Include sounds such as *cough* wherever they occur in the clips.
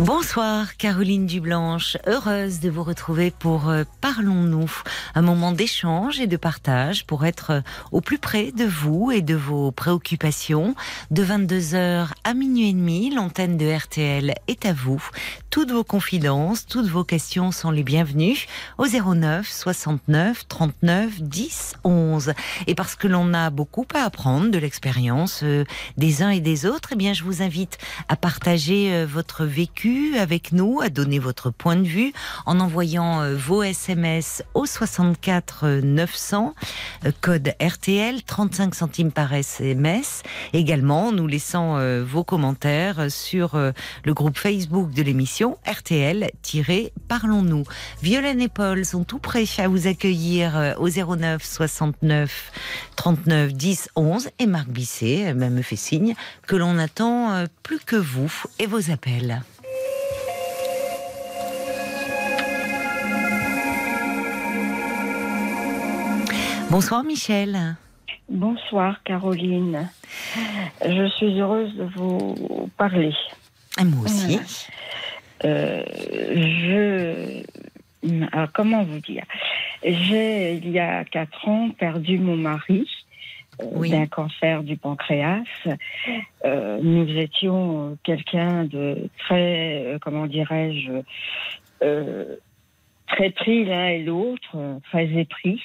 Bonsoir Caroline Dublanche, heureuse de vous retrouver pour euh, Parlons-nous, un moment d'échange et de partage pour être euh, au plus près de vous et de vos préoccupations. De 22h à minuit et demi, l'antenne de RTL est à vous. Toutes vos confidences, toutes vos questions sont les bienvenues au 09 69 39 10 11. Et parce que l'on a beaucoup à apprendre de l'expérience euh, des uns et des autres, eh bien je vous invite à partager votre vécu avec nous, à donner votre point de vue en envoyant euh, vos SMS au 64 900, euh, code RTL, 35 centimes par SMS. Également, nous laissant euh, vos commentaires sur le groupe Facebook de l'émission RTL-Parlons-nous. Violaine et Paul sont tout prêts à vous accueillir au 09 69 39 10 11 et Marc Bisset me fait signe que l'on attend plus que vous et vos appels. Bonsoir Michel. Bonsoir Caroline. Je suis heureuse de vous parler. Et moi aussi. Euh, je. Alors, comment vous dire? J'ai, il y a quatre ans, perdu mon mari euh, d'un cancer du pancréas. Euh, nous étions quelqu'un de très, comment dirais-je, très pris l'un et l'autre, très épris.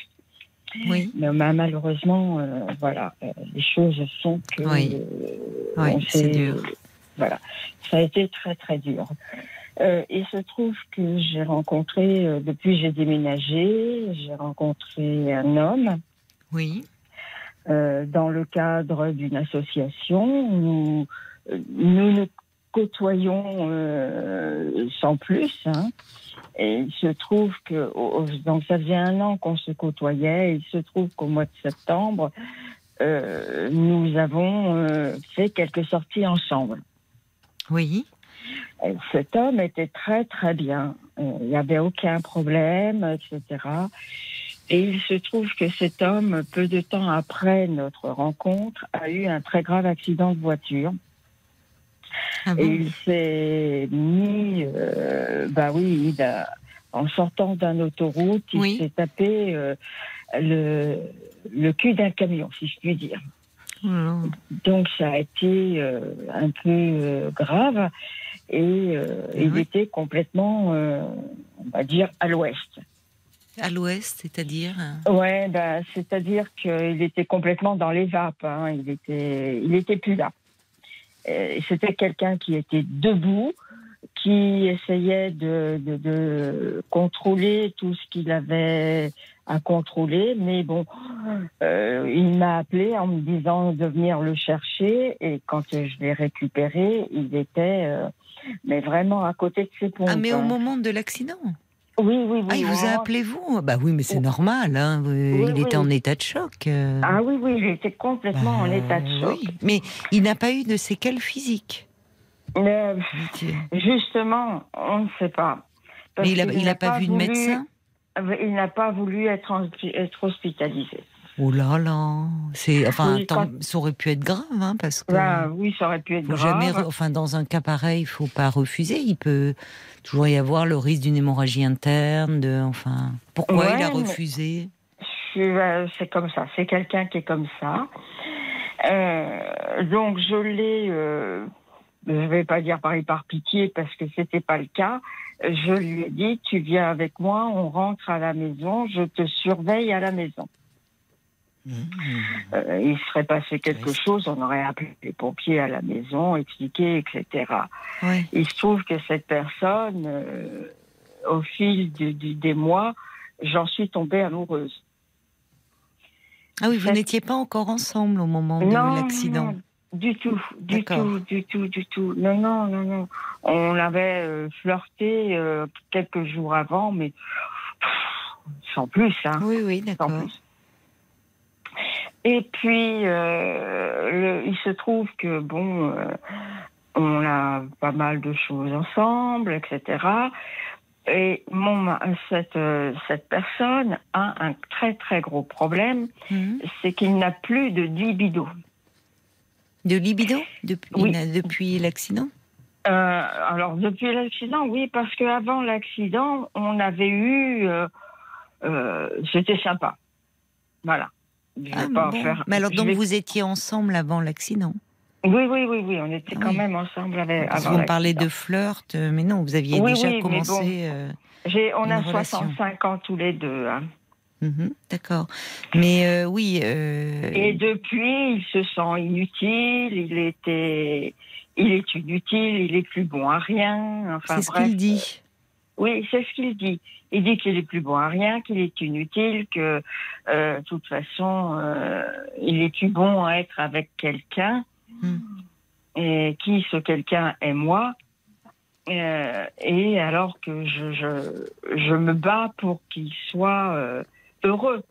Oui. Mais malheureusement, euh, voilà, euh, les choses sont que. Oui, euh, c'est dur. Voilà, ça a été très très dur. il se trouve que j'ai rencontré, depuis j'ai déménagé, j'ai rencontré un homme. Oui. dans le cadre d'une association où nous nous côtoyons sans plus. Hein. Et il se trouve que, donc ça faisait un an qu'on se côtoyait, et il se trouve qu'au mois de septembre, euh, nous avons euh, fait quelques sorties ensemble. Oui. cet homme était très très bien. Euh, il n'y avait aucun problème, etc. Et il se trouve que cet homme, peu de temps après notre rencontre, a eu un très grave accident de voiture. Ah et il s'est mis, euh, bah oui, en sortant d'un autoroute, il s'est tapé euh, le, le cul d'un camion, si je puis dire. Oh Donc ça a été euh, un peu grave et ah il était complètement, on va dire, à l'ouest. À l'ouest, c'est-à-dire Ouais, bah, c'est-à-dire qu'il était complètement dans les vapes. Hein. Il était, il était plus là. Euh, c'était quelqu'un qui était debout, qui essayait de, contrôler tout ce qu'il avait à contrôler. Mais bon, euh, il m'a appelé en me disant de venir le chercher. Et quand je l'ai récupéré, il était euh, mais vraiment à côté de ses pompes. Ah, mais au moment de l'accident? Oui, oui, oui. Ah, il vous a appelé vous? Bah oui, mais c'est normal. Hein. il était en état de choc. Euh. Ah oui, oui, il était complètement en bah état de choc. Mais il n'a pas eu de séquelles physiques? justement, on ne sait pas. mais il n'a pas, vu de médecin? euh, Il n'a pas voulu être, être hospitalisé. Oh là là, c'est enfin ça aurait pu être grave hein, parce que bah oui ça aurait pu être grave. Jamais, enfin dans un cas pareil, il faut pas refuser. Il peut toujours y avoir le risque d'une hémorragie interne. De enfin pourquoi il a refusé? euh, C'est comme ça. C'est quelqu'un qui est comme ça. Euh, donc je l'ai, euh, je ne vais pas dire par par pitié parce que c'était pas le cas. Je lui ai dit tu viens avec moi, on rentre à la maison, je te surveille à la maison. Euh, il serait passé quelque chose, on aurait appelé les pompiers à la maison, expliqué, etc. Il se trouve que cette personne, euh, au fil des mois, j'en suis tombée amoureuse. Ah oui, vous n'étiez pas encore ensemble au moment de l'accident du tout, du tout, du tout, du tout. Non, non, non, non. On avait euh, flirté quelques jours avant, mais sans plus. Hein, oui, oui, d'accord. Et puis, euh, le- il se trouve que, bon, euh, on a pas mal de choses ensemble, etc. Et mon, cette, euh, cette personne a un très, très gros problème, Mhm. c'est qu'il n'a plus de libido. De libido? Depuis, Oui. depuis l'accident? Euh, alors, depuis l'accident, oui, parce qu'avant l'accident, on avait eu. euh, C'était sympa. Voilà. Je Ah, pas bon. faire. Mais alors, donc vais- vous étiez ensemble avant l'accident Oui, oui, oui, oui, on était quand oui. même ensemble avec. Parce avant qu'on parlait de flirt, euh, mais non, vous aviez Oui, déjà oui, commencé. bon. euh, J'ai, on une a relation. 65 ans tous les deux. hein. mhm, D'accord. Mais euh, oui. euh, Et depuis, il se sent inutile. Il était, il est inutile. Il est plus bon à rien. Enfin c'est ce qu'il dit. Oui, c'est ce qu'il dit. Il dit qu'il est plus bon à rien, qu'il est inutile, que euh, de toute façon, euh, il est plus bon à être avec quelqu'un. Hmm. Et qui ce quelqu'un est moi. Euh, et alors que je, je, je me bats pour qu'il soit heureux,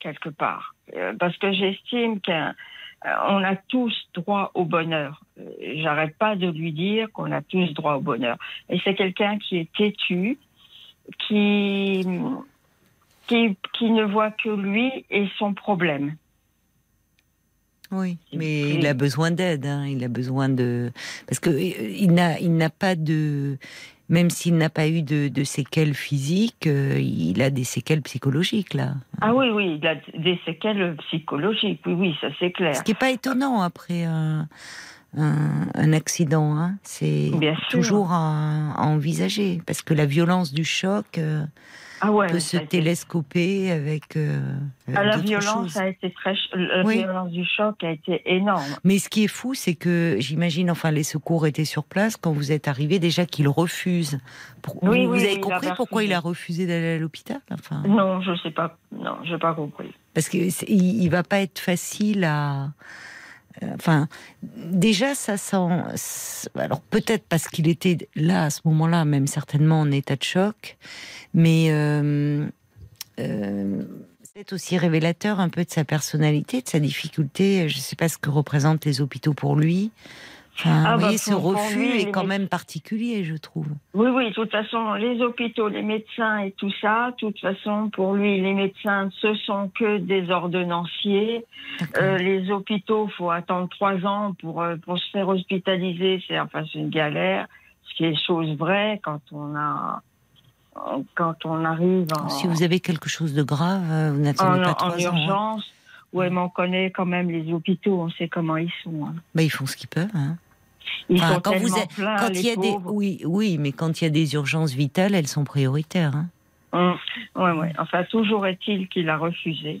quelque part. Parce que j'estime qu'on a tous droit au bonheur. J'arrête pas de lui dire qu'on a tous droit au bonheur. Et c'est quelqu'un qui est têtu, qui, qui, qui ne voit que lui et son problème. Oui, mais il- il a besoin d'aide. hein, Il a besoin de parce que euh, il n'a il n'a pas de même s'il n'a pas eu de, de séquelles physiques, euh, il a des séquelles psychologiques là. Ah oui, oui, il a des séquelles psychologiques, oui, oui, ça c'est clair. Ce qui est pas étonnant après un, un, un accident. Hein. C'est toujours à, à envisager parce que la violence du choc euh, Ah ouais, peut se été- télescoper avec. euh, Ah, la violence choses. a été très, la Oui. violence du choc a été énorme. Mais ce qui est fou, c'est que j'imagine, enfin, les secours étaient sur place quand vous êtes arrivé, déjà qu'il refuse. Pour- Oui, vous oui, avez compris pourquoi il a refusé d'aller à l'hôpital enfin, Non, je sais pas, non, j'ai pas compris. Parce que il, il va pas être facile à. Enfin, déjà, ça sent. Alors, peut-être parce qu'il était là, à ce moment-là, même certainement en état de choc, mais euh, euh, c'est aussi révélateur un peu de sa personnalité, de sa difficulté. Je ne sais pas ce que représentent les hôpitaux pour lui. Enfin, Ah, vous bah, voyez, ce refus lui, est quand même particulier, je trouve. Oui, oui, de toute façon, les hôpitaux, les médecins et tout ça, de toute façon, pour lui, les médecins, ce sont que des ordonnanciers. Euh, les hôpitaux, faut attendre trois ans pour, euh, pour se faire hospitaliser. C'est enfin une galère, ce qui est chose vraie quand on a quand on arrive en, si vous avez quelque chose de grave, euh, vous en, n'attendez pas en trois ans. hein. urgence. Ouais, mais on connaît quand même les hôpitaux, on sait comment ils sont. hein. Bah, ils font ce qu'ils peuvent. Hein. Ils Enfin, sont quand vous tellement êtes- pleins, Quand les il y a des, oui, oui, mais quand il y a des urgences vitales, elles sont prioritaires. hein. Hum, ouais, ouais. Enfin, toujours est-il qu'il a refusé.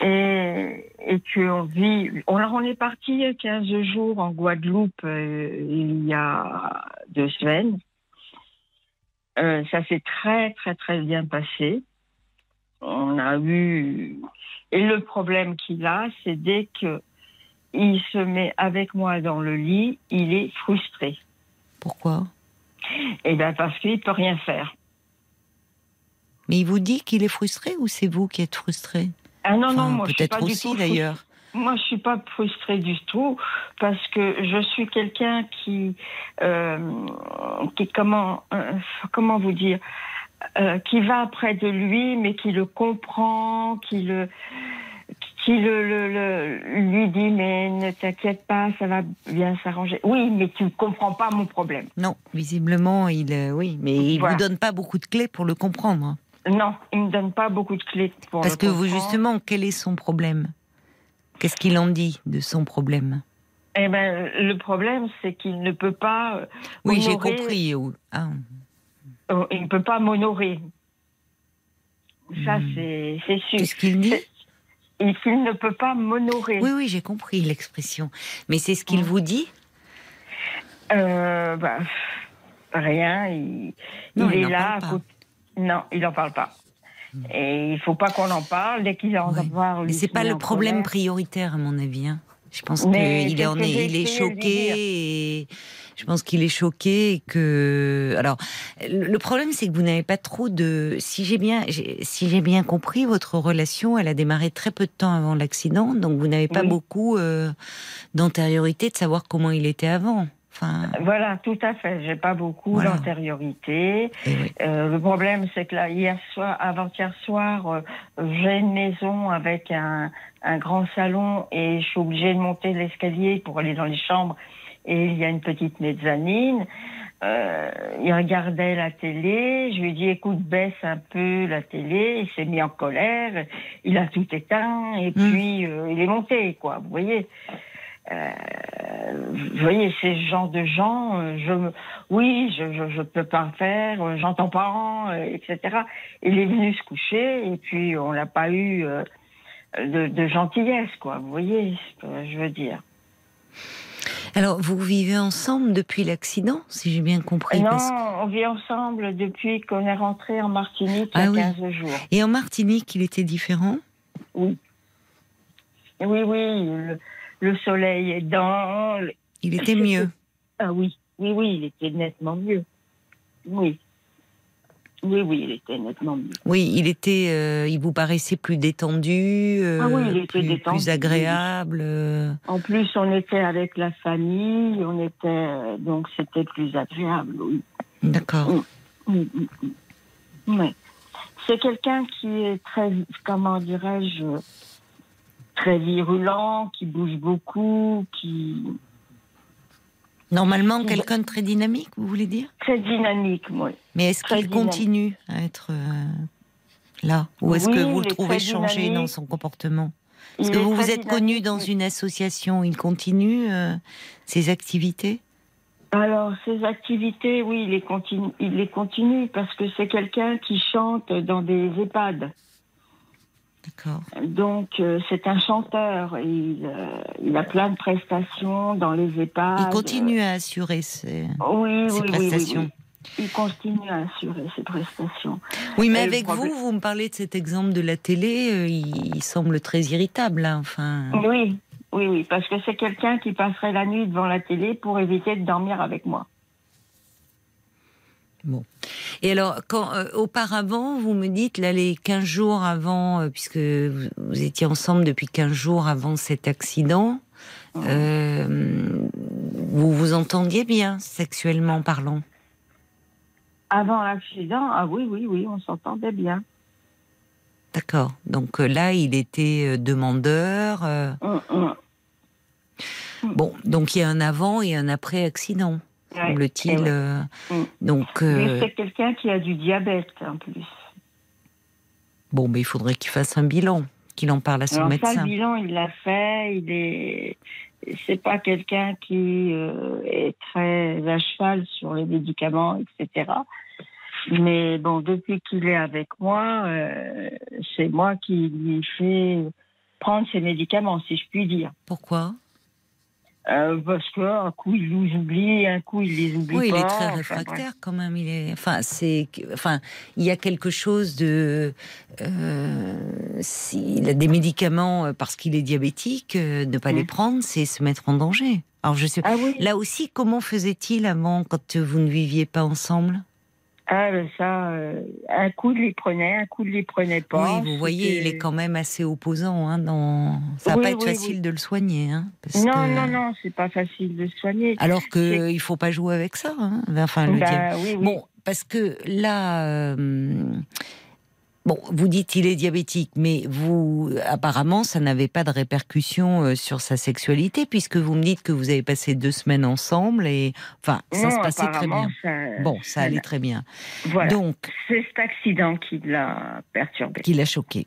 Et, et qu'on vit. On, on est parti il y a 15 jours en Guadeloupe euh, il y a deux semaines. Euh, ça s'est très, très, très bien passé. On a eu. Et le problème qu'il a, c'est dès que il se met avec moi dans le lit, il est frustré. Pourquoi? Et bien parce qu'il peut rien faire. Mais il vous dit qu'il est frustré ou c'est vous qui êtes frustré? Ah non, non, moi Peut-être aussi d'ailleurs. Moi, je suis pas frustrée du tout parce que je suis quelqu'un qui, euh, qui comment, euh, comment vous dire, euh, qui va près de lui, mais qui le comprend, qui le, qui le, le- le- lui dit mais ne t'inquiète pas, ça va bien s'arranger. Oui, mais tu ne comprends pas mon problème. Non, visiblement, il, euh, oui, mais il Voilà. vous donne pas beaucoup de clés pour le comprendre. Non, il me donne pas beaucoup de clés pour Parce le que vous, justement, quel est son problème? Qu'est-ce qu'il en dit de son problème? Eh ben, le problème, c'est qu'il ne peut pas. euh, Oui, j'ai compris. Ah, euh, Il ne peut pas m'honorer. Ça, Hmm. c'est sûr. Qu'est-ce qu'il dit? Et qu'il ne peut pas m'honorer. Oui, oui, j'ai compris l'expression. Mais c'est ce qu'il vous dit? Euh, bah, rien. Il, Non, il il est là. à côté- Non, il n'en parle pas. Et il faut pas qu'on en parle. Dès qu'il en Oui. parle, Mais c'est pas le problème prioritaire, à mon avis. hein. Je pense qu'il est, il choqué et, Je pense qu'il est choqué et que. Alors, le problème, c'est que vous n'avez pas trop de. Si j'ai bien, si j'ai bien compris, votre relation, elle a démarré très peu de temps avant l'accident, donc vous n'avez pas Oui. beaucoup euh, d'antériorité de savoir comment il était avant. Enfin, Voilà, tout à fait. J'ai pas beaucoup Voilà. d'antériorité. oui. Euh, le problème, c'est que là, hier soir, avant-hier soir, euh, j'ai une maison avec un, un grand salon et je suis obligée de monter l'escalier pour aller dans les chambres. Et il y a une petite mezzanine. Euh, il regardait la télé. Je lui ai dit, écoute, baisse un peu la télé. Il s'est mis en colère. Il a tout éteint et Mm. puis euh, il est monté, quoi. Vous voyez. Euh, vous voyez, ces genre de gens, euh, je, oui, je, je, je peux pas faire, euh, j'entends pas, euh, etc. Il est venu se coucher et puis on n'a pas eu euh, de, de gentillesse, quoi. Vous voyez ce que je veux dire. Alors, vous vivez ensemble depuis l'accident, si j'ai bien compris. non, parce on vit ensemble depuis qu'on est rentré en Martinique il y Ah a oui. 15 jours. Et en Martinique, il était différent? Oui. Oui, oui, le, le soleil est dans. Il était *laughs* mieux. Ah oui, oui, oui, il était nettement mieux. Oui. Oui, oui, il était nettement mieux. Oui, il était. euh, il vous paraissait plus détendu, euh, Ah oui, il était plus, détendu, plus agréable. euh. En plus, on était avec la famille, on était donc c'était plus agréable. Oui. D'accord. Mm, mm, mm. Ouais. C'est quelqu'un qui est très, comment dirais-je, très virulent, qui bouge beaucoup, qui Normalement, quelqu'un de très dynamique, vous voulez dire? Très dynamique, oui. Mais est-ce qu'il continue à être euh, là? Ou est-ce Oui, que vous le trouvez dynamique. dans son comportement? Est-ce Il que vous vous êtes connu dans une association Il continue euh, ses activités? Alors, ses activités, oui, il les continue, il les continue parce que c'est quelqu'un qui chante dans des EHPAD. Donc, euh, c'est un chanteur. Il, euh, il a plein de prestations dans les EHPAD. Il continue à assurer ses, Oui, ses oui, oui, oui, prestations. oui. Il continue à assurer ses prestations. Oui, mais Et avec problème- vous, vous me parlez de cet exemple de la télé, euh, il, il semble très irritable, là, enfin. Oui, oui, oui, parce que c'est quelqu'un qui passerait la nuit devant la télé pour éviter de dormir avec moi. Et alors, quand euh, auparavant, vous me dites, là, les 15 jours avant, euh, puisque vous, vous étiez ensemble depuis 15 jours avant cet accident, euh, vous vous entendiez bien, sexuellement parlant? Avant l'accident, ah oui, oui, oui, on s'entendait bien. D'accord. Donc là, il était demandeur. Hum, hum. bon, donc il y a un avant et un après accident, Ouais. semble-t-il. Eh ouais. euh, Mm. donc, euh, c'est quelqu'un qui a du diabète en plus. bon, mais il faudrait qu'il fasse un bilan, qu'il en parle à son Alors ça, médecin. le bilan, il l'a fait. Il est, c'est pas quelqu'un qui euh, est très à cheval sur les médicaments, etc. Mais bon, depuis qu'il est avec moi, euh, c'est moi qui lui fais prendre ses médicaments, si je puis dire. Pourquoi? Euh, parce que un coup il les oublie, un coup il les oublie Oui, pas. il est très enfin, réfractaire quand même. Il est, enfin, c'est, enfin, il y a quelque chose de, euh, s'il a des médicaments euh, parce qu'il est diabétique, euh, ne pas les prendre, c'est se mettre en danger. Alors je sais. Ah oui. Là aussi, comment faisait-il avant quand vous ne viviez pas ensemble? Ah, ben ça, euh, un coup il les prenait, un coup il les prenait pas. Oui, vous voyez, il est quand même assez opposant. Hein, dans... Ça va Oui, pas être facile oui. de le soigner. Hein, parce Non, que- non, non, c'est pas facile de soigner. Alors que il faut pas jouer avec ça. Hein. Enfin, le. Bah, oui, oui. Bon, parce que là, euh, bon, vous dites il est diabétique, mais vous, apparemment, ça n'avait pas de répercussions euh, sur sa sexualité, puisque vous me dites que vous avez passé deux semaines ensemble et, enfin, ça se passait très bien. ça- Bon, ça allait très bien. Voilà. Donc, C'est cet accident qui l'a perturbé. qui l'a choqué.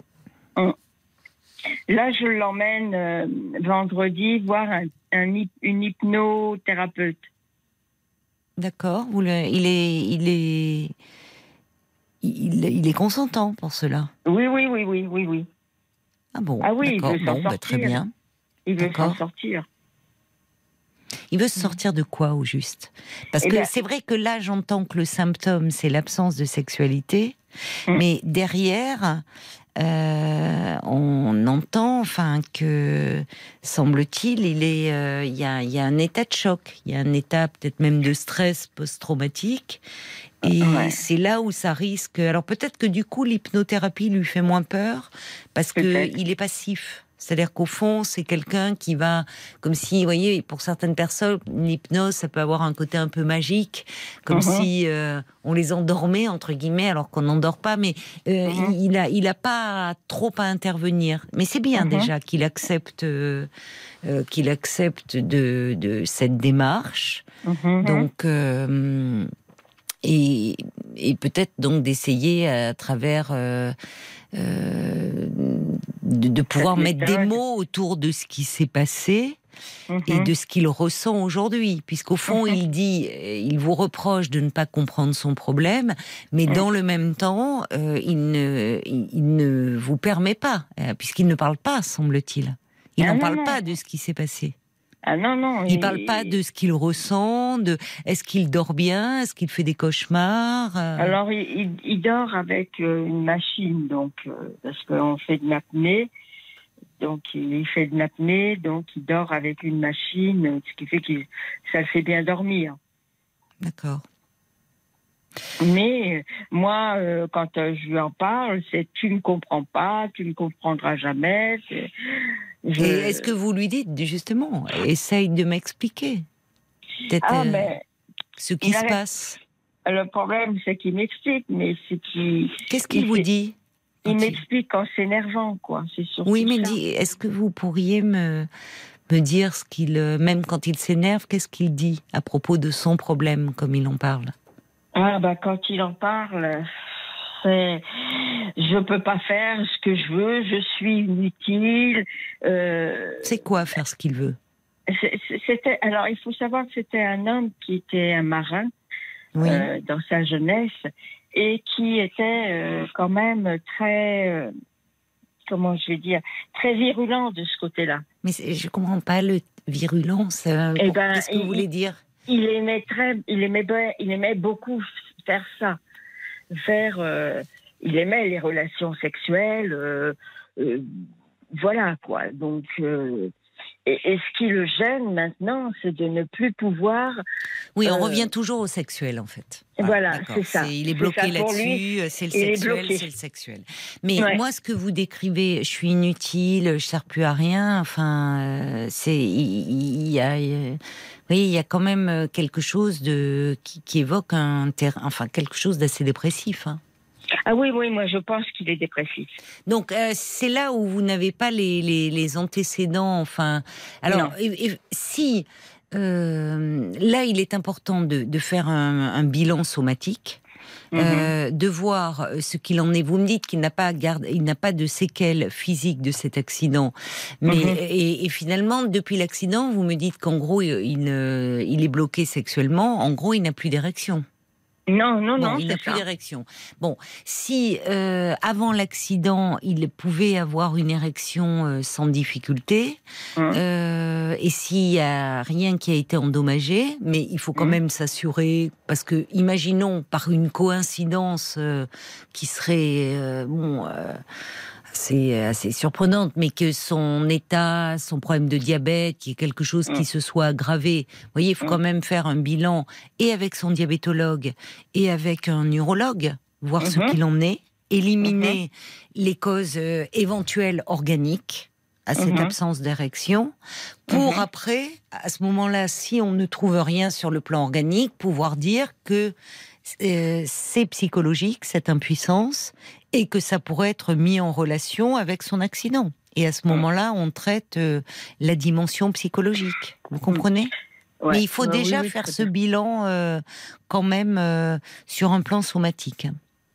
Là, je l'emmène euh, vendredi voir un, un hyp- une hypnothérapeute. D'accord. Il est, il est, il, il est consentant pour cela. Oui, oui, oui, oui, oui, oui. Ah bon. Ah oui, il veut Bon, bah, très bien. Il veut s'en sortir. Il veut se sortir de quoi au juste? Parce Eh que ben- c'est vrai que là, j'entends que le symptôme, c'est l'absence de sexualité, Mm. mais derrière, euh, on entend, enfin que semble-t-il, il est, euh, a, y a un état de choc, il y a un état peut-être même de stress post-traumatique, et Ouais. c'est là où ça risque. Alors peut-être que du coup l'hypnothérapie lui fait moins peur parce que Peut-être. il est passif. C'est-à-dire qu'au fond, c'est quelqu'un qui va, comme si, vous voyez, pour certaines personnes, l'hypnose, ça peut avoir un côté un peu magique, comme Mhm. si euh, on les endormait entre guillemets, alors qu'on n'endort pas. Mais euh, Mhm. il, il a, il a pas trop à intervenir. Mais c'est bien Mhm. déjà qu'il accepte, euh, qu'il accepte de, de cette démarche. Donc, et, et peut-être donc d'essayer à travers euh, euh, de, de pouvoir mettre des mots autour de ce qui s'est passé et Mhm. de ce qu'il ressent aujourd'hui, puisqu'au fond Mhm. il dit, euh, il vous reproche de ne pas comprendre son problème, mais Mhm. dans le même temps, euh, il ne, il, il ne vous permet pas, puisqu'il ne parle pas, semble-t-il. Il Ah n'en parle non. pas de ce qui s'est passé. Ah non, non. Il parle pas de ce qu'il ressent, de est-ce qu'il dort bien, est-ce qu'il fait des cauchemars. euh, Alors, il, il- il dort avec euh, une machine, donc, euh, parce qu'on fait de l'apnée. Donc, il fait de l'apnée, donc il dort avec une machine, ce qui fait que ça le fait bien dormir. D'accord. Mais moi, euh, quand euh, je lui en parle, c'est tu ne comprends pas, tu ne comprendras jamais. c'est- je- Et est-ce que vous lui dites justement, essaye de m'expliquer Ah, euh, mais ce qui se passe? le problème, c'est qu'il m'explique, mais c'est qu'il Qu'est-ce qu'il il vous dit il m'explique en s'énervant, quoi. C'est Oui, mais est-ce que vous pourriez me me dire ce qu'il, euh, même quand il s'énerve, qu'est-ce qu'il dit à propos de son problème, comme il en parle? Ah bah quand il en parle, c'est je peux pas faire ce que je veux, je suis inutile. Euh, C'est quoi faire ce qu'il veut? c'était alors il faut savoir que c'était un homme qui était un marin Oui. euh, dans sa jeunesse et qui était euh, quand même très comment je vais dire très virulent de ce côté-là. Mais je comprends pas le virulence. Eh ben, Qu'est-ce que vous voulez dire? Il aimait très, il aimait, il aimait beaucoup faire ça, faire, euh, il aimait les relations sexuelles, euh, euh, voilà quoi. Donc, et, et ce qui le gêne maintenant, c'est de ne plus pouvoir. Oui, on revient toujours au sexuel en fait. Voilà, d'accord. c'est ça. il est bloqué là-dessus, c'est le sexuel, c'est le sexuel. Mais Ouais. moi, ce que vous décrivez, je suis inutile, je sers plus à rien. Enfin, c'est il, il y a, oui, il y a quand même euh, quelque chose de qui, qui évoque un terrain, enfin quelque chose d'assez dépressif. hein. Ah oui, oui, moi je pense qu'il est dépressif. Donc euh, c'est là où vous n'avez pas les, les, les antécédents. Enfin, alors Non. et- et si euh, là il est important de, de faire un, un bilan somatique. Mhm. euh, de voir euh, ce qu'il en est. Vous me dites qu'il n'a pas garde, il n'a pas de séquelles physiques de cet accident, mais Mhm. et, et finalement depuis l'accident, vous me dites qu'en gros il, euh, il est bloqué sexuellement. En gros, il n'a plus d'érection. Non, non, Bon, non, il n'a plus d'érection. Bon, si euh, avant l'accident, il pouvait avoir une érection euh, sans difficulté, Hum. euh, et s'il y a rien qui a été endommagé, mais il faut quand Hum. même s'assurer, parce que imaginons par une coïncidence euh, qui serait euh, bon. Euh, c'est assez surprenante, mais que son état, son problème de diabète, qui est quelque chose qui Mm. se soit aggravé. Vous voyez, il faut Mm. quand même faire un bilan et avec son diabétologue et avec un neurologue, voir ce Mhm. qu'il en est, éliminer les causes euh, éventuelles organiques à cette Mhm. absence d'érection, pour après, à ce moment-là, si on ne trouve rien sur le plan organique, pouvoir dire que euh, c'est psychologique, cette impuissance, et que ça pourrait être mis en relation avec son accident. Et à ce Mm. moment-là, on traite euh, la dimension psychologique. Vous comprenez? Ouais. Mais il faut Ouais, oui, déjà oui, faire ce bien. bilan euh, quand même sur un plan somatique.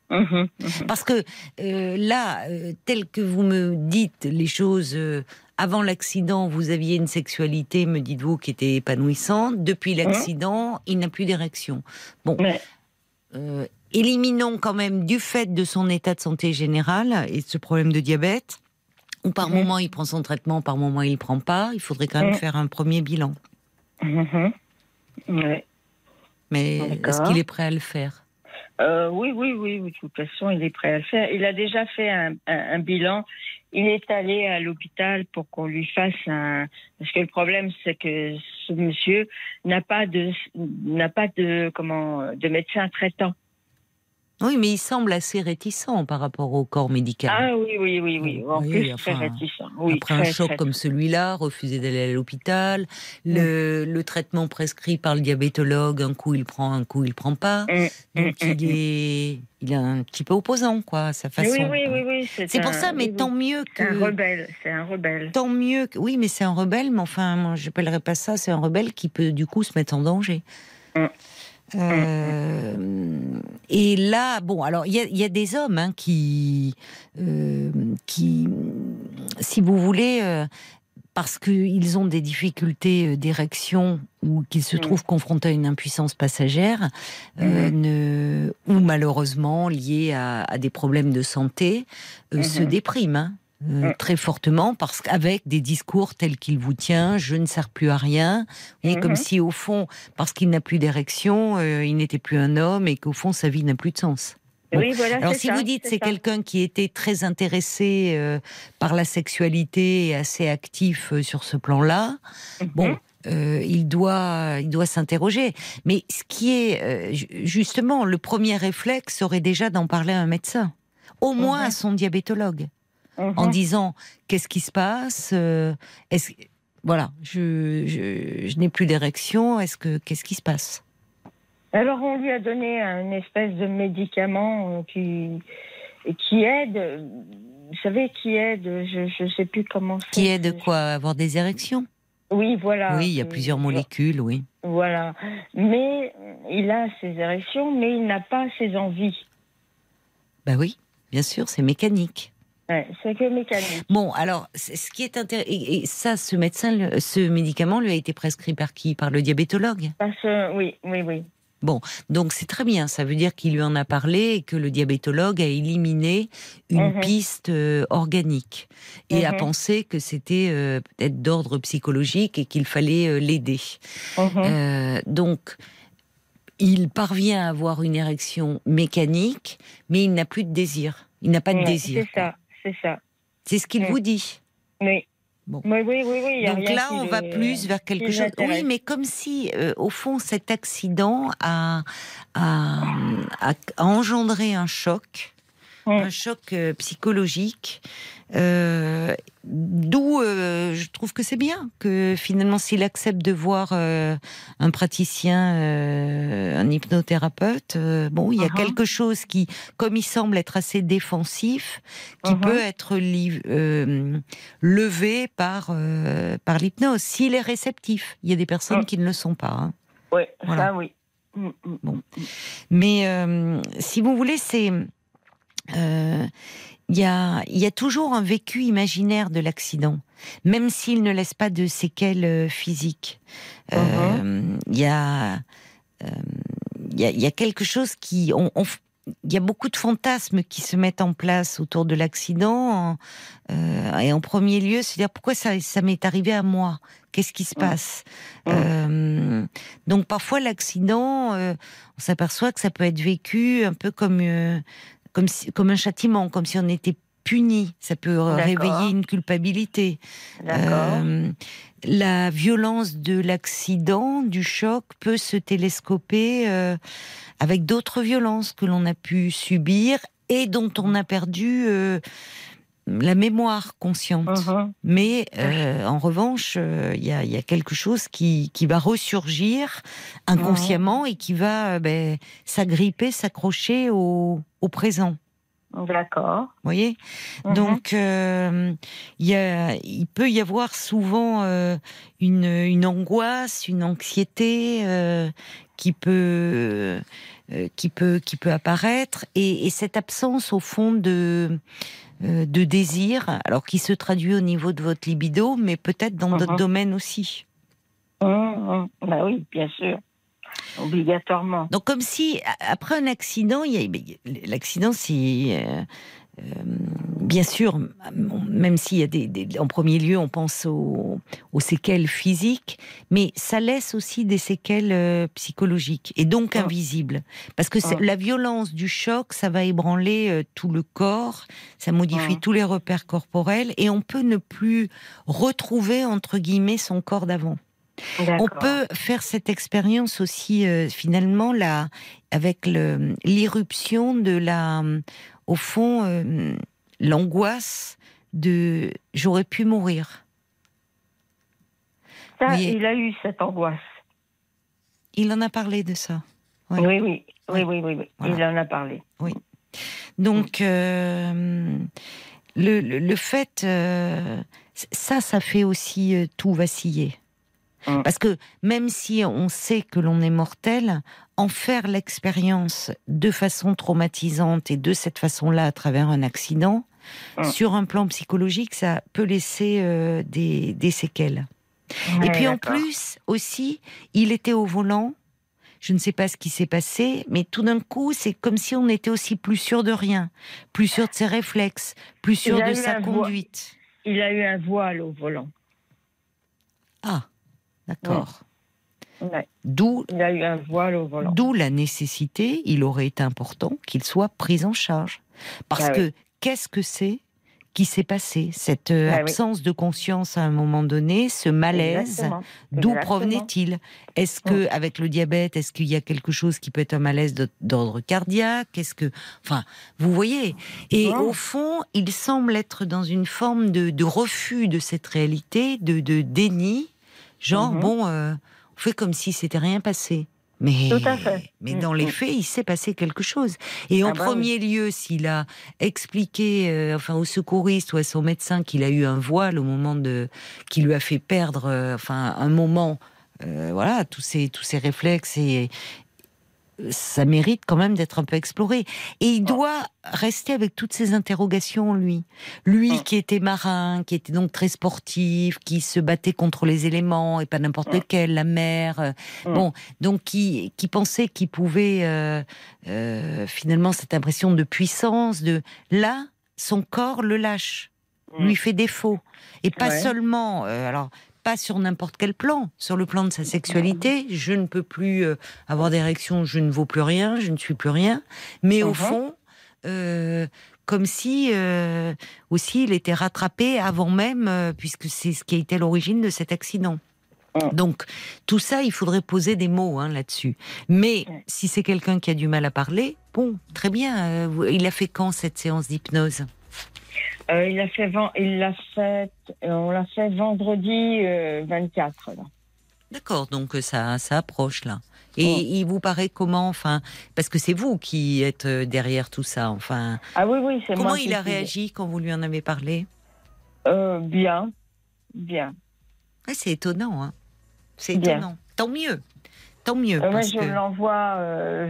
Mhm, mhm. Parce que euh, là, euh, tel que vous me dites les choses, euh, avant l'accident, vous aviez une sexualité, me dites-vous, qui était épanouissante. Depuis l'accident, il n'a plus d'érection. Bon. Euh, éliminons quand même du fait de son état de santé général et de ce problème de diabète, où par Mhm. moment il prend son traitement, par moment il ne prend pas, il faudrait quand même Mhm. faire un premier bilan. Ouais. Mais est-ce qu'il est prêt à le faire? Euh, oui, oui, oui, oui, de toute façon, il est prêt à le faire. Il a déjà fait un, un- un bilan. Il est allé à l'hôpital pour qu'on lui fasse un. Parce que le problème, c'est que ce monsieur n'a pas de, n'a pas de, comment, de médecin traitant. Oui, mais il semble assez réticent par rapport au corps médical. Ah oui, oui, oui, oui. En Oui, plus, enfin, très réticent. Oui, Après un choc très- comme celui-là, refuser d'aller à l'hôpital, le, le traitement prescrit par le diabétologue, un coup il prend, un coup il prend pas. Mm, Donc mm, il est, il est un petit peu opposant, quoi, à sa façon. Oui, oui, oui, oui. C'est pour ça, mais tant mieux C'est un que. rebelle. C'est un rebelle. Tant mieux que. Oui, mais c'est un rebelle, mais enfin, moi, j'appellerais pas ça, c'est un rebelle qui peut du coup se mettre en danger. Euh, et là, bon, alors il y y a des hommes hein, qui, euh, qui, si vous voulez, euh, parce qu'ils ont des difficultés euh, d'érection ou qu'ils se Mm. trouvent confrontés à une impuissance passagère, euh, Mhm. ne- ou malheureusement liés à, à des problèmes de santé, euh, se Mhm. dépriment. hein, euh, Mm. très fortement parce qu'avec des discours tels qu'il vous tient, je ne sers plus à rien, et comme Mhm. si au fond, parce qu'il n'a plus d'érection, euh, il n'était plus un homme et qu'au fond sa vie n'a plus de sens. Bon. Oui, voilà. Alors si ça, vous dites c'est quelqu'un qui était très intéressé euh, par la sexualité et assez actif euh, sur ce plan-là, bon, Mhm. euh, il doit, il doit s'interroger. Mais ce qui est ju- justement le premier réflexe serait déjà d'en parler à un médecin, au moins à son diabétologue, Mhm. en disant qu'est-ce qui se passe, euh, est-ce voilà, je, je, je n'ai plus d'érection, est-ce que qu'est-ce qui se passe? Alors, on lui a donné un espèce de médicament euh, qui, qui aide. euh, Vous savez, qui aide, je ne sais plus comment c'est. Qui est de quoi avoir des érections? Oui, voilà. Oui, il y a Euh, plusieurs molécules, oui. Voilà. Mais il a ses érections, mais il n'a pas ses envies. Bah oui, bien sûr, c'est mécanique. Ouais, c'est que mécanique. Bon, alors, ce qui est intéressant, et, et ça, ce médecin, le- ce médicament lui a été prescrit par qui? Par le diabétologue? Parce que, oui, oui, oui. Donc c'est très bien, ça veut dire qu'il lui en a parlé et que le diabétologue a éliminé une Mhm. piste euh, organique et a Mhm. pensé que c'était euh, peut-être d'ordre psychologique et qu'il fallait euh, l'aider. Mhm. Donc, il parvient à avoir une érection mécanique, mais il n'a plus de désir. Il n'a pas de désir. C'est ça, c'est ça. C'est ce qu'il Mm. vous dit. Oui. Bon. Oui, oui, oui, Donc là, on va plus vers quelque chose. Oui, mais comme si, euh, au fond, cet accident a, a, a- a engendré un choc, Un choc euh, psychologique. euh, D'où euh, je trouve que c'est bien que finalement, s'il accepte de voir euh, un praticien, un hypnothérapeute, bon, il y a Mhm. quelque chose qui, comme il semble être assez défensif, qui Mhm. peut être levé par, par l'hypnose, s'il est réceptif. Il y a des personnes Mm. qui ne le sont pas. hein. Oui, Voilà. ça, oui. Mm, mm, Bon. mm. Mais si vous voulez, c'est. Euh, Il y, a, y a toujours un vécu imaginaire de l'accident, même s'il ne laisse pas de séquelles euh, physiques. Euh, Il y, a, euh, il y, a, il y a quelque chose qui. on- il y a beaucoup de fantasmes qui se mettent en place autour de l'accident. en- euh, et en premier lieu, se dire pourquoi ça, ça m'est arrivé à moi? Qu'est-ce qui se passe? Mm. Euh, Donc parfois l'accident, euh, on s'aperçoit que ça peut être vécu un peu comme euh, comme si- comme un châtiment, comme si on était puni. Ça peut réveiller une culpabilité. Euh, la violence de l'accident, du choc, peut se télescoper euh, avec d'autres violences que l'on a pu subir et dont on a perdu euh, la mémoire consciente. Mhm. Mais euh, en revanche, euh, il y, a, il y a quelque chose qui, qui va ressurgir inconsciemment et qui va euh, ben, s'agripper, s'accrocher au, au présent. D'accord. Vous voyez? Mhm. Donc, euh, il y a- il peut y avoir souvent euh, une, une angoisse, une anxiété euh, qui peut euh, qui peut qui peut apparaître et, et cette absence au fond de euh, de désir, alors qui se traduit au niveau de votre libido, mais peut-être dans d'autres Mhm. domaines aussi. Mhm, mhm. Bah oui, bien sûr. Obligatoirement. Donc comme si après un accident, il y a- l'accident c'est euh, euh, bien sûr, même s'il y a des, en premier lieu, on pense aux, séquelles physiques, mais ça laisse aussi des séquelles euh, psychologiques et donc ah. invisibles. Parce que ah. la violence du choc, ça va ébranler euh, tout le corps, ça modifie ah. tous les repères corporels et on peut ne plus retrouver, entre guillemets, son corps d'avant. On peut faire cette expérience aussi euh, finalement là avec l'irruption de la, au fond, l'angoisse de j'aurais pu mourir. Ça, il a eu cette angoisse. Il en a parlé de ça. Oui, oui, oui, oui, oui, il en a parlé. Oui. Donc, euh, le, le, fait, euh, ça, ça fait aussi euh, tout vaciller. Hum. Parce que même si on sait que l'on est mortel, en faire l'expérience de façon traumatisante et de cette façon-là à travers un accident, hum. sur un plan psychologique, ça peut laisser euh, des, séquelles. et puis en plus, aussi, il était au volant. Je ne sais pas ce qui s'est passé, mais tout d'un coup, c'est comme si on était aussi plus sûr de rien, plus sûr de ses réflexes, plus sûr de sa conduite. Il a eu un voile au volant. Ah. D'accord. D'où il a eu un voile au volant. D'où la nécessité, il aurait été important qu'il soit pris en charge. Parce ah que qu'est-ce que c'est qui s'est passé? Cette euh, ah absence de conscience à un moment donné, ce malaise, d'où provenait-il? Est-ce que avec le diabète, est-ce qu'il y a quelque chose qui peut être un malaise d'ordre cardiaque? Est-ce que, enfin, vous voyez? Et au fond, il semble être dans une forme de, refus de cette réalité, de déni. Genre, mhm. bon, euh, fait comme si c'était rien passé. Mais, mais dans les mm, mm. faits, il s'est passé quelque chose. Et en ah bah premier lieu, s'il a expliqué, euh, enfin, au secouriste ou à son médecin qu'il a eu un voile au moment de, qui lui a fait perdre, euh, enfin, un moment, voilà, tous ces tous ces réflexes et, ça mérite quand même d'être un peu exploré. Et il doit rester avec toutes ces interrogations, lui. Lui qui était marin, qui était donc très sportif, qui se battait contre les éléments, et pas n'importe lequel, la mer. Euh, bon, donc qui, qui pensait qu'il pouvait euh, euh, finalement cette impression de puissance, de là, son corps le lâche, lui fait défaut. Et pas seulement, alors pas sur n'importe quel plan. Sur le plan de sa sexualité, je ne peux plus euh, avoir d'érection, je ne vaux plus rien, je ne suis plus rien. Mais au uh-huh. fond, euh, comme si euh, aussi il était rattrapé avant même, puisque c'est ce qui a été l'origine de cet accident. Uh. Donc tout ça, il faudrait poser des mots hein, là-dessus. Mais si c'est quelqu'un qui a du mal à parler, bon, très bien. il a fait quand cette séance d'hypnose? Euh, il a fait, il l'a fait, euh, on l'a fait vendredi 24. Euh, D'accord, donc ça, ça approche là. Et il vous paraît comment, enfin, parce que c'est vous qui êtes derrière tout ça, enfin. Ah oui, oui, c'est moi. Comment il a réagi quand vous lui en avez parlé? Bien, bien. c'est étonnant, hein. C'est étonnant. Tant mieux, tant mieux. Parce je l'envoie,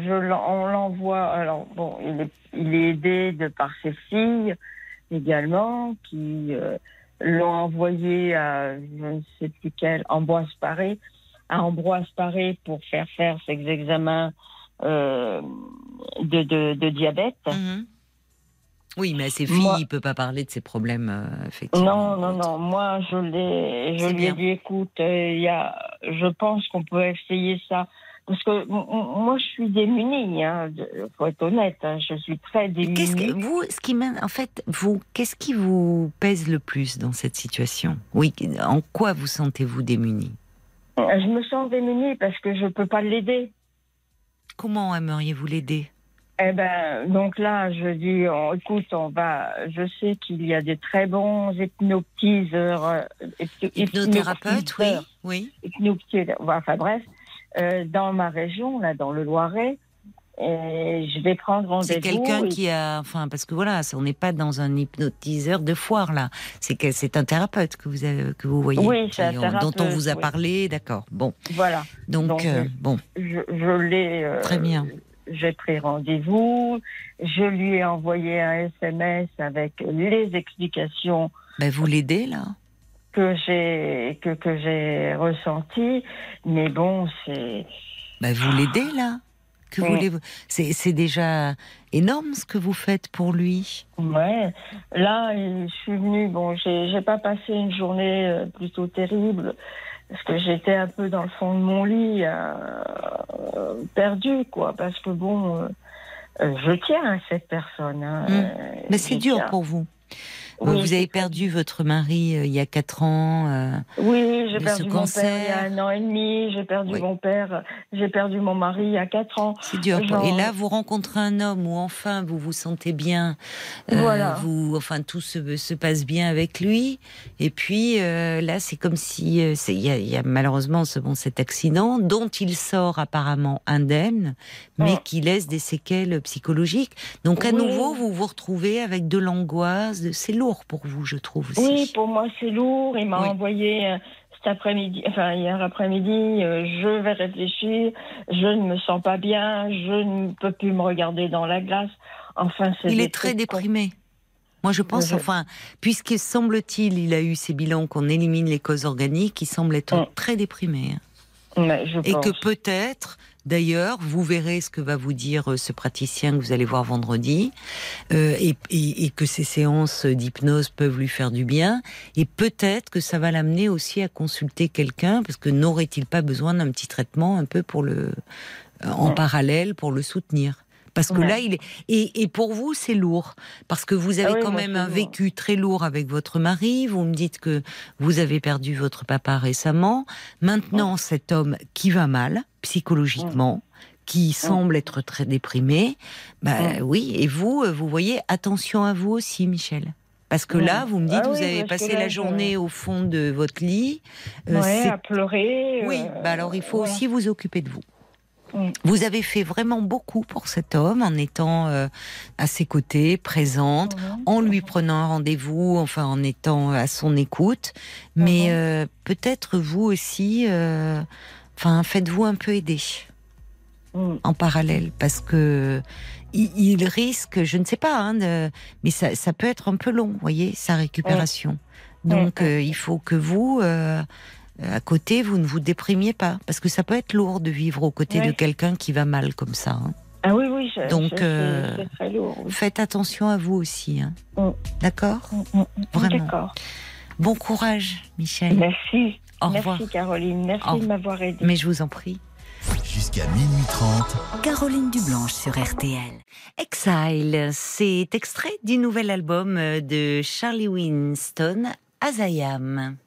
je on l'envoie. Alors bon, il est, il est aidé de par ses filles également, qui euh, l'ont envoyé à, je ne sais plus quel, Ambroise Paré, à Ambroise Paré pour faire faire ses examens euh, de, de, diabète. Mhm. Oui, mais à ses filles, il ne peut pas parler de ses problèmes, euh, effectivement. Non, non, non. Moi, je, je lui ai dit, écoute, il y a, je pense qu'on peut essayer ça parce que moi, je suis démunie, il hein, faut être honnête, hein, je suis très démunie. Qu'est-ce que vous, ce qui en fait, vous, qu'est-ce qui vous pèse le plus dans cette situation? Oui, en quoi vous sentez-vous démunie? Je me sens démunie parce que je ne peux pas l'aider. Comment aimeriez-vous l'aider? Eh ben, donc là, je dis, écoute, on va. Je sais qu'il y a des très bons hypnotiseurs, euh, hypnothérapeutes, oui, oui. enfin bref, euh, dans ma région, là, dans le Loiret. Et je vais prendre rendez-vous. C'est quelqu'un qui a, enfin, parce que voilà, on n'est pas dans un hypnotiseur de foire là. C'est que c'est un thérapeute que vous avez, que vous voyez, oui, un dont on vous a parlé, d'accord. Bon. Voilà. Donc, euh, bon. Je, je l'ai. Euh, Très bien. J'ai pris rendez-vous. Je lui ai envoyé un SMS avec les explications. Ben, vous l'aidez là que j'ai que, que j'ai ressenti. Mais bon, c'est. Bah, vous l'aidez là? Que Oui. voulez-vous? C'est c'est déjà énorme ce que vous faites pour lui. Ouais. Là, je suis venue. Bon, j'ai j'ai pas passé une journée euh, plutôt terrible parce que j'étais un peu dans le fond de mon lit, euh, perdue, quoi. Parce que bon, euh, euh, je tiens à cette personne. hein, Mm. euh, Mais c'est dur pour vous. Oui, vous avez perdu votre mari euh, il y a quatre ans. euh, Oui, j'ai perdu mon cancer. père il y a un an et demi. J'ai perdu Oui. mon père. J'ai perdu mon mari il y a quatre ans. C'est dur. Genre- Et là, vous rencontrez un homme où enfin vous vous sentez bien. euh, Voilà. Vous, enfin, tout se, se passe bien avec lui. Et puis euh, là, c'est comme si euh, il y, y a malheureusement ce, bon, cet accident dont il sort apparemment indemne, mais Ouais. qui laisse des séquelles psychologiques. Donc à Oui. nouveau, vous vous retrouvez avec de l'angoisse. de- C'est lourd pour vous, je trouve aussi. Oui, pour moi c'est lourd. Il m'a Oui. envoyé euh, cet après-midi, enfin hier après-midi, euh, je vais réfléchir. Je ne me sens pas bien. Je ne peux plus me regarder dans la glace. Enfin, c'est Il est très déprimé. Moi, je pense, enfin, puisque semble-t-il, il a eu ces bilans qu'on élimine les causes organiques, il semble être Mm. très déprimé. hein. Mais je Et pense. que peut-être, d'ailleurs, vous verrez ce que va vous dire euh, ce praticien que vous allez voir vendredi, euh, et, et- et que ces séances d'hypnose peuvent lui faire du bien, et peut-être que ça va l'amener aussi à consulter quelqu'un, parce que n'aurait-il pas besoin d'un petit traitement un peu pour le, euh, en Ouais. parallèle pour le soutenir? Parce que Ouais. là, il est et, et pour vous, c'est lourd parce que vous avez Ah oui, quand même un lourd. vécu très lourd avec votre mari. Vous me dites que vous avez perdu votre papa récemment. Maintenant, cet homme qui va mal psychologiquement, qui semble être très déprimé, bah oui. Et vous, euh, vous voyez, attention à vous aussi, Michel. Parce que là, vous me dites, Ah vous oui, avez passé là, la journée au fond de votre lit. Euh, à pleurer. oui, euh, bah alors il faut aussi vous occuper de vous. Mm. Vous avez fait vraiment beaucoup pour cet homme en étant euh, à ses côtés, présente, Mhm. en lui prenant un rendez-vous, enfin en étant à son écoute. Mais Mhm. euh, peut-être vous aussi, euh, enfin faites-vous un peu aider Mm. en parallèle parce que il, il risque, je ne sais pas, hein, de- mais ça, ça peut être un peu long, voyez, sa récupération. Donc Ouais. euh, il faut que vous, à côté, vous ne vous déprimiez pas parce que ça peut être lourd de vivre aux côtés de quelqu'un qui va mal comme ça. hein. Ah oui, oui. je- Donc, je- euh, c'est très lourd. oui. Faites attention à vous aussi, hein. Mm. d'accord Mm, mm, mm. Vraiment. D'accord. Bon courage, Michel. Merci. Au Merci revoir. Caroline. Merci Au de m'avoir aidé. Mais je vous en prie. Jusqu'à minuit 30, Caroline Dublanche sur RTL. Exile, c'est extrait du nouvel album euh, de Charlie Winston, Azayam.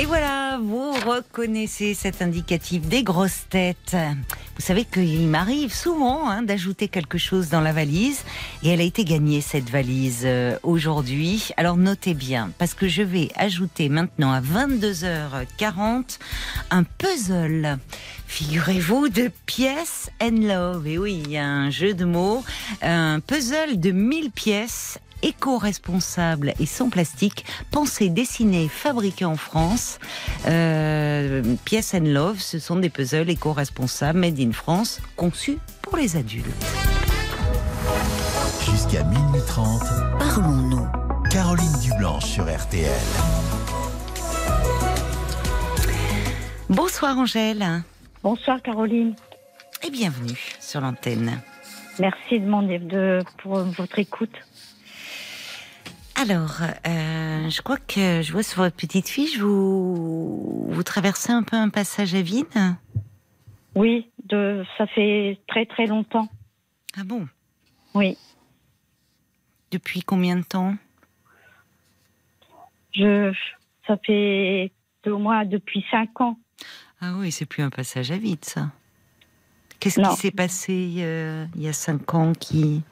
Et voilà, vous reconnaissez cet indicatif des grosses têtes. Vous savez qu'il m'arrive souvent hein, d'ajouter quelque chose dans la valise et elle a été gagnée cette valise euh, aujourd'hui. Alors notez bien parce que je vais ajouter maintenant à 22h40 un puzzle. Figurez-vous de pièces and love. Et oui, il y a un jeu de mots, un puzzle de 1000 pièces éco-responsable et sans plastique, pensé, dessiné, fabriqué en France. Euh, Pièce and Love, ce sont des puzzles éco-responsables, made in France, conçus pour les adultes. jusqu'à minuit 30, Parlons-nous. Caroline Dublanche sur RTL. Bonsoir Angèle Bonsoir Caroline. et bienvenue sur l'antenne. Merci de, mon, de pour votre écoute. Alors, euh, je crois que je vois sur votre petite fiche, vous, vous traversez un peu un passage à vide. Oui, de, ça fait très très longtemps. Ah bon? Oui. Depuis combien de temps? Je, ça fait au moins depuis cinq ans. Ah oui, c'est plus un passage à vide, ça. Qu'est-ce qui s'est passé euh, il y a cinq ans qui,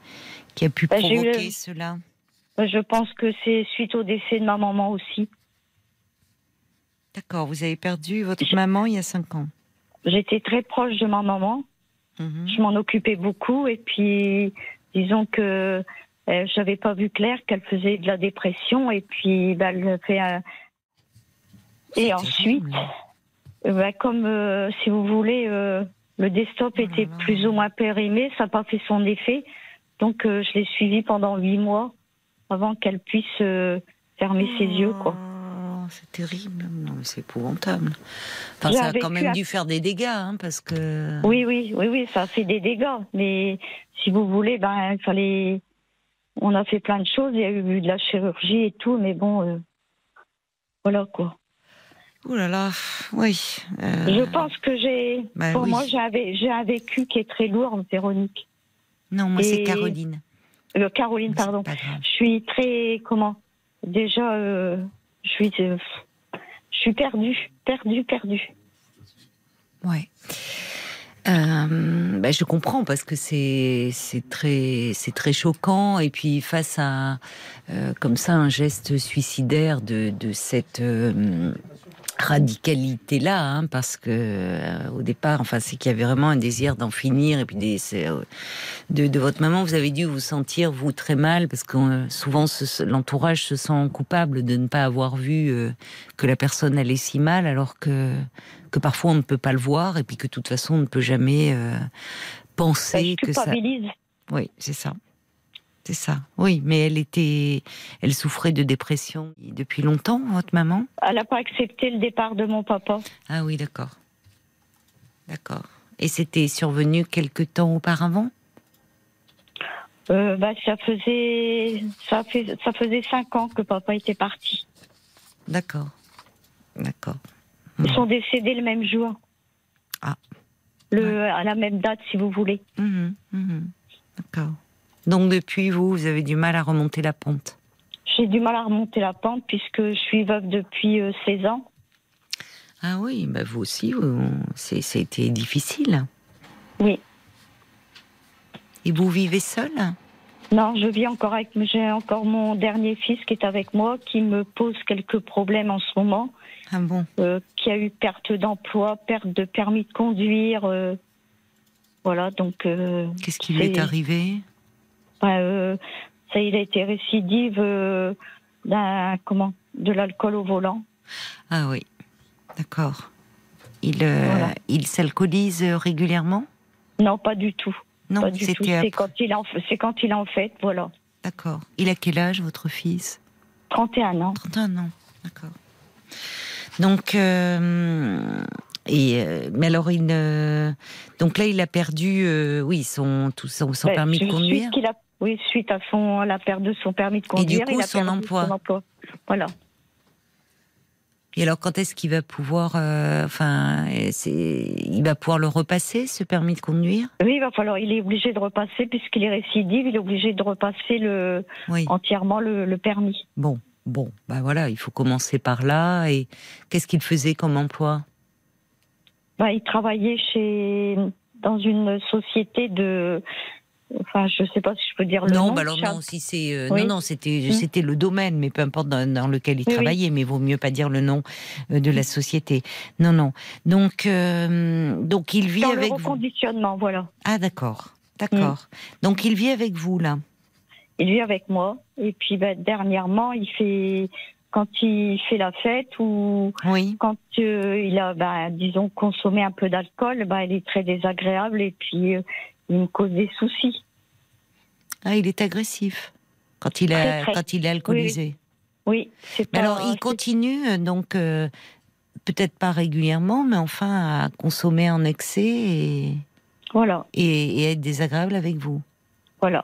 qui a pu Bah, eu provoquer le- cela? Je pense que c'est suite au décès de ma maman aussi. D'accord, vous avez perdu votre Je- maman il y a cinq ans. J'étais très proche de ma maman. Mhm. Je m'en occupais beaucoup et puis disons que euh, j'avais pas vu clair qu'elle faisait de la dépression et puis bah, elle fait un... C'est et ensuite euh, bah, comme euh, si vous voulez euh, le desktop Oh là était là. plus ou moins périmé, ça n'a pas fait son effet. Donc euh, je l'ai suivie pendant huit mois avant qu'elle puisse euh, fermer ses yeux, quoi. Oh, C'est terrible. Non, mais c'est épouvantable. Enfin, ça a quand même à- dû faire des dégâts, hein, parce que. Oui, oui, oui, oui, ça a fait des dégâts. Mais si vous voulez, ben, il fallait. On a fait plein de choses. Il y a eu de la chirurgie et tout, mais bon, euh, voilà quoi. Ouh là là, oui. euh, Je pense que j'ai. bah pour oui. moi, j'ai un, vécu qui est très lourd, Véronique. Non, moi c'est Caroline. Euh, Caroline, pardon. Je suis très. Comment Déjà, euh, je suis. euh, je suis perdue, perdue, perdue. Ouais. Bah, je comprends parce que c'est c'est très c'est très choquant et puis face à comme ça un geste suicidaire de de cette radicalité là hein, parce que euh, au départ enfin c'est qu'il y avait vraiment un désir d'en finir et puis des, euh, de, de votre maman vous avez dû vous sentir vous très mal parce que euh, souvent ce- l'entourage se sent coupable de ne pas avoir vu euh, que la personne allait si mal alors que que parfois on ne peut pas le voir et puis que de toute façon on ne peut jamais euh, penser je que ça. Oui, c'est ça. C'est ça. Oui, mais elle était, elle souffrait de dépression depuis longtemps, votre maman? Elle n'a pas accepté le départ de mon papa. Ah oui, d'accord. D'accord. Et c'était survenu quelque temps auparavant? Euh, bah, ça faisait ça fait ça faisait cinq ans que papa était parti. D'accord. D'accord. Ils sont décédés le même jour. Ah. Le à la même date, si vous voulez. Mhm, mhm. D'accord. Donc depuis vous, vous avez du mal à remonter la pente. J'ai du mal à remonter la pente puisque je suis veuve depuis euh, 16 ans. Ah oui, bah vous aussi, c'était difficile. Oui. Et vous vivez seul Non, je vis encore avec j'ai encore mon dernier fils qui est avec moi qui me pose quelques problèmes en ce moment. Ah bon? Euh, qui a eu perte d'emploi, perte de permis de conduire. euh, voilà, donc. euh, Qu'est-ce qui lui est arrivé? Bah, euh, ça, il a été récidive euh, d'un comment de l'alcool au volant. Ah oui, d'accord. Il, euh, Voilà. il s'alcoolise euh, régulièrement? Non, pas du tout. Non, pas du tout. c'était C'est quand il en, c'est quand il en fait, voilà. D'accord. Il a quel âge, votre fils? 31 ans. 31 ans, d'accord. Donc, euh, et, euh, mais alors, il, euh, donc là, il a perdu, oui, son, tout son, son Ben, permis de conduire. qu'il a- oui, suite à son, à la perte de son permis de Et conduire. du coup, il a son perdu emploi. son emploi. Voilà. Et alors, quand est-ce qu'il va pouvoir, euh, enfin, il va pouvoir le repasser, ce permis de conduire? Oui, il va falloir, il est obligé de repasser, puisqu'il est récidive, il est obligé de repasser le, Oui. entièrement le, le permis. Bon, bon, bah voilà, il faut commencer par là. Et qu'est-ce qu'il faisait comme emploi? Bah, il travaillait chez, dans une société de, enfin, je sais pas si je peux dire le Non, nom. bah alors non, si c'est euh, Oui. non non, c'était Mm. c'était le domaine, mais peu importe dans, dans lequel il Oui, oui. travaillait, mais vaut mieux pas dire le nom euh, de la société. Non non. Donc euh, donc il vit Dans le avec vous. reconditionnement, voilà. Ah d'accord, d'accord. Donc il vit avec vous là? Il vit avec moi. Et puis, bah, dernièrement, il fait, quand il fait la fête ou quand euh, il a, bah, disons, consommé un peu d'alcool, bah, il est très désagréable et puis euh, il me cause des soucis. Ah, il est agressif quand il très. quand il est alcoolisé. Oui, c'est Mais alors il continue euh, donc euh, peut-être pas régulièrement, mais enfin à consommer en excès et, Voilà, et, et être désagréable avec vous. voilà.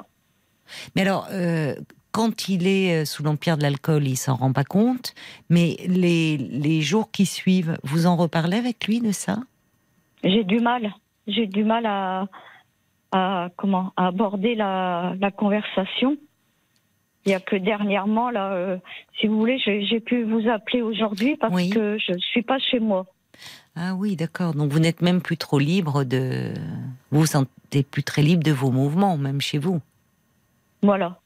Mais alors, euh, quand il est sous l'empire de l'alcool, il s'en rend pas compte. Mais les, les jours qui suivent, vous en reparlez avec lui de ça? J'ai du mal. J'ai du mal à, à comment à aborder la, la conversation. Il n'y a que dernièrement, là, euh, si vous voulez, j'ai pu vous appeler aujourd'hui parce Oui. que je ne suis pas chez moi. Ah oui, d'accord. Donc vous n'êtes même plus trop libre de. Vous vous sentez plus très libre de vos mouvements, même chez vous. Voilà.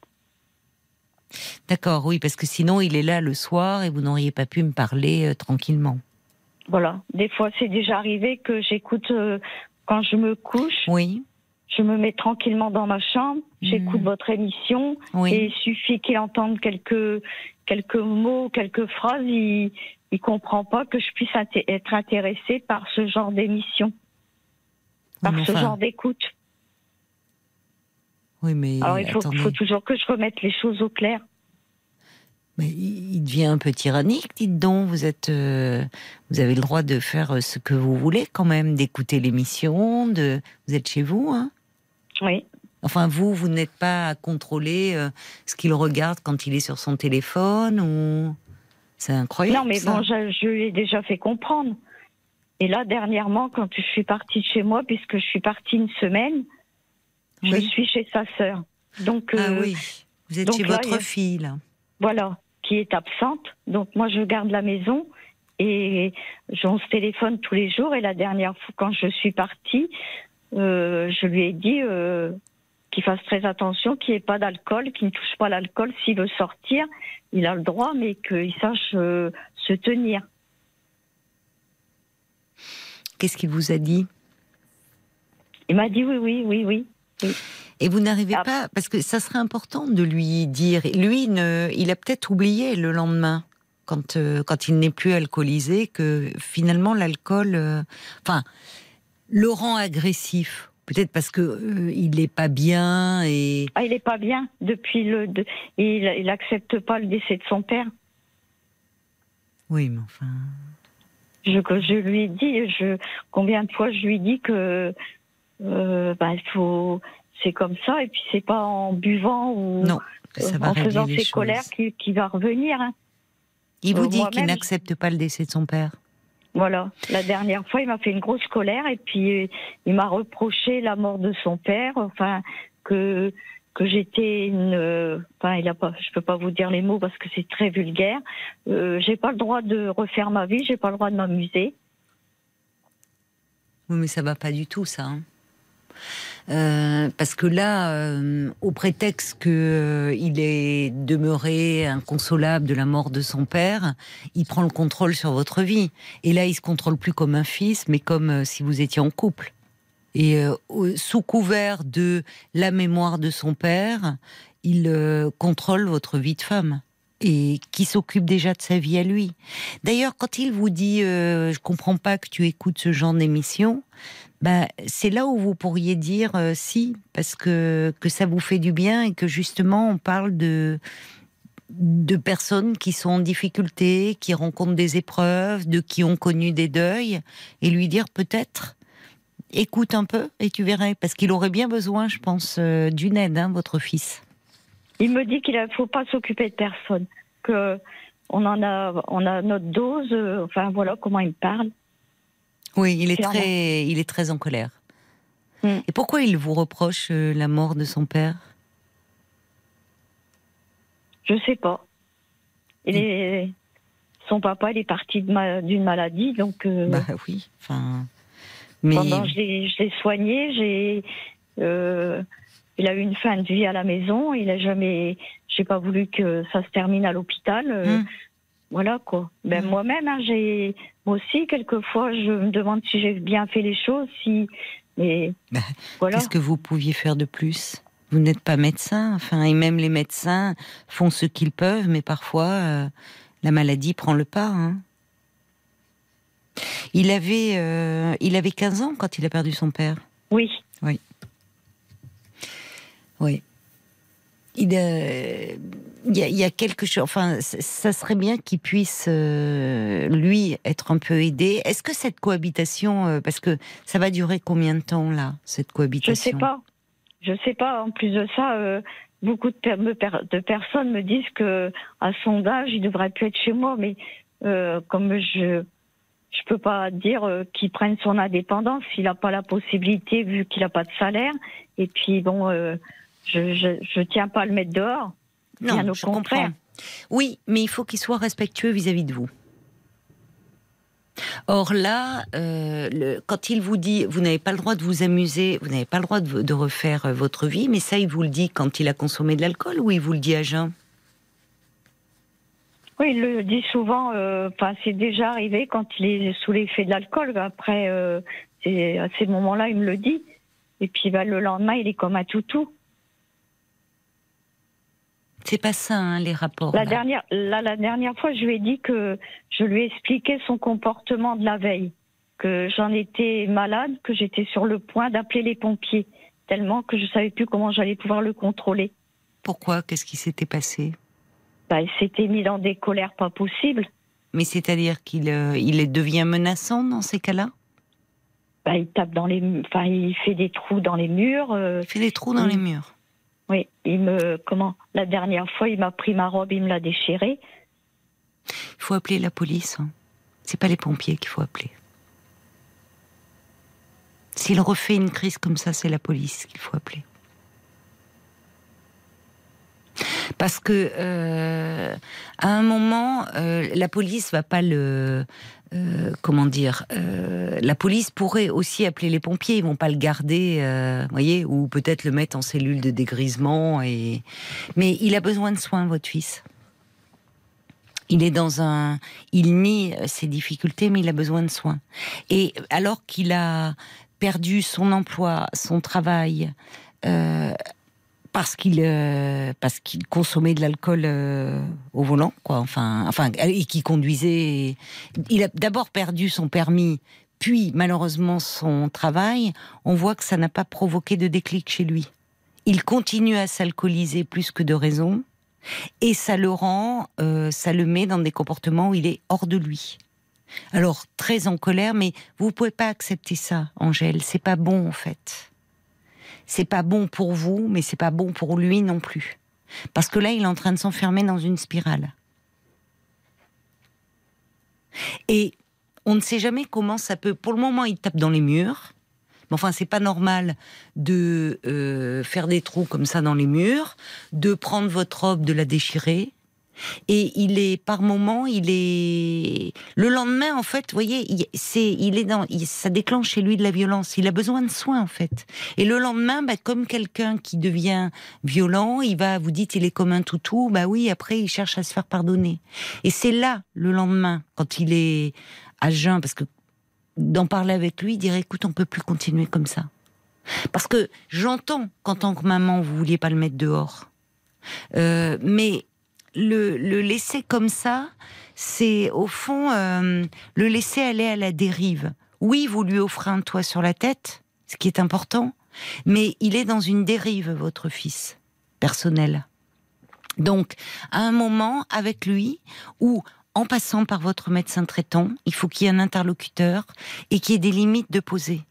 D'accord, oui, parce que sinon il est là le soir et vous n'auriez pas pu me parler euh, tranquillement. Voilà. Des fois, c'est déjà arrivé que j'écoute euh, quand je me couche, Oui, je me mets tranquillement dans ma chambre, j'écoute Mhm. votre émission oui. et il suffit qu'il entende quelques quelques mots, quelques phrases, il il comprend pas que je puisse inté- être intéressée par ce genre d'émission, par Oui, ce genre d'écoute. oui, mais Alors il faut, toujours que je remette les choses au clair. Mais il devient un peu tyrannique, dites donc. Vous êtes, euh, vous avez le droit de faire ce que vous voulez quand même, d'écouter l'émission. De, vous êtes chez vous, hein Oui. Enfin, vous, vous n'êtes pas à contrôler euh, ce qu'il regarde quand il est sur son téléphone ou c'est incroyable. Non, mais ça. bon, je, je lui ai déjà fait comprendre. Et là, dernièrement, quand je suis partie de chez moi, puisque je suis partie une semaine, je suis chez sa sœur. Donc, Ah euh, oui, vous êtes chez là, votre fille là. voilà, qui est absente. Donc, moi, je garde la maison et on se téléphone tous les jours. Et la dernière fois, quand je suis partie, euh, je lui ai dit euh, qu'il fasse très attention, qu'il n'y ait pas d'alcool, qu'il ne touche pas l'alcool. S'il veut sortir, il a le droit, mais qu'il sache euh, se tenir. Qu'est-ce qu'il vous a dit? Il m'a dit oui, oui, oui, oui. Et vous n'arrivez Ah. pas, parce que ça serait important de lui dire. Lui, ne, il a peut-être oublié le lendemain, quand, quand il n'est plus alcoolisé, que finalement l'alcool, enfin, le rend agressif. Peut-être parce que euh, il n'est pas bien et Ah, il est pas bien depuis le. de- il, il accepte pas le décès de son père. oui, mais enfin, Je, lui ai dit, je, combien de fois je lui ai dit que euh, bah, faut, c'est comme ça, et puis c'est pas en buvant ou non, euh, en faisant ses choses. colères qu'il va revenir. hein. Il vous Euh, dit qu'il n'accepte pas le décès de son père. Voilà. La dernière fois, il m'a fait une grosse colère, et puis il m'a reproché la mort de son père, enfin que que j'étais une, enfin il a pas, je peux pas vous dire les mots parce que c'est très vulgaire. Euh, j'ai pas le droit de refaire ma vie, j'ai pas le droit de m'amuser. Oui, mais ça va pas du tout, ça. hein. Euh, parce que là, euh, au prétexte que euh, est demeuré inconsolable de la mort de son père, il prend le contrôle sur votre vie. Et là, il se contrôle plus comme un fils, mais comme si vous étiez en couple. Et sous couvert de la mémoire de son père, il contrôle votre vie de femme et qui s'occupe déjà de sa vie à lui. D'ailleurs, quand il vous dit euh, je comprends pas que tu écoutes ce genre d'émission, ben, c'est là où vous pourriez dire euh, si, parce que, que ça vous fait du bien et que justement on parle de, de personnes qui sont en difficulté, qui rencontrent des épreuves, de qui ont connu des deuils, et lui dire peut-être écoute un peu et tu verrais, parce qu'il aurait bien besoin, je pense, euh, d'une aide, hein, votre fils. Il me dit qu'il ne faut pas s'occuper de personne, que on en a, on a notre dose. euh, enfin voilà comment il parle. Oui, il est Clairement. très, il est très en colère. Mm. Et pourquoi il vous reproche euh, la mort de son père? Je sais pas. Il est, son papa, il est parti ma- d'une maladie, donc euh, Bah oui, enfin. Mais pendant je l'ai, je l'ai soigné, j'ai, euh, il a eu une fin de vie à la maison. Il a jamais, j'ai pas voulu que ça se termine à l'hôpital. Mm. Voilà quoi. Ben Mm. moi-même, hein, j'ai, moi aussi, quelquefois, je me demande si j'ai bien fait les choses, si, mais Bah, voilà. qu'est-ce que vous pouviez faire de plus? Vous n'êtes pas médecin, enfin, et même les médecins font ce qu'ils peuvent, mais parfois euh, la maladie prend le pas. hein. Il avait, euh, il avait 15 ans quand il a perdu son père. Oui. Oui. Il, euh, il y, a, quelque chose. Enfin, ça serait bien qu'il puisse euh, lui être un peu aidé. Est-ce que cette cohabitation, euh, parce que ça va durer combien de temps là, cette Je cohabitation sais pas. Je sais pas. En plus de ça, euh, beaucoup de, personnes me disent que à son âge, il devrait plus être chez moi. Mais comme je je peux pas dire qu'il prenne son indépendance, il n'a pas la possibilité vu qu'il n'a pas de salaire. Et puis bon, je, je je tiens pas à le mettre dehors. Bien au je contraire. comprends. Oui, mais il faut qu'il soit respectueux vis-à-vis de vous. Or là, euh, le- quand il vous dit vous n'avez pas le droit de vous amuser, vous n'avez pas le droit de, de refaire euh, votre vie, mais ça il vous le dit quand il a consommé de l'alcool ou il vous le dit à jeun? Oui, il le dit souvent. euh, Enfin, c'est déjà arrivé quand il est sous l'effet de l'alcool. Après, euh, à ces moments-là, il me le dit. Et puis, bah, le lendemain, il est comme un toutou. C'est pas ça, hein, les rapports. La là. dernière, la, la dernière fois, je lui ai dit que je lui ai expliqué son comportement de la veille, que j'en étais malade, que j'étais sur le point d'appeler les pompiers, tellement que je savais plus comment j'allais pouvoir le contrôler. Pourquoi? Qu'est-ce qui s'était passé? Bah, il s'était mis dans des colères pas possibles. Mais c'est-à-dire qu'il euh, il devient menaçant dans ces cas-là? Bah, Il tape dans les, enfin, il fait des trous dans les murs. euh, Il fait des trous dans il- les murs. Oui, il me, comment La dernière fois, il m'a pris ma robe, il me l'a déchirée. Il faut appeler la police. Hein. C'est pas les pompiers qu'il faut appeler. S'il refait une crise comme ça, c'est la police qu'il faut appeler. Parce que euh, à un moment, euh, la police va pas le euh, comment dire La police pourrait aussi appeler les pompiers. Ils vont pas le garder, voyez, ou peut-être le mettre en cellule de dégrisement. Et mais il a besoin de soins, votre fils. Il est dans un, il nie ses difficultés, mais il a besoin de soins. Et alors qu'il a perdu son emploi, son travail, parce qu'il euh, parce qu'il consommait de l'alcool euh, au volant, quoi. Enfin, enfin, et qui conduisait. Il a d'abord perdu son permis, puis malheureusement son travail. On voit que ça n'a pas provoqué de déclic chez lui. Il continue à s'alcooliser plus que de raison. Et ça le rend, euh, ça le met dans des comportements où il est hors de lui. Alors très en colère, mais vous pouvez pas accepter ça, Angèle. C'est pas bon en fait. C'est pas bon pour vous, mais c'est pas bon pour lui non plus. Parce que là, il est en train de s'enfermer dans une spirale. Et on ne sait jamais comment ça peut. Pour le moment, il tape dans les murs. Mais enfin, c'est pas normal de euh, faire des trous comme ça dans les murs, de prendre votre robe, de la déchirer. Et il est par moment, il est le lendemain en fait, vous voyez, il, c'est, il est dans, il- ça déclenche chez lui de la violence. Il a besoin de soins en fait. Et le lendemain, bah, comme quelqu'un qui devient violent, il va, vous dites, il est comme un toutou. Bah oui, après il cherche à se faire pardonner. Et c'est là le lendemain, quand il est à jeun, parce que d'en parler avec lui, dire écoute, on peut plus continuer comme ça. Parce que j'entends qu'en tant que maman, vous vouliez pas le mettre dehors. Euh, mais le, laisser comme ça, c'est au fond euh, le laisser aller à la dérive. Oui, vous lui offrez un toit sur la tête, ce qui est important, mais il est dans une dérive, votre fils, personnel. Donc, à un moment, avec lui, où en passant par votre médecin traitant, il faut qu'il y ait un interlocuteur et qu'il y ait des limites de poser.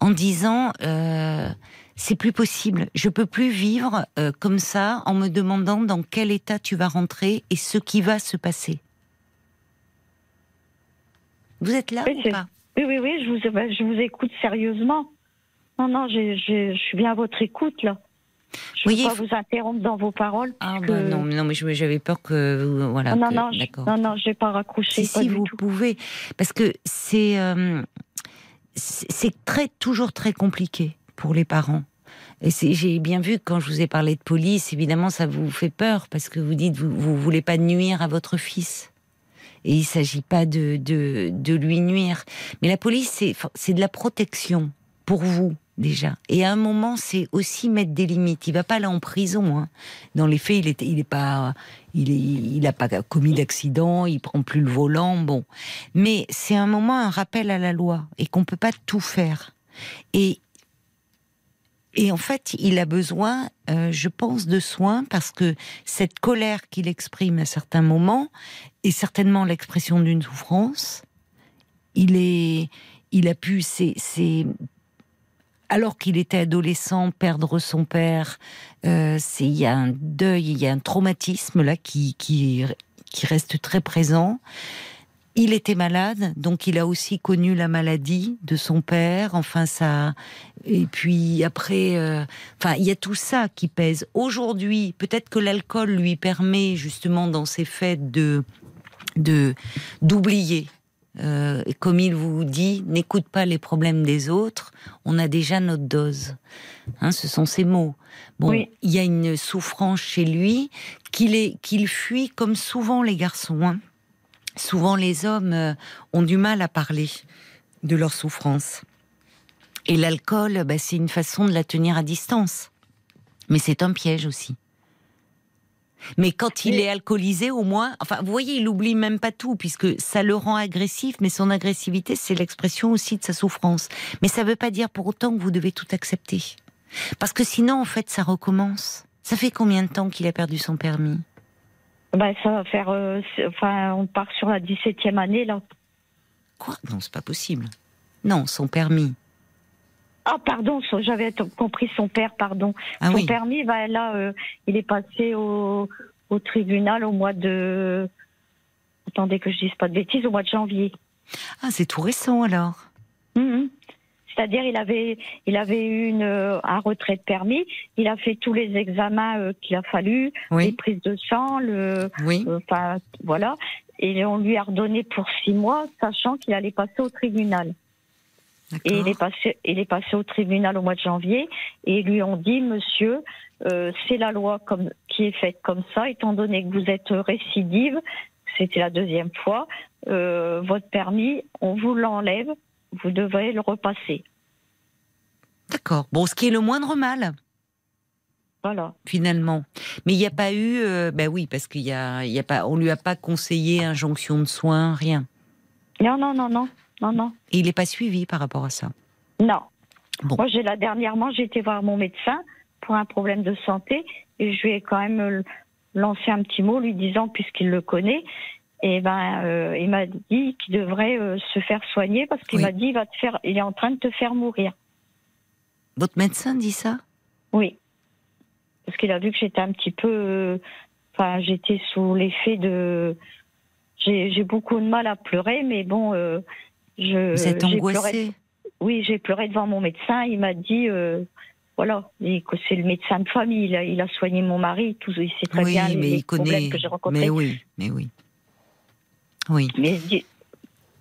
En disant, euh, c'est plus possible, je peux plus vivre euh, comme ça en me demandant dans quel état tu vas rentrer et ce qui va se passer. Vous êtes là Oui, ou pas? Oui, oui, oui, je vous, bah, je vous écoute sérieusement. Non, non, j'ai- j'ai- je suis bien à votre écoute, là. Je ne pas faut- vous interrompre dans vos paroles. Ah parce bah non, non, mais j'avais peur que voilà. non, que- non, je- non, non, je n'ai pas raccroché. Si, pas si, du vous tout. pouvez. Parce que c'est euh, c'est c'est très, toujours très compliqué pour les parents. Et j'ai bien vu que quand je vous ai parlé de police, évidemment, ça vous fait peur parce que vous dites vous, vous voulez pas nuire à votre fils. Et il s'agit pas de, de, lui nuire. Mais la police, c'est de la protection pour vous déjà. Et à un moment, c'est aussi mettre des limites. Il va pas aller en prison. hein. Dans les faits, il est, il pas, il il pas commis d'accident, il prend plus le volant. Bon, mais c'est un moment un rappel à la loi et qu'on peut pas tout faire. Et et en fait, il a besoin, euh, je pense, de soins parce que cette colère qu'il exprime à certains moments est certainement l'expression d'une souffrance. Il est, il a pu, c'est, alors qu'il était adolescent, perdre son père, euh, c'est il y a un deuil, il y a un traumatisme là qui qui qui reste très présent. Il était malade, donc il a aussi connu la maladie de son père. Enfin, ça. Et puis après, euh, enfin, il y a tout ça qui pèse. Aujourd'hui, peut-être que l'alcool lui permet justement dans ses fêtes de de d'oublier. Euh, et comme il vous dit, n'écoute pas les problèmes des autres. On a déjà notre dose. Hein, ce sont ses mots. Bon, Oui. il y a une souffrance chez lui qu'il est qu'il fuit comme souvent les garçons. hein. Souvent les hommes euh, ont du mal à parler de leur souffrance. Et l'alcool, bah, c'est une façon de la tenir à distance. Mais c'est un piège aussi. Mais quand il est alcoolisé, au moins, enfin, vous voyez, il oublie même pas tout, puisque ça le rend agressif, mais son agressivité, c'est l'expression aussi de sa souffrance. Mais ça ne veut pas dire pour autant que vous devez tout accepter. Parce que sinon, en fait, ça recommence. Ça fait combien de temps qu'il a perdu son permis? Ben, ça va faire. euh, enfin, on part sur la 17e année, là. Quoi? Non, c'est pas possible. Non, son permis. Ah, pardon, j'avais compris son père, pardon. Ah son oui. permis, ben, là, euh, il est passé au, au tribunal au mois de. Attendez que je dise pas de bêtises, au mois de janvier. Ah, c'est tout récent alors. Mhm. C'est-à-dire, il avait, il avait eu une, euh, un retrait de permis. Il a fait tous les examens euh, qu'il a fallu, les prises de sang, le, Oui. euh, enfin, voilà. Et on lui a redonné pour six mois, sachant qu'il allait passer au tribunal. Et il est passé, il est passé au tribunal au mois de janvier et ils lui ont dit, monsieur, euh, c'est la loi comme, qui est faite comme ça, étant donné que vous êtes récidive, c'était la deuxième fois, euh, votre permis, on vous l'enlève, vous devrez le repasser. D'accord. Bon, ce qui est le moindre mal. Voilà. finalement. Mais il n'y a pas eu, euh, ben oui, parce qu'il y a, il y a pas, on lui a pas conseillé injonction de soins, rien. Non, non, non, non, non, non. Et il n'est pas suivi par rapport à ça. Non. Bon. Moi, j'ai là dernièrement, j'ai été voir mon médecin pour un problème de santé et je lui ai quand même lancé un petit mot lui disant puisqu'il le connaît. Et ben, euh, il m'a dit qu'il devrait euh, se faire soigner parce qu'il Oui. m'a dit il va te faire, il est en train de te faire mourir. Votre médecin dit ça? Oui. Parce qu'il a vu que j'étais un petit peu, euh, enfin, j'étais sous l'effet de, j'ai beaucoup de mal à pleurer, mais bon, je. Vous êtes j'ai pleuré- Oui, j'ai pleuré devant mon médecin. Il m'a dit, voilà, c'est le médecin de famille. Il a, il a soigné mon mari, tout, il sait très Oui, bien les, mais les il problèmes que j'ai rencontrés. Mais oui, mais oui. Oui. Mais dis-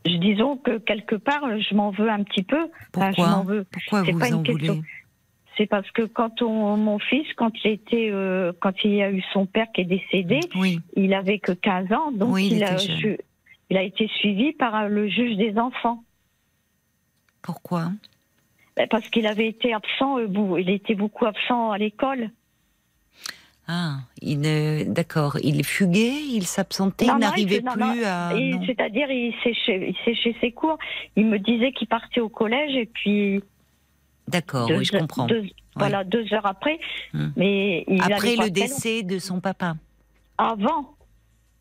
disons que quelque part, je m'en veux un petit peu. Enfin, je Pourquoi m'en veux. Pourquoi vous pas une question. voulez? C'est parce que quand on, mon fils, quand il était, euh, quand il a eu son père qui est décédé, Oui. il avait que 15 ans, donc Oui, il il, a, il a été suivi par euh, le juge des enfants. Pourquoi? Ben, Parce qu'il avait été absent, euh, il était beaucoup absent à l'école. Ah, il ne- d'accord. Il fuguait, il s'absentait, Non, il n'arrivait plus non, à. Et. C'est-à-dire, il séchait, il séchait ses cours. Il me disait qu'il partait au collège et puis D'accord, deux, oui, je comprends. deux- voilà, deux heures après. Hmm. Mais il Après le décès de son papa. Avant,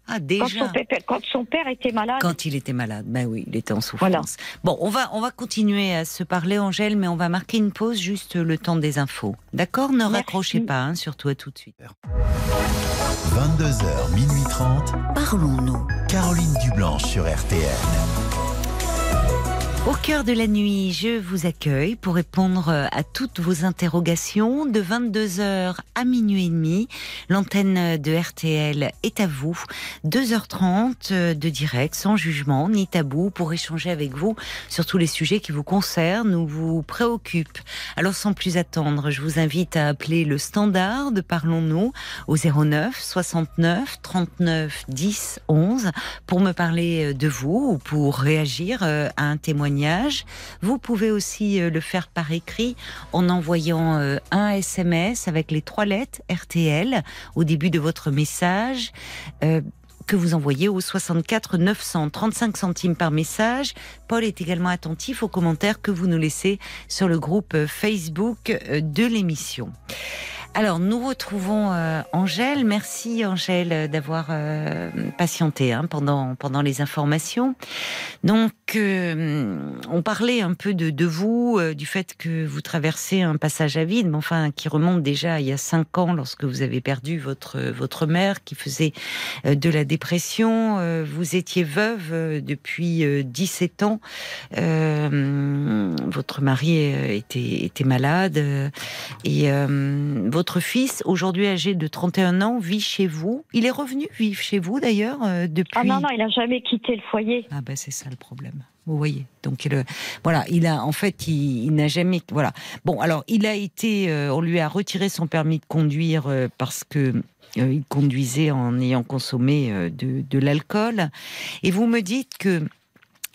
Ah, quand déjà. son, quand son père était malade. Quand il était malade, ben oui, il était en souffrance. Voilà. Bon, on va on va continuer à se parler, Angèle, mais on va marquer une pause juste le temps des infos. D'accord? Ne Merci. raccrochez pas, hein, surtout à tout de suite. 22h, minuit 30. Parlons-nous. Caroline Dublanche sur RTN. Au cœur de la nuit, je vous accueille pour répondre à toutes vos interrogations de 22h à minuit et demi. L'antenne de RTL est à vous. 2h30 de direct, sans jugement ni tabou, pour échanger avec vous sur tous les sujets qui vous concernent ou vous préoccupent. Alors sans plus attendre, je vous invite à appeler le standard de Parlons-nous au 09 69 39 10 11 pour me parler de vous ou pour réagir euh, à un témoignage. Vous pouvez aussi euh, le faire par écrit en envoyant euh, un SMS avec les trois lettres RTL au début de votre message. euh, que vous envoyez au 64 900 35 centimes par message. Paul est également attentif aux commentaires que vous nous laissez sur le groupe Facebook de l'émission. Alors, nous retrouvons euh, Angèle. Merci Angèle d'avoir euh, patienté hein, pendant pendant les informations. Donc, euh, on parlait un peu de, vous, euh, du fait que vous traversez un passage à vide, mais enfin qui remonte déjà il y a cinq ans lorsque vous avez perdu votre votre mère, qui faisait euh, de la dépression. Euh, vous étiez veuve euh, depuis euh, 17 ans. Euh, votre mari euh, était était malade euh, et euh, votre fils, aujourd'hui âgé de 31 ans, vit chez vous. Il est revenu vivre chez vous d'ailleurs euh, depuis. Ah non, non, il n'a jamais quitté le foyer. Ah ben c'est ça le problème. Vous voyez. Donc le, voilà, il a en fait il, il n'a jamais voilà. Bon alors il a été euh, on lui a retiré son permis de conduire euh, parce que euh, il conduisait en ayant consommé euh, de, de l'alcool et vous me dites que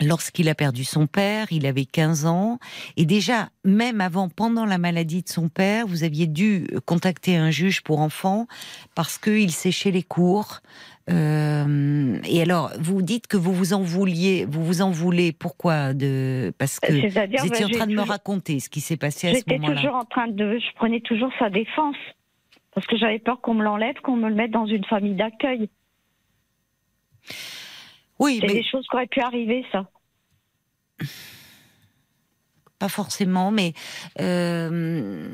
Lorsqu'il a perdu son père, il avait 15 ans. Et déjà, même avant, pendant la maladie de son père, vous aviez dû contacter un juge pour enfants parce qu'il séchait les cours. Euh, et alors, vous dites que vous vous en vouliez, vous vous en voulez. Pourquoi de Parce que C'est-à-dire, vous étiez en ben, train de me raconter ce qui s'est passé à ce J'étais moment-là. toujours en train de. Je prenais toujours sa défense. Parce que j'avais peur qu'on me l'enlève, qu'on me le mette dans une famille d'accueil. Oui, C'est mais des choses qui auraient pu arriver, ça. pas forcément, mais euh,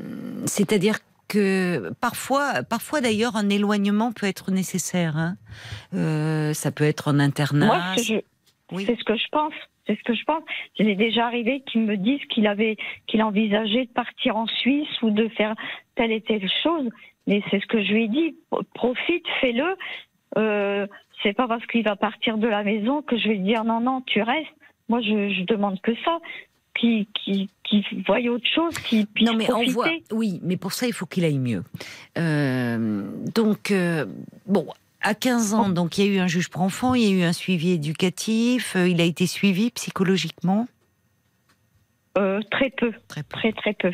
c'est-à-dire que parfois, parfois d'ailleurs, un éloignement peut être nécessaire. hein. Euh, ça peut être un internat. Moi, ce Oui. c'est ce que je pense. C'est ce que je pense. Il est déjà arrivé qu'il me dise qu'il avait, qu'il envisageait de partir en Suisse ou de faire telle et telle chose. Mais c'est ce que je lui ai dit. Profite, fais-le. Euh, c'est pas parce qu'il va partir de la maison que je vais lui dire non, non, tu restes. Moi, je, je demande que ça. Qui, qui, qui voie autre chose, qui puisse Non, mais on voit. Oui, mais pour ça, il faut qu'il aille mieux. Euh, donc, euh, bon. À 15 ans, donc il y a eu un juge pour enfants, il y a eu un suivi éducatif, euh, il a été suivi psychologiquement? Très peu, Très peu. très très peu.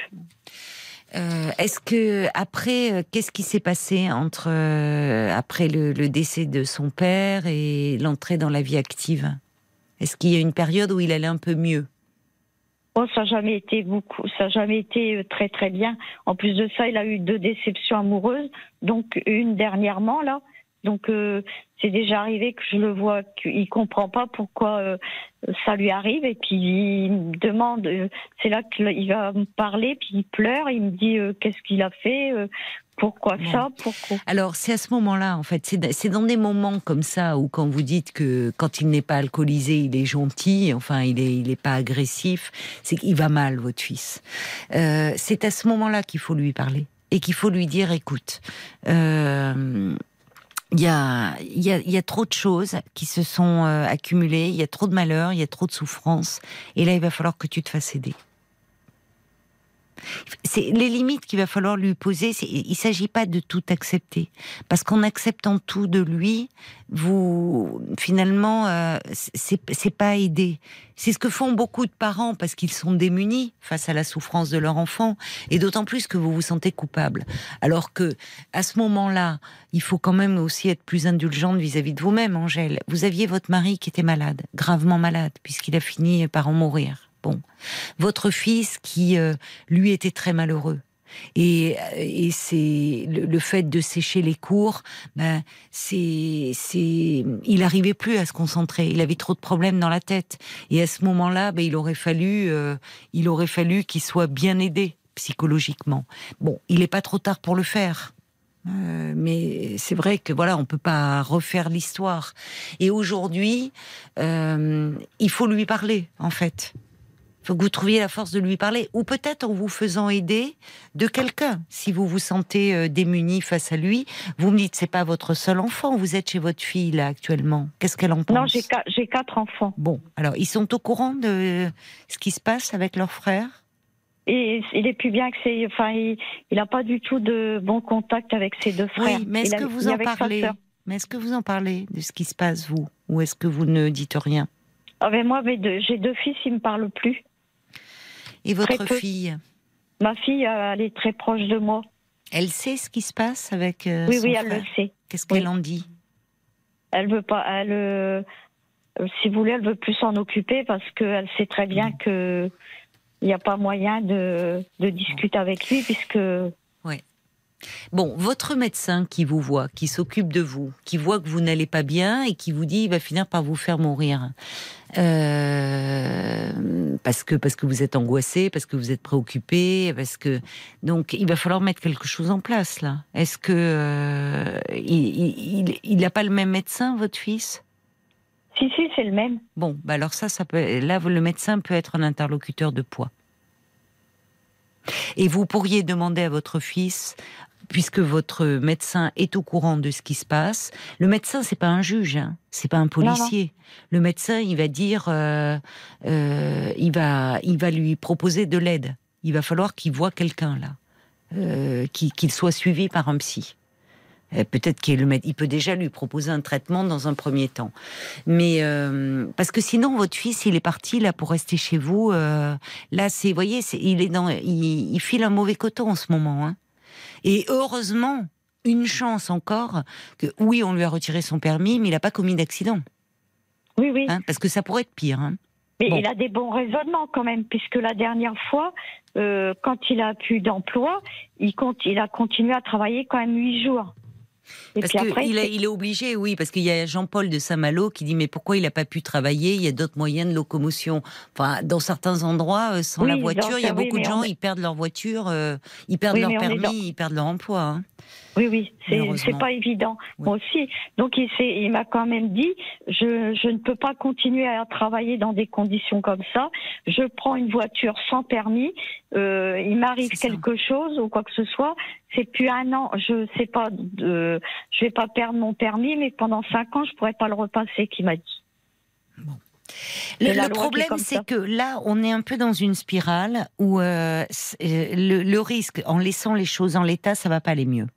Euh, Est-ce que après, euh, qu'est-ce qui s'est passé entre euh, après le, décès de son père et l'entrée dans la vie active? Est-ce qu'il y a une période où il allait un peu mieux? Oh, ça n'a jamais été beaucoup, ça n'a jamais été très très bien. En plus de ça, il a eu deux déceptions amoureuses, donc une dernièrement là. Donc euh, c'est déjà arrivé que je le vois qu'il comprend pas pourquoi euh, ça lui arrive et puis il me demande. euh, c'est là qu'il va me parler, puis il pleure, il me dit euh, qu'est-ce qu'il a fait, euh, pourquoi Bon. ça, pourquoi? Alors, c'est à ce moment-là, en fait, c'est c'est dans des moments comme ça où quand vous dites que quand il n'est pas alcoolisé, il est gentil, enfin, il est, il est pas agressif, c'est qu'il va mal, votre fils. Euh, c'est à ce moment-là qu'il faut lui parler et qu'il faut lui dire, écoute, euh, il y a, y, a, y a trop de choses qui se sont euh, accumulées, il y a trop de malheurs, il y a trop de souffrances, et là, il va falloir que tu te fasses aider. C'est les limites qu'il va falloir lui poser. Il ne s'agit pas de tout accepter, parce qu'en acceptant tout de lui, vous finalement, euh, c'est pas aider. C'est ce que font beaucoup de parents parce qu'ils sont démunis face à la souffrance de leur enfant, et d'autant plus que vous vous sentez coupable. Alors que à ce moment-là, il faut quand même aussi être plus indulgente vis-à-vis de vous-même, Angèle. Vous aviez votre mari qui était malade, gravement malade, puisqu'il a fini par en mourir. Bon, votre fils qui euh, lui était très malheureux. Et, c'est le, fait de sécher les cours, ben c'est il arrivait plus à se concentrer. Il avait trop de problèmes dans la tête. Et à ce moment-là, ben il aurait fallu euh, il aurait fallu qu'il soit bien aidé psychologiquement. Bon, il n'est pas trop tard pour le faire. Euh, mais c'est vrai que voilà, on peut pas refaire l'histoire. Et aujourd'hui, il faut lui parler, en fait. Il faut que vous trouviez la force de lui parler, ou peut-être en vous faisant aider de quelqu'un. Si vous vous sentez euh, démuni face à lui, vous me dites c'est pas votre seul enfant. Vous êtes chez votre fille là actuellement. Qu'est-ce qu'elle en pense Non, j'ai qua- j'ai quatre enfants. Bon, alors ils sont au courant de ce qui se passe avec leur frère? Et il est plus bien que. Enfin, il n'a pas du tout de bon contact avec ses deux frères. Oui, mais est-ce Il a- que vous en parlez? Mais est-ce que vous en parlez de ce qui se passe vous, ou est-ce que vous ne dites rien? Ah, mais moi, mes deux- j'ai deux fils, ils me parlent plus. Et votre fille, Ma fille, euh, elle est très proche de moi. elle sait ce qui se passe avec euh, oui, son oui, elle frère le sait. Qu'est-ce Oui. qu'elle en dit Elle veut pas. Elle, euh, si vous voulez, elle veut plus s'en occuper parce qu'elle sait très bien Mm. que il n'y a pas moyen de, de discuter avec lui puisque Bon, votre médecin qui vous voit, qui s'occupe de vous, qui voit que vous n'allez pas bien et qui vous dit il va finir par vous faire mourir. Euh, parce que parce que vous êtes angoissé, parce que vous êtes préoccupé, parce que donc il va falloir mettre quelque chose en place là. Est-ce que euh, il, il, il n'a pas le même médecin votre fils? Si si c'est le même. Bon, bah alors ça, ça peut, là, le médecin peut être un interlocuteur de poids. Et vous pourriez demander à votre fils, puisque votre médecin est au courant de ce qui se passe. Le médecin, c'est pas un juge, hein, c'est pas un policier. Le médecin, il va dire, euh, euh, il va, il va lui proposer de l'aide. Il va falloir qu'il voit quelqu'un là, euh, qu'il soit suivi par un psy. Euh, Peut-être qu'il peut déjà lui proposer un traitement dans un premier temps. Mais euh, parce que sinon votre fils il est parti là pour rester chez vous. euh, là c'est, voyez, c'est- il est dans, il, il file un mauvais coton en ce moment. Hein. Et heureusement, une chance encore que oui on lui a retiré son permis, mais il n'a pas commis d'accident, Oui oui. hein, parce que ça pourrait être pire. Hein. Mais Bon. il a des bons raisonnements quand même, puisque la dernière fois, euh, quand il a plus d'emploi, il, compte, il a continué à travailler quand même huit jours. Et Parce qu'il il est obligé, oui, parce qu'il y a Jean-Paul de Saint-Malo qui dit mais pourquoi il n'a pas pu travailler? Il y a d'autres moyens de locomotion. Enfin, dans certains endroits, euh, sans Oui, la voiture, il y a ça, oui, beaucoup de gens, on ils perdent leur voiture, euh, ils perdent Oui, leur permis, dans- ils perdent leur emploi. hein. Oui, oui, c'est pas évident. Oui. Moi aussi. Donc il, il m'a quand même dit, je, je ne peux pas continuer à travailler dans des conditions comme ça. Je prends une voiture sans permis. euh, il m'arrive ça. quelque chose ou quoi que ce soit. C'est plus un an. Je sais pas. De, je vais pas perdre mon permis, mais pendant cinq ans, je pourrais pas le repasser. Qui m'a dit. Le, problème, c'est que là, on est un peu dans une spirale où euh, euh, le, le risque, en laissant les choses en l'état, ça va pas aller mieux.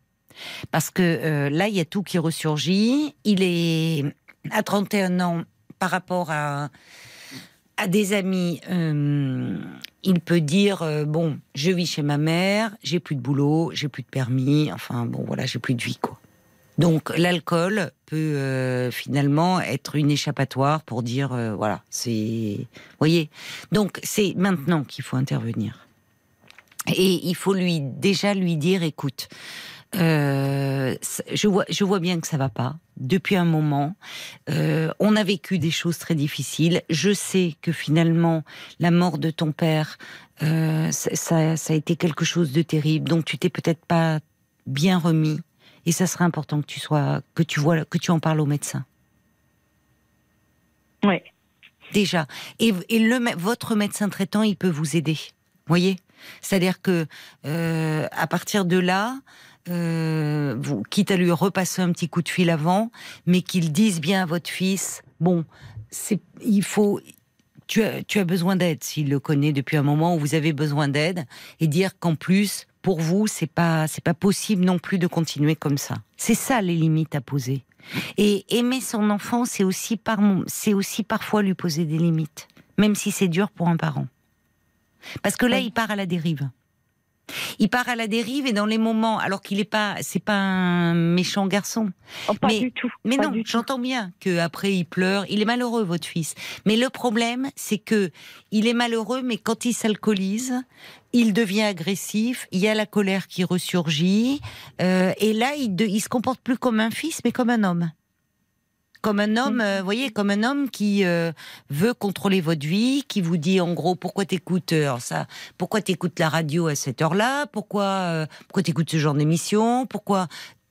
Parce que euh, là, il y a tout qui ressurgit. Il est à 31 ans par rapport à, des amis. euh, il peut dire euh, bon, je vis chez ma mère, j'ai plus de boulot, j'ai plus de permis. Enfin bon, voilà, j'ai plus de vie quoi. Donc l'alcool peut finalement être une échappatoire pour dire voilà, c'est voyez. Donc c'est maintenant qu'il faut intervenir. Et il faut déjà lui dire écoute, euh, je vois je vois bien que ça va pas depuis un moment. Euh, on a vécu des choses très difficiles. Je sais que finalement la mort de ton père euh, ça, ça a été quelque chose de terrible. Donc tu t'es peut-être pas bien remis. Et ça serait important que tu sois, que tu vois, que tu en parles au médecin. Ouais. Déjà. Et, et le, votre médecin traitant, il peut vous aider. Voyez? C'est-à-dire que euh, à partir de là, euh, quitte à lui repasser un petit coup de fil avant, mais qu'il dise bien à votre fils, bon, c'est, il faut, tu as, tu as besoin d'aide s'il le connaît depuis un moment où vous avez besoin d'aide et dire qu'en plus pour vous c'est pas c'est pas possible non plus de continuer comme ça. C'est ça les limites à poser. Et aimer son enfant c'est aussi par c'est aussi parfois lui poser des limites même si c'est dur pour un parent. Parce que là Oui. il part à la dérive. Il part à la dérive et dans les moments alors qu'il est pas c'est pas un méchant garçon. Oh, pas Mais- du tout. Mais pas non, j'entends bien que après il pleure, il est malheureux votre fils. Mais le problème, c'est que il est malheureux, mais quand il s'alcoolise, il devient agressif. Il y a la colère qui ressurgit, euh, et là, il, de- il se comporte plus comme un fils, mais comme un homme. Comme un homme, euh, vous voyez, comme un homme qui euh, veut contrôler votre vie, qui vous dit en gros pourquoi t'écoutes euh, ça, pourquoi t'écoutes la radio à cette heure-là, pourquoi euh, pourquoi t'écoutes ce genre d'émission, pourquoi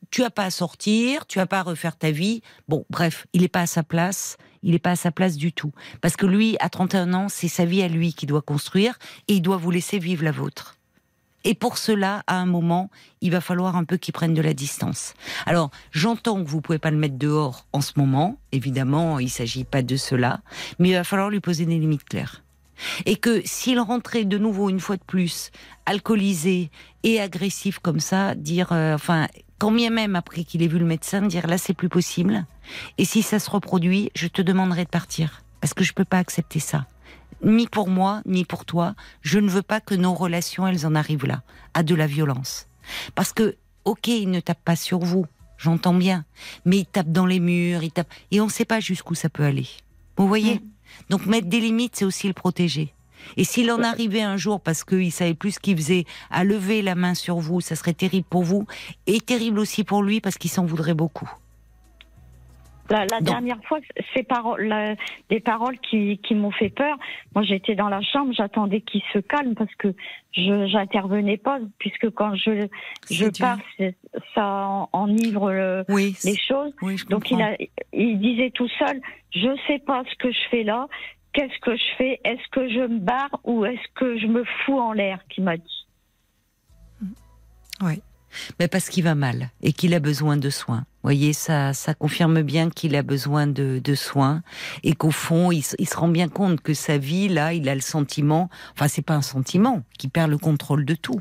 tu as pas à sortir, tu as pas à refaire ta vie. Bon, bref, il n'est pas à sa place. Il n'est pas à sa place du tout. Parce que lui, à 31 ans, c'est sa vie à lui qu'il doit construire et il doit vous laisser vivre la vôtre. Et pour cela, à un moment, il va falloir un peu qu'il prenne de la distance. Alors, j'entends que vous pouvez pas le mettre dehors en ce moment. Évidemment, il s'agit pas de cela. Mais il va falloir lui poser des limites claires. Et que s'il rentrait de nouveau une fois de plus, alcoolisé et agressif comme ça, dire, euh, enfin, quand bien même après qu'il ait vu le médecin, dire là c'est plus possible. Et si ça se reproduit, je te demanderai de partir parce que je peux pas accepter ça. Ni pour moi, ni pour toi. Je ne veux pas que nos relations, elles en arrivent là, à de la violence. Parce que, ok, il ne tape pas sur vous, j'entends bien, mais il tape dans les murs, il tape, et on ne sait pas jusqu'où ça peut aller. Vous voyez Donc mettre des limites, c'est aussi le protéger. Et s'il en arrivait un jour, parce qu'il savait plus ce qu'il faisait, à lever la main sur vous, ça serait terrible pour vous, et terrible aussi pour lui, parce qu'il s'en voudrait beaucoup. La, la dernière fois, ces paroles, la- des paroles qui, qui m'ont fait peur. Moi, j'étais dans la chambre, j'attendais qu'il se calme parce que je j'intervenais pas, puisque quand je je pars, ça en- enivre le- Oui, les choses. oui, Donc il a, il disait tout seul, je sais pas ce que je fais là. Qu'est-ce que je fais? Est-ce que je me barre ou est-ce que je me fous en l'air? Qui m'a dit. Oui. Mais parce qu'il va mal et qu'il a besoin de soins. Vous voyez, ça, ça confirme bien qu'il a besoin de, de soins et qu'au fond, il, se- il se rend bien compte que sa vie, là, il a le sentiment, enfin, c'est pas un sentiment, qu'il perd le contrôle de tout.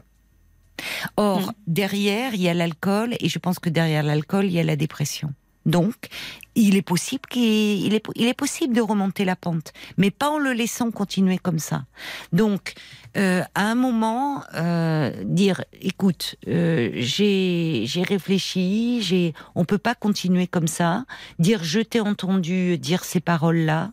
Or, Mm. derrière, il y a l'alcool et je pense que derrière l'alcool, il y a la dépression. Donc, il est possible qu'il il est, il est possible de remonter la pente, mais pas en le laissant continuer comme ça. Donc, euh, à un moment, euh, dire, écoute, euh, j'ai réfléchi, j'ai, on peut pas continuer comme ça. Dire, je t'ai entendu dire ces paroles-là.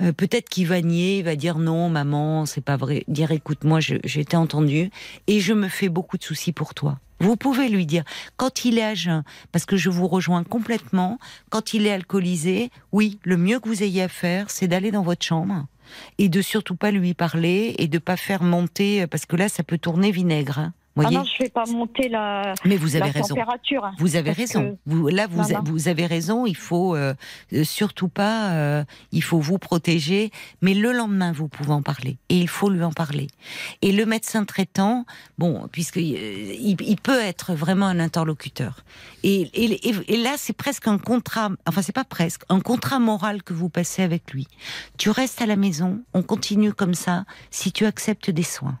Euh, Peut-être qu'il va nier, il va dire non, maman, c'est pas vrai. Dire, écoute, moi, j'ai été entendu et je me fais beaucoup de soucis pour toi. Vous pouvez lui dire, quand il est à jeun, parce que je vous rejoins complètement, quand il est alcoolisé, oui, le mieux que vous ayez à faire, c'est d'aller dans votre chambre et de surtout pas lui parler et de pas faire monter, parce que là, ça peut tourner vinaigre. hein. Ah Voyez non, je vais pas monter la, Mais vous avez la raison. température. Vous avez raison. Vous, là, vous, avez raison. Il faut euh, surtout pas. euh, il faut vous protéger. Mais le lendemain, vous pouvez en parler. Et il faut lui en parler. Et le médecin traitant, bon, puisque euh, il, il peut être vraiment un interlocuteur. Et- et là, c'est presque un contrat. Enfin, c'est pas presque un contrat moral que vous passez avec lui. Tu restes à la maison. On continue comme ça. Si tu acceptes des soins.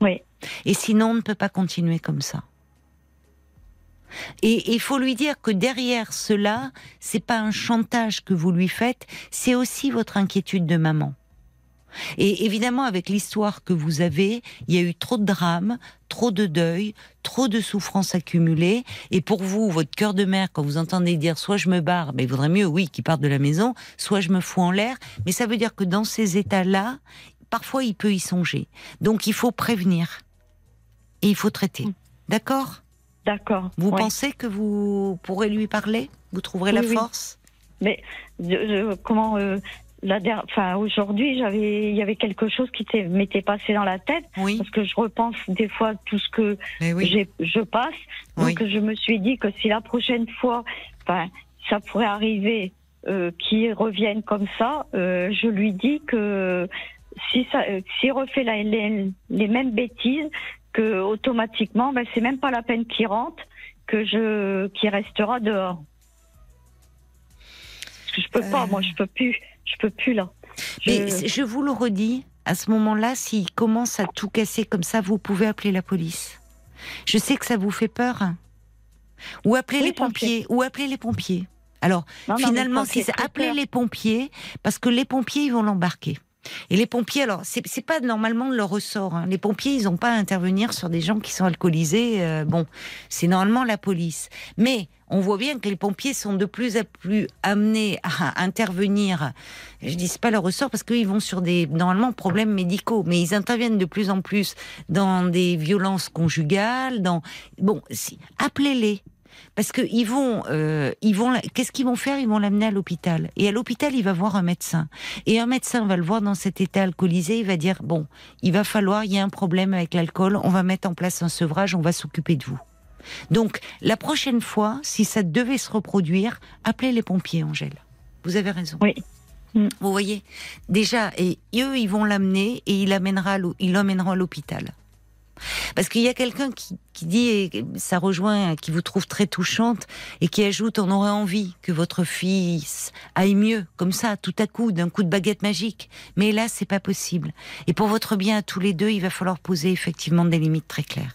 Oui. Et sinon, on ne peut pas continuer comme ça. Et il faut lui dire que derrière cela, c'est pas un chantage que vous lui faites, c'est aussi votre inquiétude de maman. Et évidemment, avec l'histoire que vous avez, il y a eu trop de drames, trop de deuil, trop de souffrances accumulées. Et pour vous, votre cœur de mère, quand vous entendez dire soit je me barre, mais il vaudrait mieux, oui, qu'il parte de la maison, soit je me fous en l'air. Mais ça veut dire que dans ces états-là, parfois il peut y songer. Donc il faut prévenir. Et il faut traiter. D'accord? D'accord. Vous oui. pensez que vous pourrez lui parler? Vous trouverez la Oui, force? Mais je- je- comment euh, la der- enfin aujourd'hui j'avais il y avait quelque chose qui m'était passé dans la tête Oui. parce que je repense des fois tout ce que je passe. Oui. Donc je me suis dit que si la prochaine fois, enfin, ça pourrait arriver euh, qu'il revienne comme ça, euh, je lui dis que si ça, s'il refait la- les, les mêmes bêtises, que automatiquement, ben, c'est même pas la peine qu'il rentre, que je, qu'il restera dehors. Parce que je peux pas, Euh. moi, je peux plus, je peux plus là. Je- Mais je vous le redis, à ce moment-là, s'il commence à tout casser comme ça, vous pouvez appeler la police. Je sais que ça vous fait peur. Ou appeler Oui, les pompiers. Ou appeler les pompiers. Alors, Non, non, mais finalement, si appeler les pompiers, parce que les pompiers, ils vont l'embarquer. Et les pompiers, alors, c'est c'est pas normalement leur ressort. hein. Les pompiers, ils n'ont pas à intervenir sur des gens qui sont alcoolisés. euh, bon, c'est normalement la police. Mais on voit bien que les pompiers sont de plus en plus amenés à intervenir. Je dis pas leur ressort parce qu'ils vont sur des normalement problèmes médicaux, mais ils interviennent de plus en plus dans des violences conjugales. Dans bon, si, appelez-les. Parce que ils vont, euh, ils vont, qu'est-ce qu'ils vont faire? Ils vont l'amener à l'hôpital. Et à l'hôpital, il va voir un médecin. Et un médecin va le voir dans cet état alcoolisé. Il va dire bon, il va falloir, il y a un problème avec l'alcool. On va mettre en place un sevrage. On va s'occuper de vous. Donc la prochaine fois, si ça devait se reproduire, appelez les pompiers, Angèle. Vous avez raison. Oui. Mm. Vous voyez? Déjà, et eux, ils vont l'amener et il l'hô- il l'emmènera à l'hôpital. Parce qu'il y a quelqu'un qui, qui dit, et ça rejoint, qui vous trouve très touchante, et qui ajoute, on aurait envie que votre fils aille mieux, comme ça, tout à coup, d'un coup de baguette magique. Mais là, c'est pas possible. Et pour votre bien à tous les deux, il va falloir poser effectivement des limites très claires.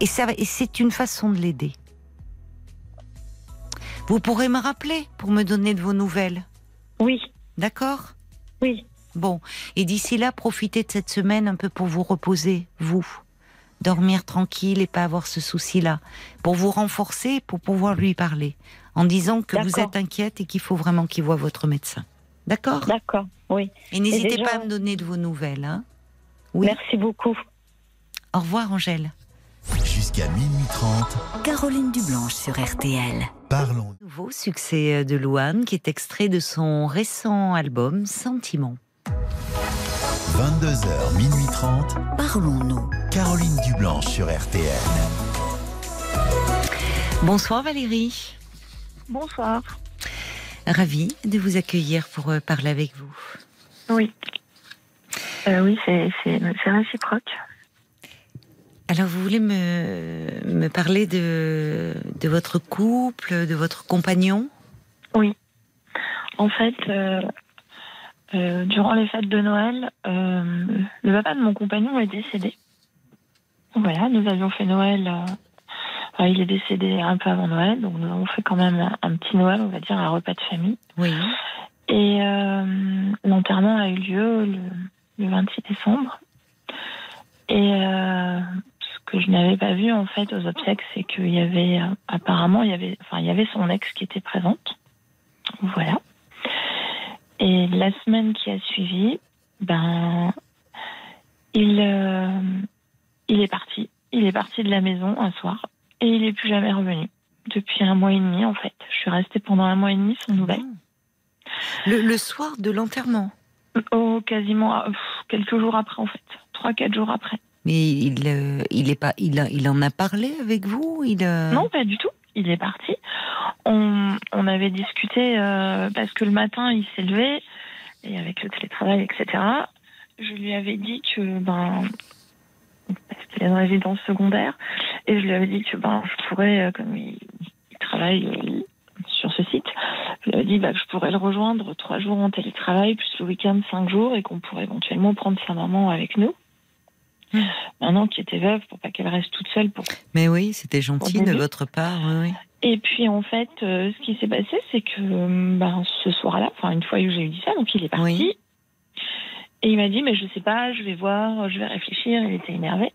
Et, ça, et c'est une façon de l'aider. Vous pourrez me rappeler pour me donner de vos nouvelles, Oui, d'accord? Oui, Bon, et d'ici là, profitez de cette semaine un peu pour vous reposer, vous. Dormir tranquille et pas avoir ce souci-là. Pour vous renforcer, pour pouvoir lui parler. En disant que vous D'accord. êtes inquiète et qu'il faut vraiment qu'il voit votre médecin. D'accord? D'accord, oui. Et n'hésitez pas à me donner de vos nouvelles. Hein oui. Merci beaucoup. Au revoir, Angèle. Jusqu'à minuit 30, Caroline Dublanche sur RTL. parlons. Nouveau succès de Louane, qui est extrait de son récent album Sentiment. 22h, minuit 30, Parlons-nous. Caroline Dublanche sur RTL. Bonsoir Valérie. Bonsoir. Ravie de vous accueillir pour euh, parler avec vous. Oui. Euh, oui, c'est réciproque. Alors, vous voulez me, me parler de, de votre couple, de votre compagnon? En fait, euh, euh, durant les fêtes de Noël, euh, le papa de mon compagnon est décédé. Voilà, nous avions fait Noël. euh, enfin, il est décédé un peu avant Noël, donc nous avons fait quand même un, un petit Noël, on va dire, un repas de famille. Oui. Et euh, l'enterrement a eu lieu le, le 26 décembre. Et euh, ce que je n'avais pas vu en fait aux obsèques, c'est qu'il y avait euh, apparemment il y avait, enfin il y avait son ex qui était présente. Voilà. Et la semaine qui a suivi, ben il euh, il est parti. Il est parti de la maison un soir et il est plus jamais revenu. Depuis un mois et demi, en fait. Je suis restée pendant un mois et demi sans nouvelles. Le, le soir de l'enterrement. Oh, quasiment euh, pff, quelques jours après, en fait. Trois, quatre jours après. Mais il, euh, il est pas, il, a- il en a parlé avec vous? Il Non, pas du tout. Il est parti. On, avait discuté euh, parce que le matin, il s'est levé et avec le télétravail, etc. Je lui avais dit que ben parce qu'il est en résidence secondaire et je lui avais dit que ben je pourrais, euh, comme il, il travaille euh, sur ce site, je lui avais dit bah, que je pourrais le rejoindre trois jours en télétravail plus le week-end cinq jours et qu'on pourrait éventuellement prendre sa maman avec nous. Hmm. Maintenant qui était veuve pour pas qu'elle reste toute seule pour Mais oui, c'était gentil de votre part. Oui, oui. et puis en fait, euh, ce qui s'est passé, c'est que euh, ben, ce soir-là, enfin une fois que j'ai eu dit ça, donc il est parti. Oui. Et il m'a dit, mais je sais pas, je vais voir, je vais réfléchir. Il était énervé.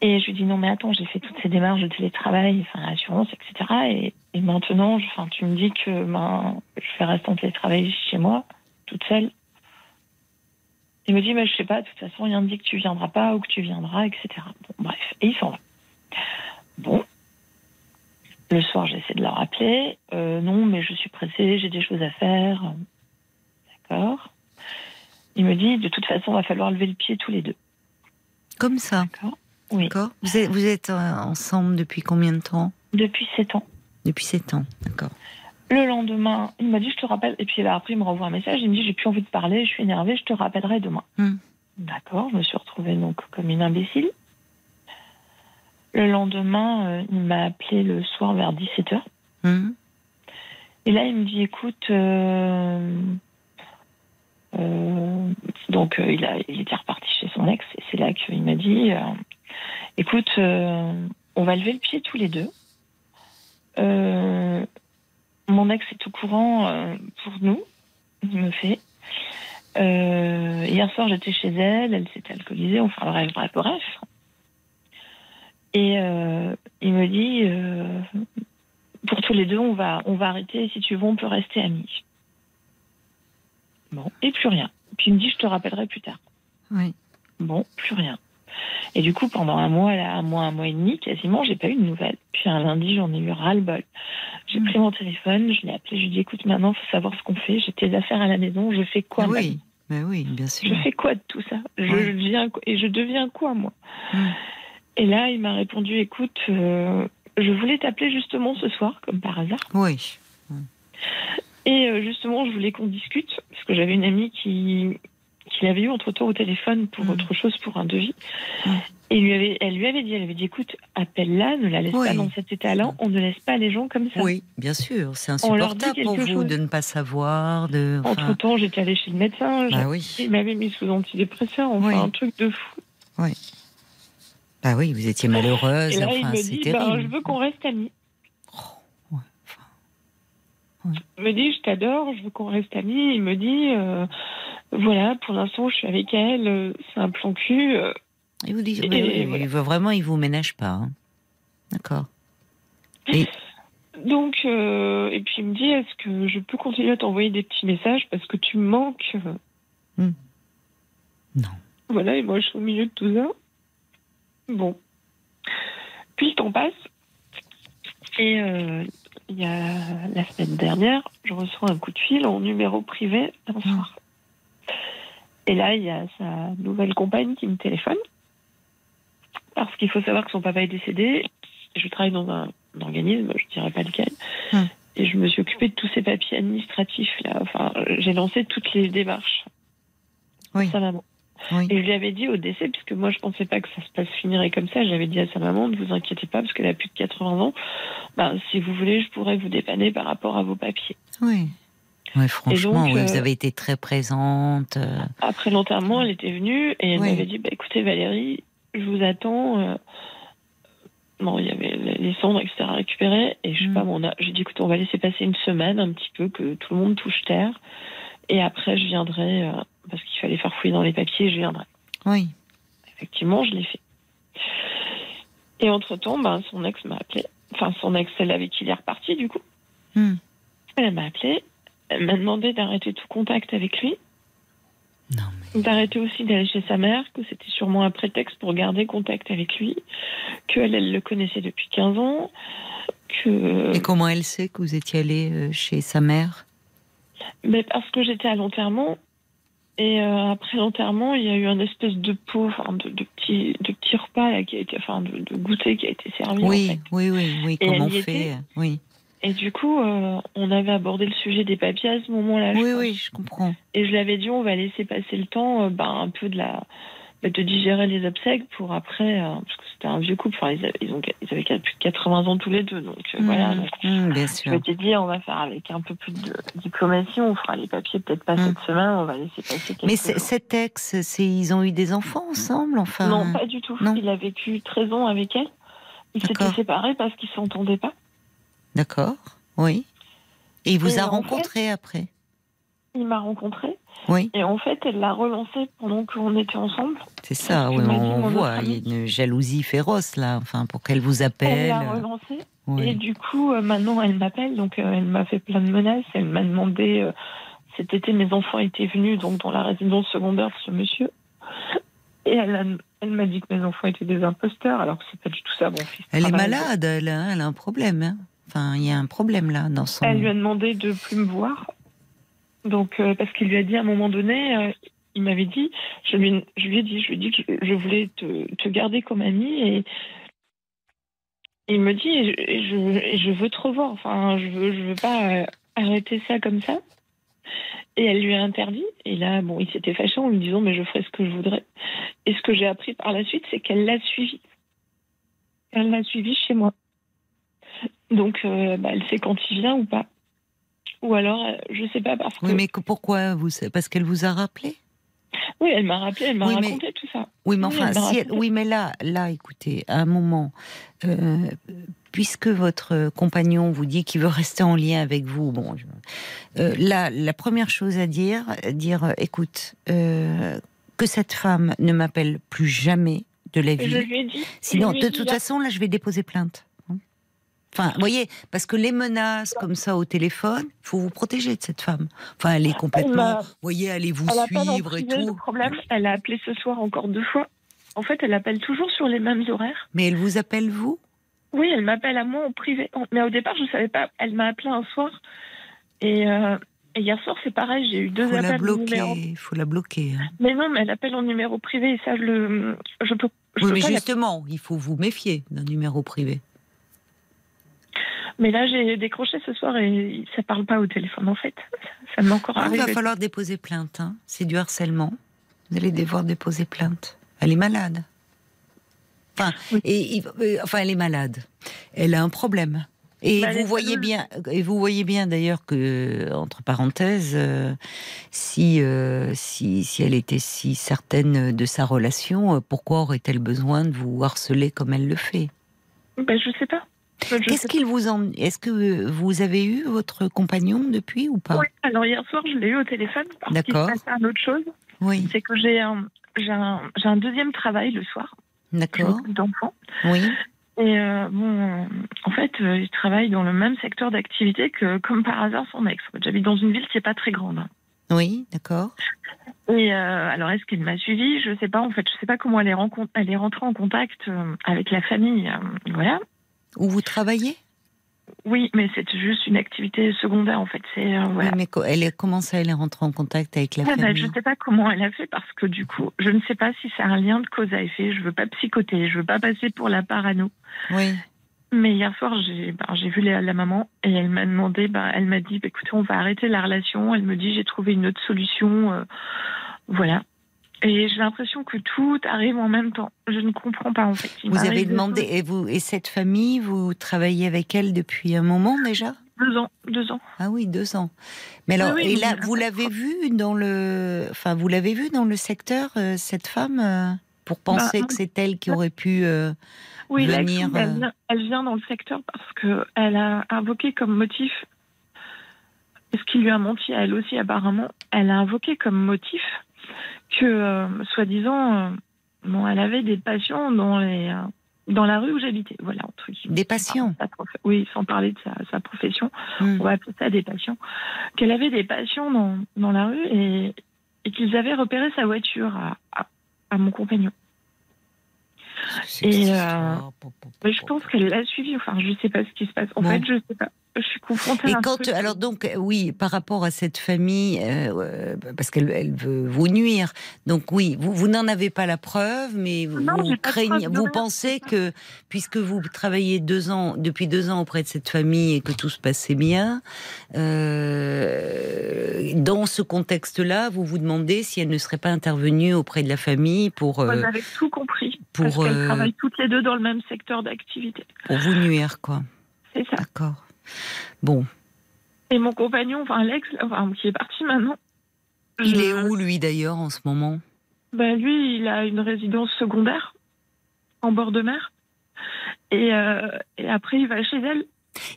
Et je lui ai dit, non mais attends, j'ai fait toutes ces démarches de télétravail, enfin l'assurance, etc. Et, et maintenant, je- enfin, tu me dis que ben, je vais rester en télétravail chez moi, toute seule. Il me dit, mais je sais pas, de toute façon, rien ne dit que tu viendras pas ou que tu viendras, etc. Bon, bref. Et il s'en va. Bon. Le soir, j'essaie de le rappeler. Euh, non, mais je suis pressée, j'ai des choses à faire. D'accord. Il me dit, de toute façon, va falloir lever le pied tous les deux. Comme ça. D'accord. Oui. D'accord. Vous êtes, vous êtes euh, ensemble depuis combien de temps? Depuis sept ans. Depuis sept ans. D'accord. Le lendemain, il m'a dit, je te rappelle. Et puis là, après, il me renvoie un message. Il me dit, j'ai plus envie de parler, je suis énervée, je te rappellerai demain. Hmm. D'accord. Je me suis retrouvée donc comme une imbécile. Le lendemain, euh, il m'a appelé le soir vers 17h. Hum, Et là, il me dit, écoute, euh, euh, donc il, a, il était reparti chez son ex, et c'est là qu'il m'a dit, écoute, on va lever le pied tous les deux. Mon ex est au courant euh, pour nous, il me fait. Euh, hier soir, j'étais chez elle, elle s'était alcoolisée, enfin bref, bref, bref. Et euh, il me dit, pour tous les deux, on va, on va arrêter. Si tu veux, on peut rester amis. Bon, et plus rien. Puis il me dit, je te rappellerai plus tard. Oui. Bon, plus rien. Et du coup, pendant un mois, là, un mois, un mois et demi, quasiment, j'ai pas eu de nouvelles. Puis un lundi, j'en ai eu ras-le-bol. J'ai pris mon téléphone, je l'ai appelé, je lui ai dit, écoute, maintenant, faut savoir ce qu'on fait. J'ai tes affaires à la maison, je fais quoi Ah oui. Mais oui, bien sûr. Je fais quoi de tout ça je Ouais. deviens, quoi- Et je deviens quoi, moi Mm. Et là, il m'a répondu, écoute, euh, je voulais t'appeler justement ce soir, comme par hasard. Oui. Et euh, justement, je voulais qu'on discute, parce que j'avais une amie qui, qui l'avait eu entre temps au téléphone pour Mm. autre chose, pour un devis. Mm. Et lui avait, elle lui avait dit, elle avait dit, écoute, appelle-la, ne la laisse Oui. pas dans cet état-là, on ne laisse pas les gens comme ça. Oui, bien sûr. C'est insupportable pour vous chose. de ne pas savoir. De... enfin, Entre-temps, j'étais allée chez le médecin, bah oui. il m'avait mis sous antidépresseur, enfin Oui. un truc de fou. Bah oui, vous étiez malheureuse. Et là, enfin, il c'est me dit, terrible. ben, je veux qu'on reste amis. enfin, Il me dit, je t'adore, je veux qu'on reste amis. Il me dit, euh, voilà, pour l'instant, je suis avec elle, euh, c'est un plan cul. euh, Il vous dit, Et oui, oui, voilà. il veut vraiment, il vous ménage pas. hein. D'accord. Donc, euh, et puis il me dit, est-ce que je peux continuer à t'envoyer des petits messages parce que tu me manques? Hmm. Non. Voilà, et moi je suis au milieu de tout ça. Bon. Puis le temps passe. Et euh, il y a la semaine dernière, je reçois un coup de fil en numéro privé un soir. Et là, il y a sa nouvelle compagne qui me téléphone. Parce qu'il faut savoir que son papa est décédé. Je travaille dans un, un organisme, je dirais pas lequel. Hmm. Et je me suis occupée de tous ces papiers administratifs là. Enfin, j'ai lancé toutes les démarches. Oui. Sa maman. Oui. Et je lui avais dit au décès, puisque moi je pensais pas que ça se passe finirait comme ça, j'avais dit à sa maman, ne vous inquiétez pas, parce qu'elle a plus de 80 ans, ben, si vous voulez, je pourrais vous dépanner par rapport à vos papiers. Oui. Ouais, franchement, donc, oui, euh, vous avez été très présente. euh, Après l'enterrement, elle était venue et elle Oui. m'avait dit, bah, écoutez Valérie, je vous attends. euh, Bon, il y avait les cendres, etc. à récupérer. Et je sais Mm. pas, bon, on a- j'ai dit, écoute, on va laisser passer une semaine un petit peu, que tout le monde touche terre. Et après, je viendrai, euh, parce qu'il fallait faire fouiller dans les papiers, je viendrai. Oui. Effectivement, je l'ai fait. Et entre-temps, ben, son ex m'a appelé. Enfin, son ex, celle avec qui il est reparti, du coup. Hmm. Elle m'a appelé. Elle m'a demandé d'arrêter tout contact avec lui. Non, mais d'arrêter aussi d'aller chez sa mère, que c'était sûrement un prétexte pour garder contact avec lui, qu'elle, elle le connaissait depuis 15 ans, que... Et comment elle sait que vous étiez allé euh, chez sa mère? Mais parce que j'étais à l'enterrement, et euh, après l'enterrement, il y a eu un espèce de pot, enfin, de, de petit, de petit repas là, qui a été, enfin, de, de goûter qui a été servi. Oui, en fait. oui, oui, oui, Et comment on fait? était. Oui, Et du coup, euh, on avait abordé le sujet des papiers à ce moment-là. je oui, oui, je comprends. Et je lui avais dit, on va laisser passer le temps, euh, ben, un peu de la, bah, de digérer les obsèques pour après, euh, parce que c'était un vieux couple. Enfin, ils, avaient, ils ont, ils avaient plus de 80 ans tous les deux, donc euh, voilà. Mmh, Donc, mmh, bien je sûr. m'étais dit, on va faire avec un peu plus de diplomatie. On fera les papiers peut-être pas cette semaine. On va laisser passer quelques Mais cet ex, c'est ils ont eu des enfants ensemble, enfin? Non, pas du tout. non. Il a vécu 13 ans avec elle. Ils s'étaient séparés parce qu'ils s'entendaient pas. D'accord, oui. Et il vous Et a en rencontré après? Il m'a rencontré Oui, et en fait, elle l'a relancé pendant qu'on était ensemble. c'est ça, oui, on, voit, il y a une jalousie féroce là, enfin, pour qu'elle vous Elle appelle. l'a relancé Et du coup, euh, maintenant, elle m'appelle, donc euh, elle m'a fait plein de menaces. Elle m'a demandé, euh, cet été, mes enfants étaient venus donc dans la résidence secondaire de ce monsieur. Et elle, a- elle m'a dit que mes enfants étaient des imposteurs, alors que c'est pas du tout ça, mon fils. Elle est malade, elle a, elle a un problème. hein. Enfin, il y a un problème là dans son. Elle lui a demandé de plus me voir. Donc, euh, parce qu'il lui a dit à un moment donné, euh, il m'avait dit, je lui, ai dit, je lui ai dit que je, voulais te, garder comme amie et il me dit, et je, je, et je veux te revoir. Enfin, je veux, je veux pas euh, arrêter ça comme ça. Et elle lui a interdit. Et là, bon, il s'était fâché en lui disant, mais je ferai ce que je voudrais. Et ce que j'ai appris par la suite, c'est qu'elle l'a suivi. Elle l'a suivi chez moi. Donc, euh, bah, elle sait quand il vient ou pas. Ou alors, euh, je sais pas, parce que. Oui, mais que- pourquoi vous Parce qu'elle vous a rappelé? Oui, elle m'a rappelé, elle m'a Oui, mais- raconté tout ça. Oui, mais Oui, enfin, elle m'a si elle- raconté. oui, mais là, là, écoutez, à un moment, euh, puisque votre compagnon vous dit qu'il veut rester en lien avec vous, bon, je- euh, là, la première chose à dire, dire, écoute, euh, que cette femme ne m'appelle plus jamais de la Et je vie. lui ai dit. Sinon, je lui ai de toute là, façon, là, je vais déposer plainte. Enfin, vous voyez, parce que les menaces comme ça au téléphone, il faut vous protéger de cette femme. Enfin, elle est complètement, vous voyez, allez vous suivre et privé, Le tout. problème, elle a appelé ce soir encore deux fois. En fait, elle appelle toujours sur les mêmes horaires. Mais elle vous appelle vous? Oui, elle m'appelle à moi en privé. Mais au départ, je ne savais pas. Elle m'a appelé un soir. Et, euh, et hier soir, c'est pareil. J'ai eu deux faut la appels. numéro- bloquer, faut la bloquer. hein. Mais non, mais elle appelle en numéro privé. Et ça, je, le, je peux, je Oui, peux mais pas la- justement, il faut vous méfier d'un numéro privé. Mais là, j'ai décroché ce soir et ça parle pas au téléphone, en fait. Ça m'est encore Ah, il arrivé. va falloir déposer plainte. hein. C'est du harcèlement. Vous allez devoir déposer plainte. Elle est malade. Enfin, Oui. et, il- euh, enfin, elle est malade. Elle a un problème. Et Bah, vous voyez bien, et vous voyez bien d'ailleurs que, entre parenthèses, euh, si, euh, si si elle était si certaine de sa relation, euh, pourquoi aurait-elle besoin de vous harceler comme elle le fait? Ben, je sais pas. Je Qu'est-ce qu'il vous en Est-ce que vous avez eu votre compagnon depuis ou pas. Oui, alors hier soir, je l'ai eu au téléphone parce qu'il se D'accord. passait une autre chose. Oui, C'est que j'ai un, un, un deuxième travail le soir. Je d'accord. d'enfants. Oui, Et euh, bon, euh, en fait, euh, il travaille dans le même secteur d'activité que, comme par hasard, son ex. J'habite dans une ville qui n'est pas très grande. oui, d'accord. Et euh, alors, est-ce qu'elle m'a suivie Je sais pas. En fait, je sais pas comment elle est, rencon- elle est rentrée en contact euh, avec la famille. euh, voilà. Où vous travaillez? Oui, mais c'est juste une activité secondaire, en fait. C'est euh, voilà. Oui, mais elle est, comment ça, elle est rentrée en contact avec la Ah, bah, famille? je ne sais pas comment elle a fait parce que du coup, je ne sais pas si c'est un lien de cause à effet. Je veux pas psychoter, je veux pas passer pour la parano. Oui, Mais hier soir, j'ai ben, j'ai vu la, la maman et elle m'a demandé, ben, elle m'a dit, bah, écoutez, on va arrêter la relation. Elle me dit, j'ai trouvé une autre solution. euh, voilà. Et j'ai l'impression que tout arrive en même temps. Je ne comprends pas en fait. Il vous avez demandé, et, vous, et cette famille, vous travaillez avec elle depuis un moment déjà? Deux ans, deux ans. Ah oui, deux ans. Mais alors, Oui, oui, et là, vous l'avez vue dans le, enfin, vous l'avez vue dans le secteur, euh, cette femme, euh, pour penser Bah, que c'est elle qui aurait pu. euh, Oui, venir, elle, euh, vient, elle vient dans le secteur parce que elle a invoqué comme motif, ce qui lui a menti elle aussi apparemment, elle a invoqué comme motif que, euh, soi-disant, euh, bon, elle avait des patients dans, les, euh, dans la rue où j'habitais. Voilà, entre guillemets. Des patients Oui, sans parler de sa, sa profession, Hmm. on va appeler ça des patients. Qu'elle avait des patients dans, dans la rue et, et qu'ils avaient repéré sa voiture à, à- à mon compagnon. Et, euh, je pense qu'elle l'a suivi. Enfin, je sais pas ce qui se passe. En Bon. fait, je sais pas. Je suis confrontée Et à un quand, truc. alors donc, euh, oui, par rapport à cette famille, euh, euh, parce qu'elle elle veut vous nuire. Donc oui, vous, vous n'en avez pas la preuve, mais vous, Non, craignez, vous pensez que puisque vous travaillez deux ans, depuis deux ans auprès de cette famille et que tout se passait bien, euh, dans ce contexte-là, vous vous demandez si elle ne serait pas intervenue auprès de la famille pour, euh, j'avais tout compris. pour, parce qu'elles euh, travaillent toutes les deux dans le même secteur d'activité. pour vous nuire, quoi. C'est ça. D'accord. Bon, Et mon compagnon, enfin Alex, là, enfin, qui est parti maintenant. il je- est où lui d'ailleurs en ce moment? Ben, lui, il a une résidence secondaire en bord de mer. Et, euh, et après, il va chez elle.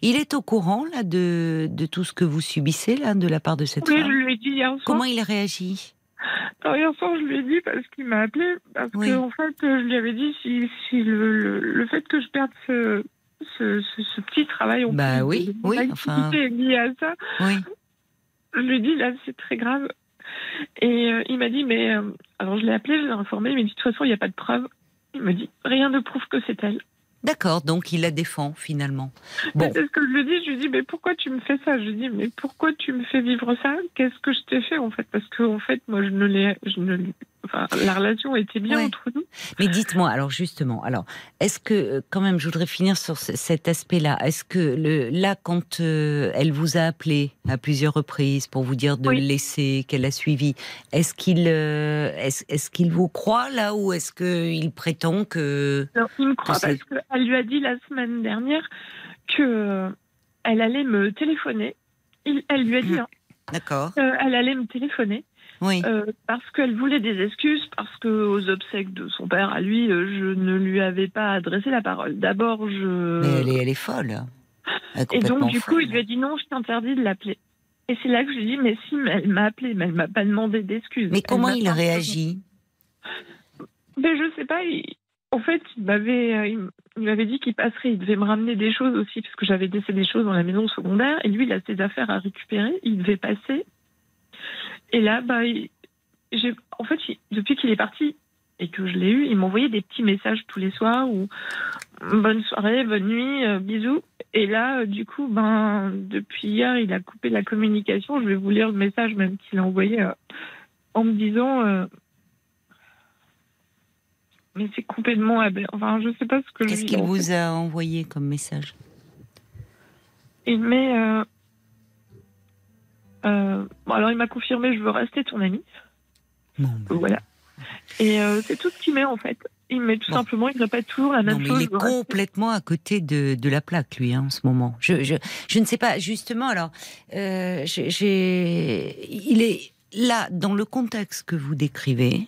Il est au courant là de, de tout ce que vous subissez là de la part de cette Oui, je lui ai dit hier soir. Comment il réagit Alors, hier soir, je lui ai dit parce qu'il m'a appelé. Parce Oui. que, en fait, je lui avais dit si, si le, le, le fait que je perde ce, ce, ce, ce petit travail en Bah oui, oui, enfin- lié à ça, Oui. je lui dit là, c'est très grave. Et euh, il m'a dit, mais. euh, alors, je l'ai appelé, je l'ai informé, mais de toute façon, il n'y a pas de preuve. Il me dit, rien ne prouve que c'est elle. D'accord, donc il la défend finalement. Bon, C'est ce que je lui dis. Je lui dis, mais pourquoi tu me fais ça? Je lui dis, mais pourquoi tu me fais vivre ça? Qu'est-ce que je t'ai fait en fait? Parce que en fait, moi, je ne l'ai, je ne, enfin, la relation était bien Ouais. entre nous. mais dites-moi alors justement, alors est-ce que euh, quand même je voudrais finir sur ce- cet aspect-là. Est-ce que le, là quand euh, elle vous a appelé à plusieurs reprises pour vous dire de Oui. le laisser, qu'elle a suivi, est-ce qu'il euh, est-ce, est-ce qu'il vous croit là ou est-ce qu'il prétend que Alors, il me croit Que parce qu'elle lui a dit la semaine dernière que elle allait me téléphoner. Il- elle lui a dit Mhm. hein, D'accord. euh, elle allait me téléphoner Oui. euh, parce qu'elle voulait des excuses parce que aux obsèques de son père à lui, euh, je ne lui avais pas adressé la parole. D'abord, je Mais elle est, elle est folle. Elle est Et donc, du coup, il lui a dit non, je t'interdis de l'appeler. Et c'est là que je lui ai dit, mais si, mais elle m'a appelé, mais elle m'a pas demandé d'excuses. Mais Elle comment il pas- réagit Ben, je sais pas. il- En fait, il m'avait, euh, il m'avait dit qu'il passerait. Il devait me ramener des choses aussi, parce que j'avais laissé des choses dans la maison secondaire. Et lui, il a ses affaires à récupérer. Il devait passer. Et là, bah, j'ai, en fait, depuis qu'il est parti et que je l'ai eu, il m'envoyait des petits messages tous les soirs ou bonne soirée, bonne nuit, euh, bisous. Et là, euh, du coup, ben, depuis hier, il a coupé la communication. Je vais vous lire le message même qu'il a envoyé euh, en me disant. euh, mais c'est complètement aberrant. Enfin, je sais pas ce que je Qu'est-ce qu'il vous a envoyé comme message? Il met. euh, euh, bon, alors, il m'a confirmé je veux rester ton ami. Non, mais- Voilà. Et euh, c'est tout ce qu'il met en fait. Il met tout Bon. simplement, il répète toujours la Non, même mais chose. il est rester. complètement à côté de, de la plaque, lui, hein, en ce moment. Je, je, je ne sais pas, justement, alors, euh, j'ai- il est là, dans le contexte que vous décrivez,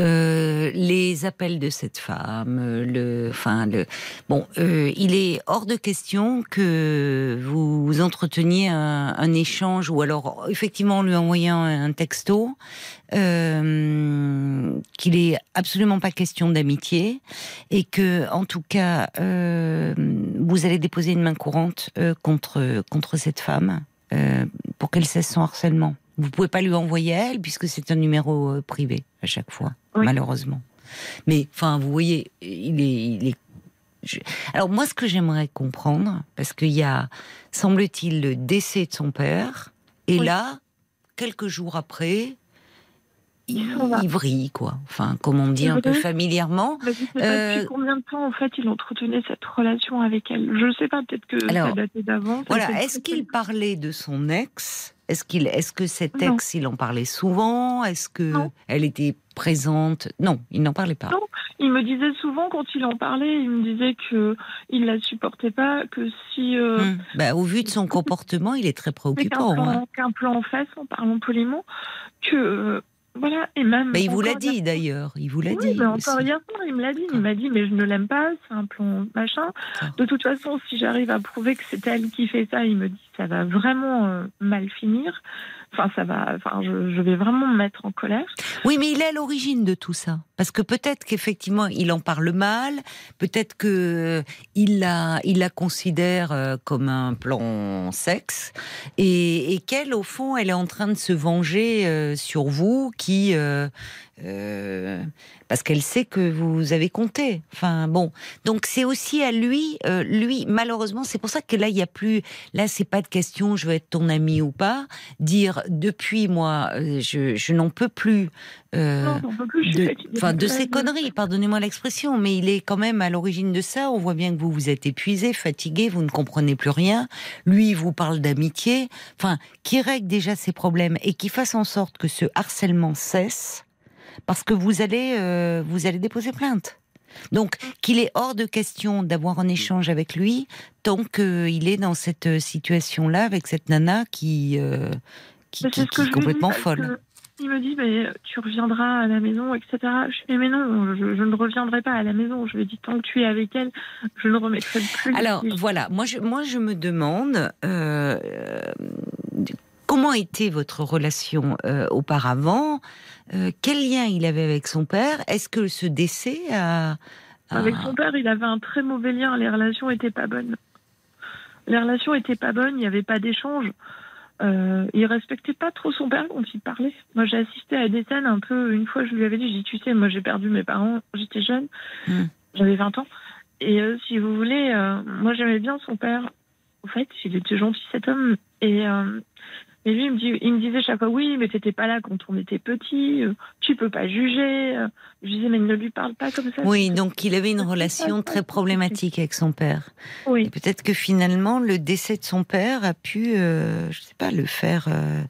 euh, les appels de cette femme, euh, le, enfin, le, bon, euh, il est hors de question que vous entreteniez un, échange ou alors, effectivement, en lui envoyant un texto, qu'il est absolument pas question d'amitié et que, en tout cas, vous allez déposer une main courante contre contre cette femme pour qu'elle cesse son harcèlement. Vous pouvez pas lui envoyer à elle puisque c'est un numéro euh, privé à chaque fois, Oui. malheureusement. Mais enfin, vous voyez, il est, il est. je- Alors moi, ce que j'aimerais comprendre, parce qu'il y a, semble-t-il, le décès de son père, et Oui. là, quelques jours après, il, Il vrille, quoi. Enfin, comme on dit un peu familièrement. Mais je sais Euh, depuis combien de temps en fait il entretenait cette relation avec elle. Je sais pas, peut-être que Alors, ça datait d'avant. Voilà. Est-ce qu'il parlait de son ex Est-ce qu'il, est-ce que cet Non. ex, il en parlait souvent? Est-ce que Non. elle était présente? Non, il n'en parlait pas. Non. Il me disait souvent quand il en parlait, il me disait que il la supportait pas, que si euh, Hum. Bah, au vu de son *laughs* comportement, il est très préoccupant. hein. plan, qu'un plan en face, en parlant poliment, que euh, Voilà, et même. Mais il vous l'a dit d'ailleurs. Il vous l'a Oui, dit. mais encore hier soir, il me l'a dit. Il m'a dit, mais je ne l'aime pas, c'est un plan machin. De toute façon, si j'arrive à prouver que c'est elle qui fait ça, il me dit, ça va vraiment euh, mal finir. Enfin, ça va. Enfin, je, vais vraiment me mettre en colère. Oui, mais il est à l'origine de tout ça. Parce que peut-être qu'effectivement, il en parle mal, peut-être que il la, il la considère euh, comme un plan sexe, et, et qu'elle, au fond, elle est en train de se venger euh, sur vous, qui, euh, euh, parce qu'elle sait que vous avez compté. Enfin bon, donc c'est aussi à lui, euh, lui, malheureusement, c'est pour ça que là, il y a plus, là, c'est pas de question, je veux être ton ami ou pas. Dire depuis moi, euh, je, je n'en peux plus. euh, non, j'en peux plus. De, enfin, de ces conneries, pardonnez-moi l'expression, mais il est quand même à l'origine de ça. On voit bien que vous vous êtes épuisé, fatigué, vous ne comprenez plus rien. Lui, il vous parle d'amitié. Enfin, qui règle déjà ses problèmes et qui fasse en sorte que ce harcèlement cesse, parce que vous allez, euh, vous allez déposer plainte. Donc, qu'il est hors de question d'avoir un échange avec lui tant qu'il est dans cette situation-là avec cette nana qui, euh, qui, est lui dis, complètement folle. Il me dit, mais tu reviendras à la maison, etc. Je dis, mais non, je, je ne reviendrai pas à la maison. Je lui dis, tant que tu es avec elle, je ne remettrai plus. Alors voilà, moi je, moi je me demande euh, comment était votre relation euh, auparavant, Euh, quel lien il avait avec son père, est-ce que ce décès a... a- Avec son père, il avait un très mauvais lien. Les relations étaient pas bonnes. Les relations étaient pas bonnes. Il n'y avait pas d'échange. Euh, il respectait pas trop son père quand il parlait. Moi, j'ai assisté à des scènes un peu. Une fois, je lui avais dit, j'ai dit, tu sais, moi, j'ai perdu mes parents. J'étais jeune. Hmm. J'avais 20 ans. Et euh, si vous voulez, euh, moi, j'aimais bien son père. En fait, il était gentil cet homme. Et et lui, il me, dit, il me disait chaque fois, oui, mais t'étais pas là quand on était petit. euh, tu peux pas juger. Je disais, mais ne lui parle pas comme ça. Oui, donc il avait une relation très problématique avec son père. Oui. peut-être que finalement le décès de son père a pu, euh, je sais pas, le faire. euh,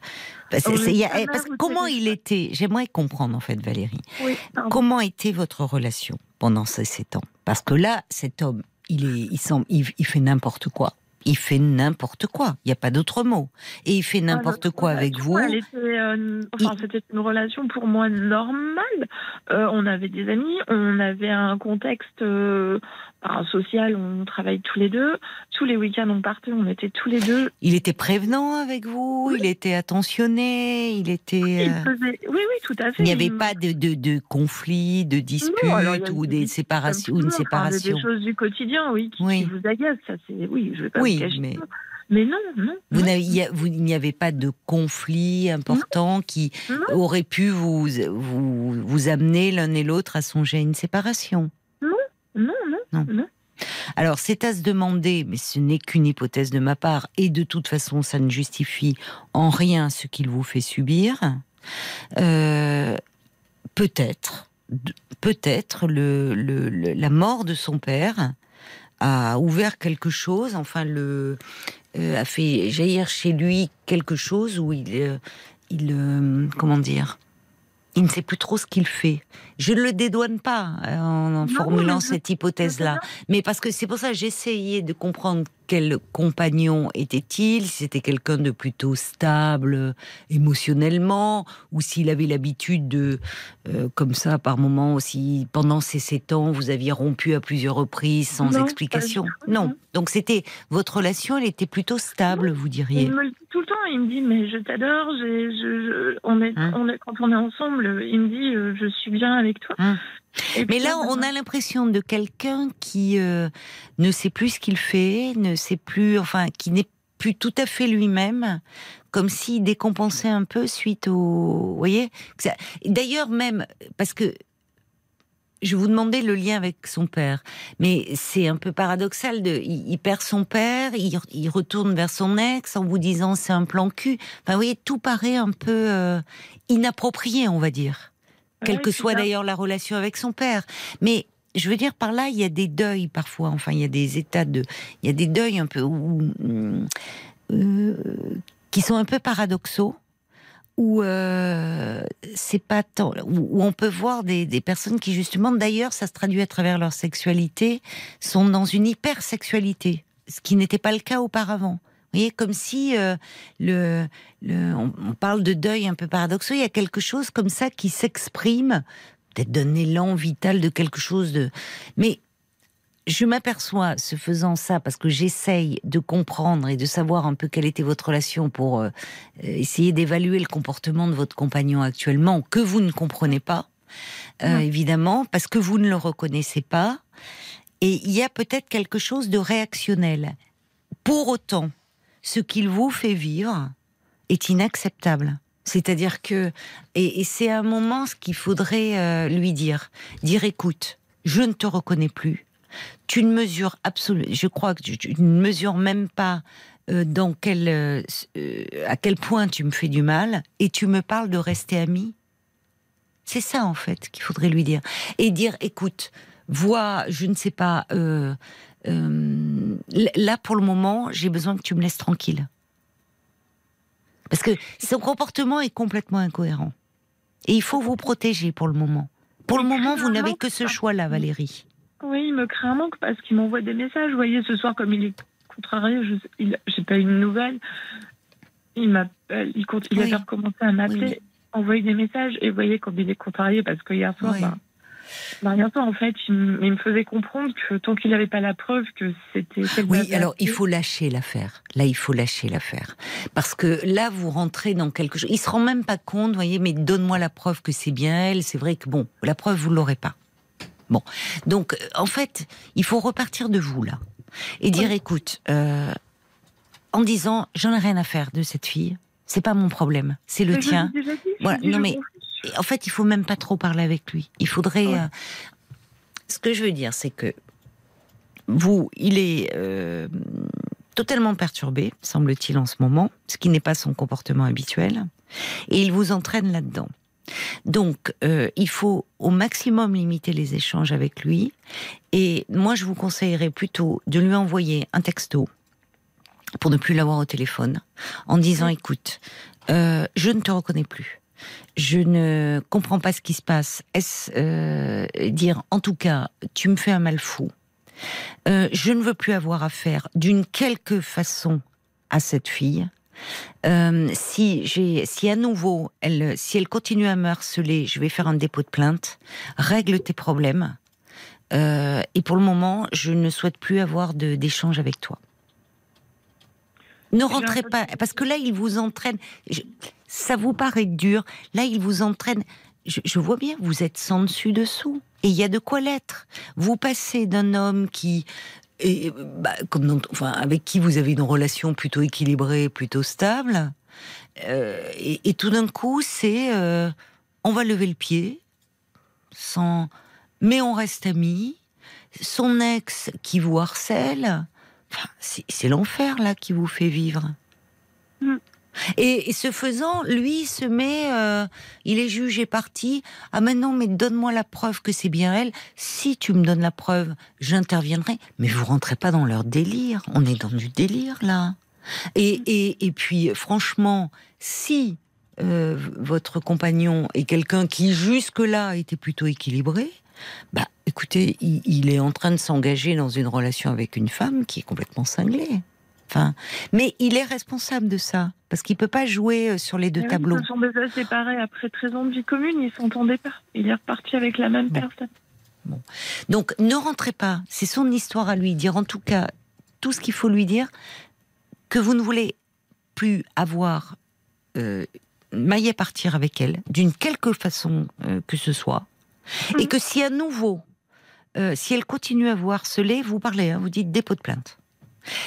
bah, Oh, a- eh, parce que comment il était J'aimerais comprendre en fait, Valérie. oui. Comment était votre relation pendant ces sept ans? Parce que là, cet homme, il est, il semble, il, il fait n'importe quoi. Il fait n'importe quoi. Il n'y a pas d'autre mot. Et il fait n'importe Ah, notre quoi avec vous. Elle était, euh, enfin, c'était une relation pour moi normale. Euh, on avait des amis, on avait un contexte euh, enfin, social, on travaille tous les deux. Tous les week-ends, on partait, on était tous les deux. Il était prévenant avec vous. Il était attentionné. Il était. Il euh, faisait... Oui, oui, tout à fait. Il n'y avait Il- pas de, de, de conflit, de dispute alors, ou des séparations, ou une Enfin, séparation. Des choses du quotidien, oui, qui, Oui. qui vous agacent. Ça, c'est oui, je vais pas Oui, vous cacher. mais- mais non, non. Vous n'y avait pas de conflit important qui non. aurait pu vous, vous, vous amener l'un et l'autre à songer à une séparation. Non, non, Non. non. Alors, c'est à se demander, mais ce n'est qu'une hypothèse de ma part, et de toute façon, ça ne justifie en rien ce qu'il vous fait subir. Euh, peut-être, peut-être le, le- le- la mort de son père a ouvert quelque chose, enfin, le, euh, a fait jaillir chez lui quelque chose où il, euh, il comment dire, il ne sait plus trop ce qu'il fait. Je ne le dédouane pas euh, en, en Non, formulant cette hypothèse-là, mais parce que c'est pour ça que j'essayais de comprendre quel compagnon était-il, si c'était quelqu'un de plutôt stable euh, émotionnellement, ou s'il avait l'habitude de, euh, comme ça, par moment aussi, pendant ces sept ans, vous aviez rompu à plusieurs reprises sans Non, explication. Non. Donc c'était votre relation, elle était plutôt stable, vous Il diriez. me le dit tout le temps. Il me dit, mais je t'adore. j'ai- je- je- on est, Hein on est, quand on est ensemble, il me dit, euh, je suis bien avec toi. Hein Et Mais là, on a l'impression de quelqu'un qui euh, ne sait plus ce qu'il fait, ne sait plus, enfin, qui n'est plus tout à fait lui-même, comme s'il décompensait un peu suite au, vous voyez. D'ailleurs, même parce que je vous demandais le lien avec son père, mais c'est un peu paradoxal. De, il, il perd son père, il, il retourne vers son ex en vous disant c'est un plan cul. Enfin, vous voyez, tout paraît un peu euh, inapproprié, on va dire quelle ouais, que soit d'ailleurs la relation avec son père. Mais je veux dire par là, il y a des deuils parfois. Enfin, il y a des états de, il y a des deuils un peu où, euh, qui sont un peu paradoxaux. Où euh, c'est pas tant, où, où on peut voir des, des personnes qui justement, d'ailleurs, ça se traduit à travers leur sexualité, sont dans une hypersexualité, ce qui n'était pas le cas auparavant. Vous voyez, comme si euh, le, le on, on parle de deuil un peu paradoxal, il y a quelque chose comme ça qui s'exprime, peut-être d'un élan vital de quelque chose de. Mais je m'aperçois, se faisant ça, parce que j'essaye de comprendre et de savoir un peu quelle était votre relation pour euh, essayer d'évaluer le comportement de votre compagnon actuellement, que vous ne comprenez pas, euh, évidemment, parce que vous ne le reconnaissez pas. Et il y a peut-être quelque chose de réactionnel. Pour autant, ce qu'il vous fait vivre est inacceptable. C'est-à-dire que, et, c'est un moment ce qu'il faudrait euh, lui dire, dire écoute, je ne te reconnais plus. Tu ne mesures absolument, je crois que tu, ne mesures même pas euh, euh, à quel point tu me fais du mal, et tu me parles de rester amis. C'est ça en fait qu'il faudrait lui dire et dire écoute, vois, je ne sais pas, euh, là pour le moment, j'ai besoin que tu me laisses tranquille. Parce que son comportement est complètement incohérent. Et il faut vous protéger pour le moment. Pour le moment, vous n'avez que ce choix-là, Valérie. Oui, il me crée un manque parce qu'il m'envoie des messages. Vous voyez, ce soir, comme il est contrarié, je j'ai pas eu une nouvelle. Il m'appelle, il, compte, il Oui. avait recommencé à m'appeler, Oui, envoyer des messages. Et vous voyez, comme il est contrarié, parce que hier soir, Oui. bah, bah, en fait, il, me faisait comprendre que tant qu'il n'avait pas la preuve que c'était. Oui, alors il faut lâcher l'affaire. Là, il faut lâcher l'affaire. Parce que là, vous rentrez dans quelque chose. Il se rend même pas compte, vous voyez, mais donne-moi la preuve que c'est bien elle. C'est vrai que, bon, la preuve, vous l'aurez pas. Bon. Donc, euh, en fait, il faut repartir de vous, là. Et dire, écoute, euh, en disant, j'en ai rien à faire de cette fille. C'est pas mon problème. C'est le Mais tien. dit, Voilà, non, mais- en fait, il faut même pas trop parler avec lui. Il faudrait. Ouais. euh, Ce que je veux dire, c'est que vous, il est euh, totalement perturbé, semble-t-il, en ce moment, ce qui n'est pas son comportement habituel, et il vous entraîne là-dedans. Donc, euh, il faut au maximum limiter les échanges avec lui. Et moi, je vous conseillerais plutôt de lui envoyer un texto pour ne plus l'avoir au téléphone, en disant "Écoute, euh, je ne te reconnais plus. Je ne comprends pas ce qui se passe. Est-ce euh, dire en tout cas, tu me fais un mal fou. Euh, je ne veux plus avoir affaire d'une quelque façon à cette fille. Euh, si j'ai, si à nouveau, elle, si elle continue à me harceler, je vais faire un dépôt de plainte. Règle tes problèmes. Et pour le moment, je ne souhaite plus avoir d'échange avec toi. Ne rentrez pas, parce que là, il vous entraîne. je- ça vous paraît dur. Là, il vous entraîne. Je, je vois bien, vous êtes sans dessus dessous. Et il y a de quoi l'être. Vous passez d'un homme qui et bah, comme dans- enfin, avec qui vous avez une relation plutôt équilibrée, plutôt stable, euh, et, et tout d'un coup, c'est euh, on va lever le pied, sans, mais on reste amis. Son ex qui vous harcèle, enfin, c'est l'enfer là qui vous fait vivre. Mm. Et, et ce faisant, lui se met, euh, il est jugé parti. Ah maintenant, mais donne-moi la preuve que c'est bien elle. Si tu me donnes la preuve, j'interviendrai. Mais vous rentrez pas dans leur délire. On est dans du délire là. Et, et, et puis, franchement, si euh, votre compagnon est quelqu'un qui jusque-là était plutôt équilibré, bah, écoutez, il, il est en train de s'engager dans une relation avec une femme qui est complètement cinglée. Enfin, mais il est responsable de ça parce qu'il peut pas jouer euh, sur les deux oui, tableaux. Ils sont déjà séparés après 13 ans de vie commune, ils s'entendaient pas. Il est reparti avec la même Bon. personne. Donc, ne rentrez pas. C'est son histoire à lui dire. En tout cas, tout ce qu'il faut lui dire, que vous ne voulez plus avoir euh, maille à partir avec elle, d'une quelque façon euh, que ce soit, et Mhm. que si à nouveau, euh, si elle continue à vous harceler, vous parlez, hein, vous dites dépôt de plainte.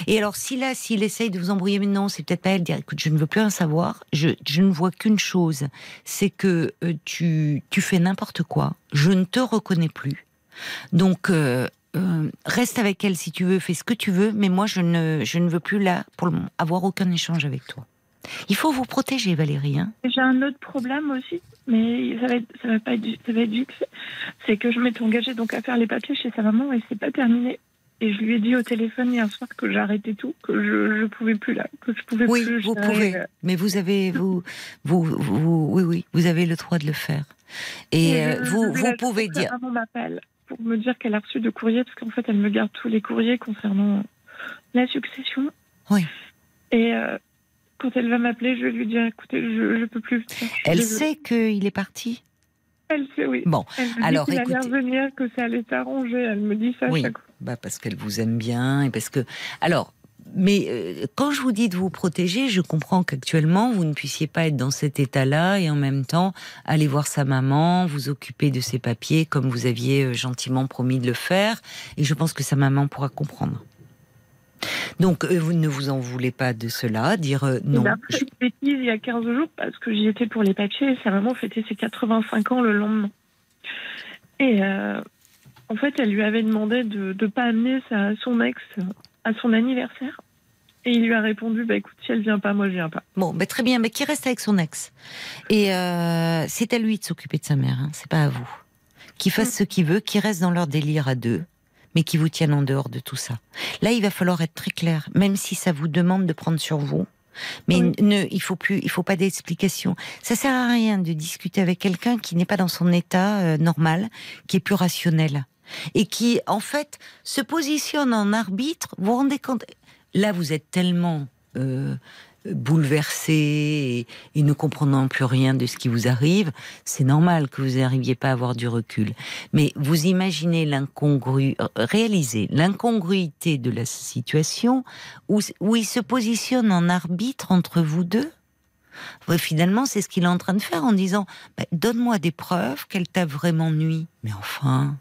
Et alors, si là, s'il essaye de vous embrouiller, mais non, c'est peut-être pas elle, dire écoute, je ne veux plus rien savoir, je, je ne vois qu'une chose, c'est que euh, tu, tu fais n'importe quoi, je ne te reconnais plus. Donc, euh, euh, reste avec elle si tu veux, fais ce que tu veux, mais moi, je ne, je ne veux plus là, pour le moment, avoir aucun échange avec toi. Il faut vous protéger, Valérie. Hein J'ai un autre problème aussi, mais ça va, être, ça va pas être, ça va être vite. C'est que je m'étais engagée donc à faire les papiers chez sa maman et c'est pas terminé. Et je lui ai dit au téléphone hier soir que j'arrêtais tout, que je, je pouvais plus là, que je pouvais oui, plus. vous gérer, pouvez. euh, Mais vous avez, vous, vous, vous, oui, oui, vous avez le droit de le faire. Et et euh, vous, vous pouvez dire. Maman m'appelle pour me dire qu'elle a reçu de courriers, parce qu'en fait elle me garde tous les courriers concernant la succession. Oui. Et euh, quand elle va m'appeler, je vais lui dire écoutez, je ne peux plus. Elle sait qu'il est parti Elle sait, oui. Bon, elle me alors dit écoutez. revenir, que ça allait s'arranger. Elle me dit ça à Oui. chaque fois. Bah parce qu'elle vous aime bien et parce que. Alors, mais euh, quand je vous dis de vous protéger, je comprends qu'actuellement vous ne puissiez pas être dans cet état-là et en même temps aller voir sa maman, vous occuper de ses papiers comme vous aviez euh, gentiment promis de le faire. Et je pense que sa maman pourra comprendre. Donc, euh, vous ne vous en voulez pas de cela, dire euh, non. Il a fait une bêtise il y a 15 jours parce que j'y étais pour les papiers et sa maman fêtait ses 85 ans le lendemain. Et euh, en fait, elle lui avait demandé de ne pas amener sa, son ex à son anniversaire. Et il lui a répondu bah, écoute, si elle vient pas, moi je viens pas. Bon, ben très bien, mais qui reste avec son ex? Et euh, c'est à lui de s'occuper de sa mère, hein, c'est pas à vous. Qui fasse ce qu'il veut, qui reste dans leur délire à deux, mais qui vous tienne en dehors de tout ça. Là, il va falloir être très clair, même si ça vous demande de prendre sur vous. Mais Oui. ne, il faut plus, il faut pas d'explication. Ça sert à rien de discuter avec quelqu'un qui n'est pas dans son état euh, normal, qui est plus rationnel et qui, en fait, se positionne en arbitre. Vous vous rendez compte? Là, vous êtes tellement euh, bouleversé et, ne comprenant plus rien de ce qui vous arrive. C'est normal que vous n'arriviez pas à avoir du recul. Mais vous imaginez l'incongru, euh, réalisez l'incongruité de la situation où, où il se positionne en arbitre entre vous deux. Finalement, c'est ce qu'il est en train de faire en disant bah, Donne-moi des preuves qu'elle t'a vraiment nui. Mais enfin,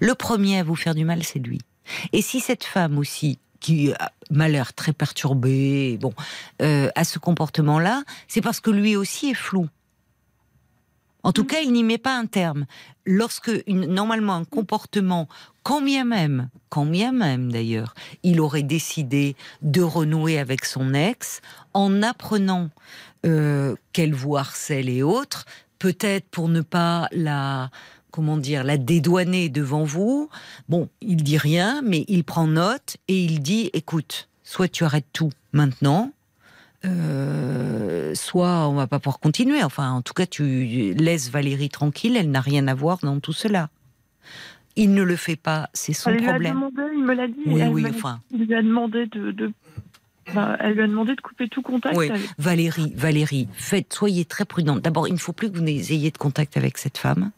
le premier à vous faire du mal, c'est lui. Et si cette femme aussi, qui a m'a l'air très perturbée, bon, euh, a ce comportement-là, c'est parce que lui aussi est flou. En tout cas, il n'y met pas un terme. Lorsque, une, normalement, un comportement, quand bien même, quand bien même d'ailleurs, il aurait décidé de renouer avec son ex, en apprenant euh, qu'elle vous harcèle et autres, peut-être pour ne pas la, comment dire, la dédouaner devant vous. Bon, il dit rien, mais il prend note et il dit, écoute, soit tu arrêtes tout maintenant, euh, soit on va pas pouvoir continuer. Enfin, en tout cas, tu laisses Valérie tranquille, elle n'a rien à voir dans tout cela. Il ne le fait pas, c'est son elle lui a problème. demandé, il me l'a dit. Oui, elle oui, enfin. Il lui a demandé de. de- bah, elle lui a demandé de couper tout contact Oui, avec. Valérie, Valérie, faites, soyez très prudente. D'abord, il ne faut plus que vous ayez de contact avec cette femme.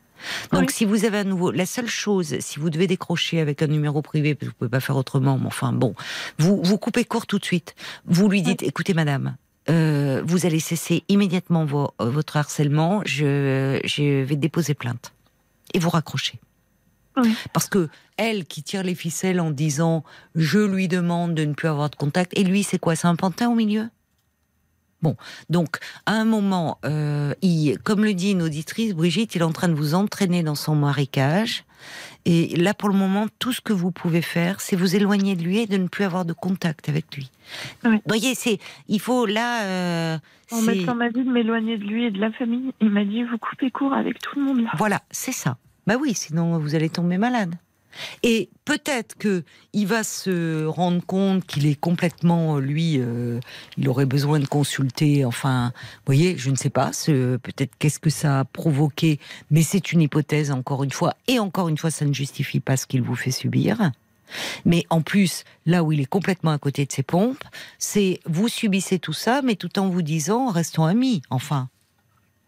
Donc, Oui. si vous avez un nouveau, la seule chose, si vous devez décrocher avec un numéro privé, parce que vous pouvez pas faire autrement, mais enfin bon, vous vous coupez court tout de suite. Vous lui dites, écoutez, madame, euh, vous allez cesser immédiatement vo- votre harcèlement. Je, je vais déposer plainte et vous raccrochez. Oui. Parce que elle qui tire les ficelles en disant je lui demande de ne plus avoir de contact et lui c'est quoi c'est un pantin au milieu? Bon, donc à un moment, euh, il, comme le dit une auditrice, Brigitte, il est en train de vous entraîner dans son marécage. Et là, pour le moment, tout ce que vous pouvez faire, c'est vous éloigner de lui et de ne plus avoir de contact avec lui. Oui. Vous voyez, c'est, il faut là, euh, En médecin m'a dit de m'éloigner de lui et de la famille. Il m'a dit vous coupez court avec tout le monde là. Voilà, c'est ça. Bah oui, sinon vous allez tomber malade. Et peut-être que il va se rendre compte qu'il est complètement, euh, lui, euh, il aurait besoin de consulter. Enfin, vous voyez, je ne sais pas. Peut-être qu'est-ce que ça a provoqué, mais c'est une hypothèse encore une fois. Et encore une fois, ça ne justifie pas ce qu'il vous fait subir. Mais en plus, là où il est complètement à côté de ses pompes, c'est vous subissez tout ça, mais tout en vous disant restons amis. Enfin,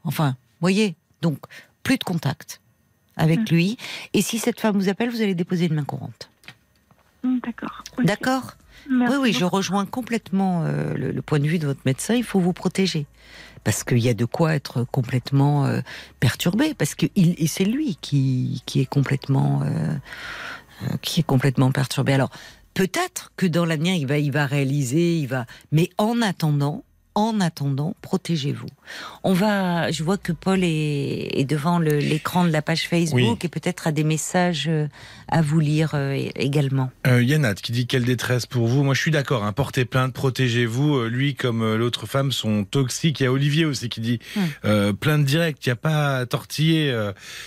enfin, voyez. Donc plus de contact avec lui. Et si cette femme vous appelle, vous allez déposer une main courante. Hum, D'accord. D'accord Merci Oui, oui, je rejoins complètement euh, le, le point de vue de votre médecin. Il faut vous protéger. Parce qu'il y a de quoi être complètement euh, perturbé. Parce que c'est lui qui, qui est complètement euh, qui est complètement perturbé. Alors peut-être que dans l'avenir il va il va réaliser, il va. Mais en attendant, en attendant, protégez-vous. On va. Je vois que Paul est, est devant l'écran de la page Facebook Oui. et peut-être a des messages euh, à vous lire euh, également. Euh, Yann qui dit quelle détresse pour vous. Moi, je suis d'accord. Hein, portez plainte, protégez-vous. Lui, comme l'autre femme, sont toxiques. Il y a Olivier aussi qui dit Hmm. euh, plainte directe. Il n'y a pas à tortiller.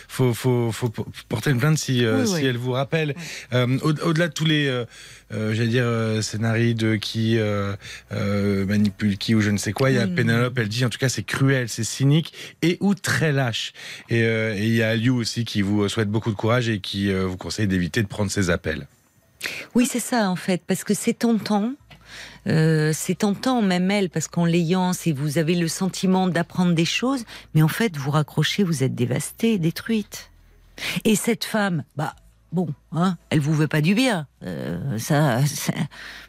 faut, faut, faut po- porter une plainte si, Oui, si oui. elle vous rappelle. Au- Au-delà de tous les, j'allais dire, euh, scénarii de qui euh, euh, manipule qui ou je ne sais quoi. Il y a non. Pénélope. Elle dit en tout cas c'est cruel, c'est cynique et ou très lâche. Et euh, et il y a Aliou aussi qui vous souhaite beaucoup de courage et qui euh, vous conseille d'éviter de prendre ses appels. Oui, c'est ça en fait, parce que c'est tentant. euh, c'est tentant, même elle, parce qu'en l'ayant, c'est vous avez le sentiment d'apprendre des choses, mais en fait, vous raccrochez, vous êtes dévastée, détruite. Et cette femme, bah, bon, hein, elle vous veut pas du bien, euh, ça, ça-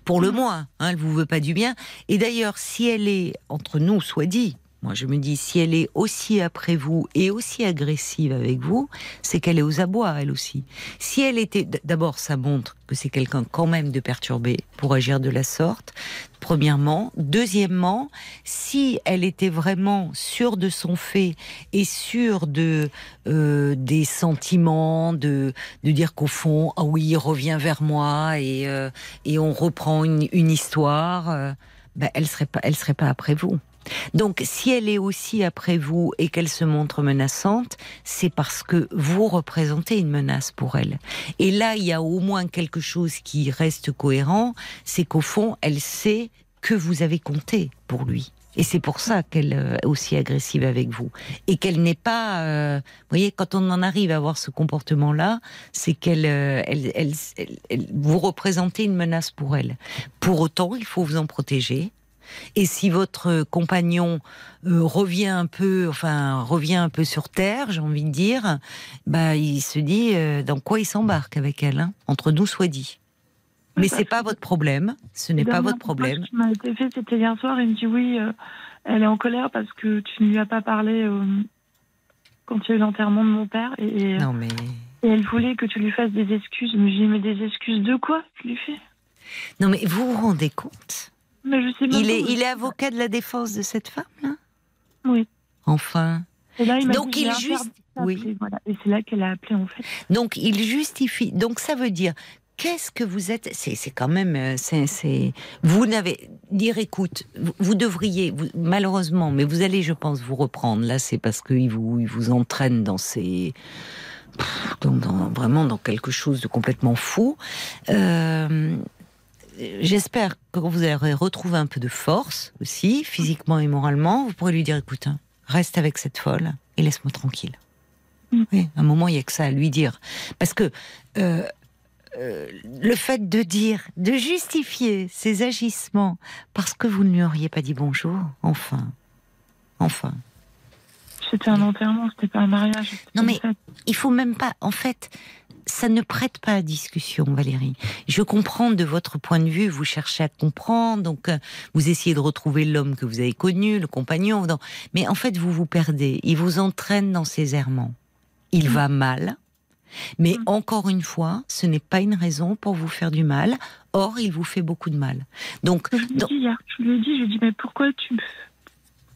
pour le moins, hein, elle vous veut pas du bien. Et d'ailleurs, si elle est entre nous, soit dit, moi je me dis, si elle est aussi après vous et aussi agressive avec vous, c'est qu'elle est aux abois, elle aussi. Si elle était, d'abord, ça montre que c'est quelqu'un quand même de perturbé pour agir de la sorte. Premièrement, deuxièmement, si elle était vraiment sûre de son fait et sûre de euh, des sentiments, de de dire qu'au fond, ah oui, il revient vers moi et euh, et on reprend une, histoire, euh, ben, elle serait elle serait pas après vous. Donc, si elle est aussi après vous et qu'elle se montre menaçante, c'est parce que vous représentez une menace pour elle. Et là, il y a au moins quelque chose qui reste cohérent, c'est qu'au fond, elle sait que vous avez compté pour lui. Et c'est pour ça qu'elle euh, est aussi agressive avec vous. Et qu'elle n'est pas... euh, vous voyez, quand on en arrive à avoir ce comportement-là, c'est qu'elle... euh, elle- elle- vous représentez une menace pour elle. Pour autant, il faut vous en protéger. Et si votre compagnon euh, revient un peu, enfin revient un peu sur terre, j'ai envie de dire, bah il se dit euh, dans quoi il s'embarque avec elle. hein. Entre nous soit dit. Mais Oui, c'est pas votre problème. Ce n'est pas votre problème. qui m'a été fait, c'était hier soir? Il me dit oui, euh, elle est en colère parce que tu ne lui as pas parlé quand il y a eu l'enterrement de mon père. Et, et, Non mais et elle voulait que tu lui fasses des excuses. Mais j'ai dit, mais des excuses de quoi tu lui fais? Non mais vous vous rendez compte Mais je sais même Il est où- il est avocat de la défense de cette femme là. Oui. Enfin. Et là, il m'a Donc dit, il juste- oui. Voilà. Et c'est là qu'elle a appelé en fait. Donc il justifie. Donc ça veut dire qu'est-ce que vous êtes C'est quand même euh, c'est vous n'avez dire écoute vous, vous devriez vous- malheureusement mais vous allez je pense vous reprendre là c'est parce qu'il vous il vous entraîne dans ces dans- vraiment dans quelque chose de complètement fou. Euh, J'espère que vous aurez retrouvé un peu de force aussi, physiquement et moralement. Vous pourrez lui dire, écoute, hein, reste avec cette folle et laisse-moi tranquille. Mm. Oui, à un moment, il n'y a que ça à lui dire. Parce que euh, euh, le fait de dire, de justifier ses agissements parce que vous ne lui auriez pas dit bonjour, enfin, enfin. C'était un enterrement, c'était pas un mariage. Non, mais- il faut même pas. En fait, ça ne prête pas à discussion, Valérie. Je comprends de votre point de vue, vous cherchez à comprendre, donc euh, vous essayez de retrouver l'homme que vous avez connu, le compagnon. non. Mais en fait, vous vous perdez. Il vous entraîne dans ses errements. Il va mal. Mais Mm. encore une fois, ce n'est pas une raison pour vous faire du mal. Or, il vous fait beaucoup de mal. Donc, Je lui ai dans- dit hier, je lui ai dit, je lui ai dit, mais pourquoi tu me,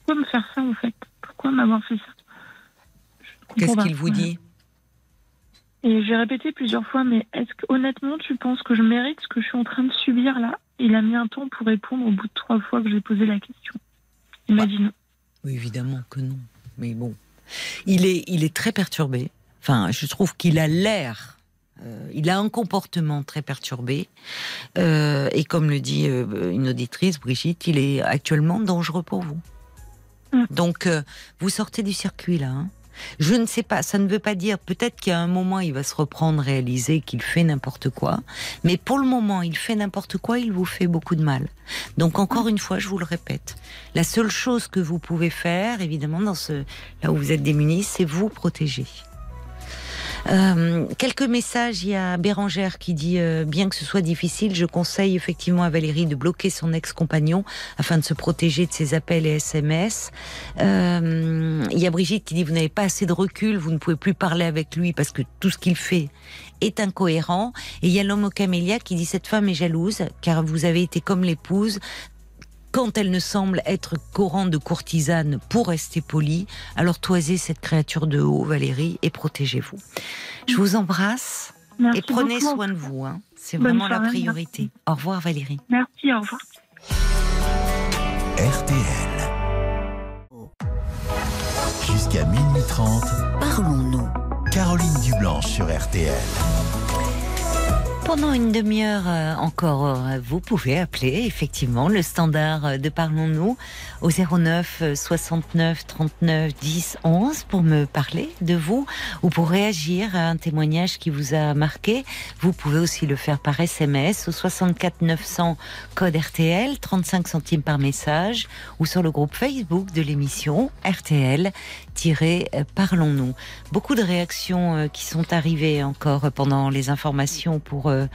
pourquoi me faire ça en fait? Pourquoi m'avoir fait ça? Qu'est-ce qu'il vous dit? Et j'ai répété plusieurs fois, mais est-ce que honnêtement tu penses que je mérite ce que je suis en train de subir là? Il a mis un temps pour répondre au bout de trois fois que j'ai posé la question. Il m'a dit non. Oui, évidemment que non. Mais bon, il est, il est très perturbé. Enfin, je trouve qu'il a l'air. euh, il a un comportement très perturbé. Euh, et comme le dit euh, une auditrice, Brigitte, il est actuellement dangereux pour vous. Mm. Donc, vous sortez du circuit là. hein. Je ne sais pas, ça ne veut pas dire, peut-être qu'à un moment il va se reprendre, réaliser qu'il fait n'importe quoi, mais pour le moment il fait n'importe quoi, il vous fait beaucoup de mal. Donc encore une fois, je vous le répète, la seule chose que vous pouvez faire, évidemment, dans ce là où vous êtes démunis, c'est vous protéger. Euh, quelques messages. Il y a Bérangère qui dit euh, bien que ce soit difficile, je conseille effectivement à Valérie de bloquer son ex-compagnon afin de se protéger de ses appels et SMS. Euh, il y a Brigitte qui dit vous n'avez pas assez de recul, vous ne pouvez plus parler avec lui parce que tout ce qu'il fait est incohérent. Et il y a l'homme au camélia qui dit cette femme est jalouse car vous avez été comme l'épouse quand elle ne semble être qu'au rang de courtisane pour rester polie, alors toisez cette créature de haut, Valérie, et protégez-vous. Je vous embrasse Merci et prenez beaucoup. soin de vous. hein. C'est vraiment la priorité. Au revoir Valérie. Merci, au revoir. RTL. Jusqu'à minuit 30, Parlons-nous. Caroline Dublanche sur RTL. Pendant une demi-heure euh, encore, euh, vous pouvez appeler effectivement le standard euh, de Parlons-nous au 09 69 39 10 11 pour me parler de vous ou pour réagir à un témoignage qui vous a marqué. Vous pouvez aussi le faire par SMS au 64 900 code RTL, 35 centimes par message ou sur le groupe Facebook de l'émission RTL Parlons-nous. Beaucoup de réactions qui sont arrivées encore pendant les informations pour euh,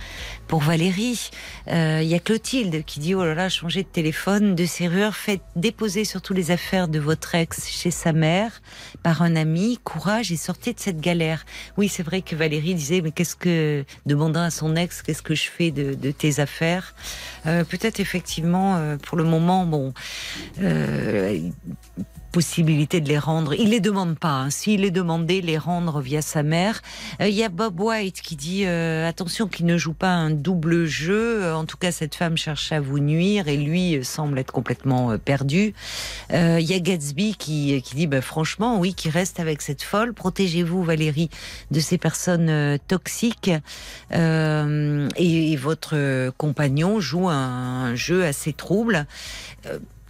pour Valérie. Euh, il y a Clotilde qui dit oh là là, changez de téléphone, de serrure, faites déposer surtout les affaires de votre ex chez sa mère par un ami. Courage et sortez de cette galère. Oui, c'est vrai que Valérie disait mais qu'est-ce que demandant à son ex qu'est-ce que je fais de, tes affaires? Euh, Peut-être effectivement pour le moment bon possibilité de les rendre. Il les demande pas. Hein. S'il est demandé, les rendre via sa mère. Euh, il y a Bob White qui dit euh, attention qu'il ne joue pas un double jeu. En tout cas, cette femme cherche à vous nuire et lui euh, semble être complètement perdu. Il y a Gatsby qui, qui dit bah, franchement oui, qui reste avec cette folle. Protégez-vous Valérie de ces personnes toxiques. Et, et, votre compagnon joue un, jeu assez trouble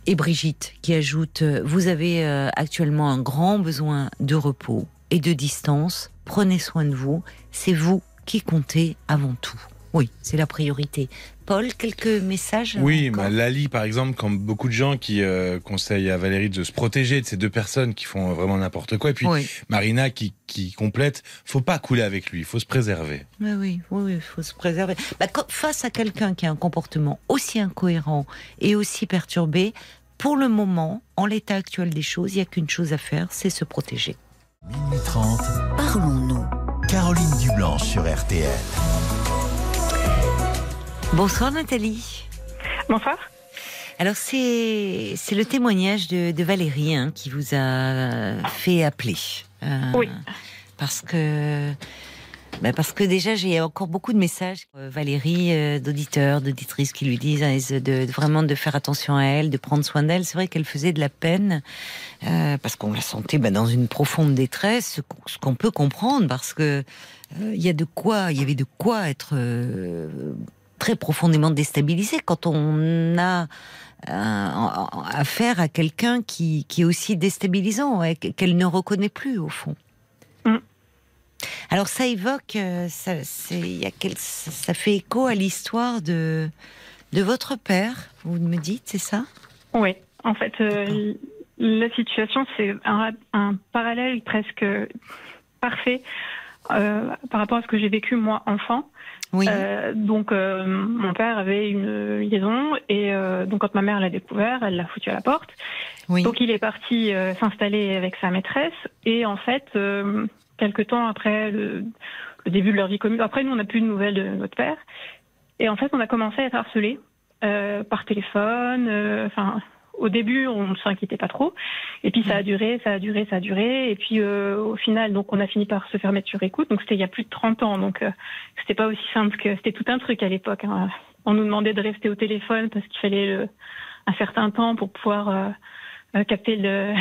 et Brigitte qui ajoute euh, Vous avez euh, actuellement un grand besoin de repos et de distance. Prenez soin de vous. C'est vous qui comptez avant tout. Oui, c'est la priorité. Paul, quelques messages Oui, bah, Lali, par exemple, comme beaucoup de gens qui euh, conseillent à Valérie de se protéger de ces deux personnes qui font vraiment n'importe quoi. Et puis Marina qui, qui complète, faut pas couler avec lui, il faut se préserver. Oui, oui, oui, il faut se préserver. Bah, face à quelqu'un qui a un comportement aussi incohérent et aussi perturbé, pour le moment, en l'état actuel des choses, il n'y a qu'une chose à faire, c'est se protéger. Minuit 30, parlons-nous. Caroline Dublanche sur RTL. Bonsoir Nathalie. Bonsoir. Alors c'est c'est le témoignage de, Valérie hein, qui vous a fait appeler. Euh, oui. Parce que ben parce que déjà, j'ai encore beaucoup de messages, euh, Valérie, euh, d'auditeurs, d'auditrices qui lui disent hein, de, vraiment de faire attention à elle, de prendre soin d'elle. C'est vrai qu'elle faisait de la peine euh, parce qu'on la sentait ben, dans une profonde détresse, ce qu'on peut comprendre parce que il y a de quoi, il y avait de quoi être très profondément déstabilisé quand on a affaire à quelqu'un qui, qui est aussi déstabilisant, qu'elle ne reconnaît plus au fond. Alors ça évoque, euh, ça, y a quel, ça, fait écho à l'histoire de, de votre père, vous me dites, c'est ça? Oui, en fait, euh, la situation, c'est un, un, parallèle presque parfait euh, par rapport à ce que j'ai vécu moi enfant. Oui. donc mon père avait une liaison et donc quand ma mère l'a découvert, elle l'a foutu à la porte. Oui. Donc il est parti s'installer avec sa maîtresse et en fait quelque temps après le, début de leur vie commune. Après, nous, on n'a plus de nouvelles de notre père. Et en fait, on a commencé à être harcelés euh, par téléphone. Euh, enfin, au début, on ne s'inquiétait pas trop. Et puis, ça a duré, ça a duré, ça a duré. Et puis, euh, au final, donc, on a fini par se faire mettre sur écoute. Donc, c'était il y a plus de 30 ans. Donc, c'était pas aussi simple que c'était tout un truc à l'époque. Hein. On nous demandait de rester au téléphone parce qu'il fallait un certain temps pour pouvoir capter le,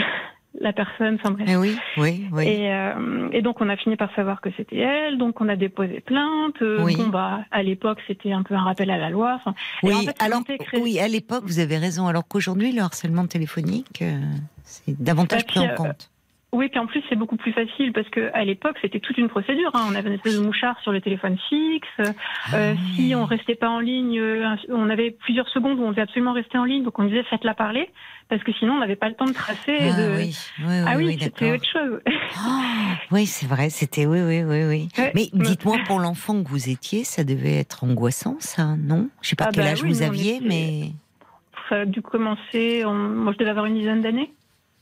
la personne, sans bref. Eh oui, oui, oui. Et, euh, et, donc on a fini par savoir que c'était elle, donc on a déposé plainte. Euh, oui. Bon bah à l'époque c'était un peu un rappel à la loi. oui, alors oui, à l'époque vous avez raison. Alors qu'aujourd'hui le harcèlement téléphonique euh, c'est davantage pris en compte. Oui, puis en plus c'est beaucoup plus facile parce que à l'époque c'était toute une procédure. Hein. On avait une espèce de mouchard sur le téléphone fixe. Euh, ah si on restait pas en ligne, euh, on avait plusieurs secondes où on devait absolument rester en ligne, donc on disait faites-la parler parce que sinon on n'avait pas le temps de tracer. Ah de... oui, oui, ah oui, c'était autre chose. Oh, oui, c'est vrai, c'était oui, oui, oui, oui. Mais dites-moi pour l'enfant que vous étiez, ça devait être angoissant, ça, non? Je sais pas ah quel bah âge vous aviez, mais ça a dû commencer. Moi, je devais avoir une dizaine d'années.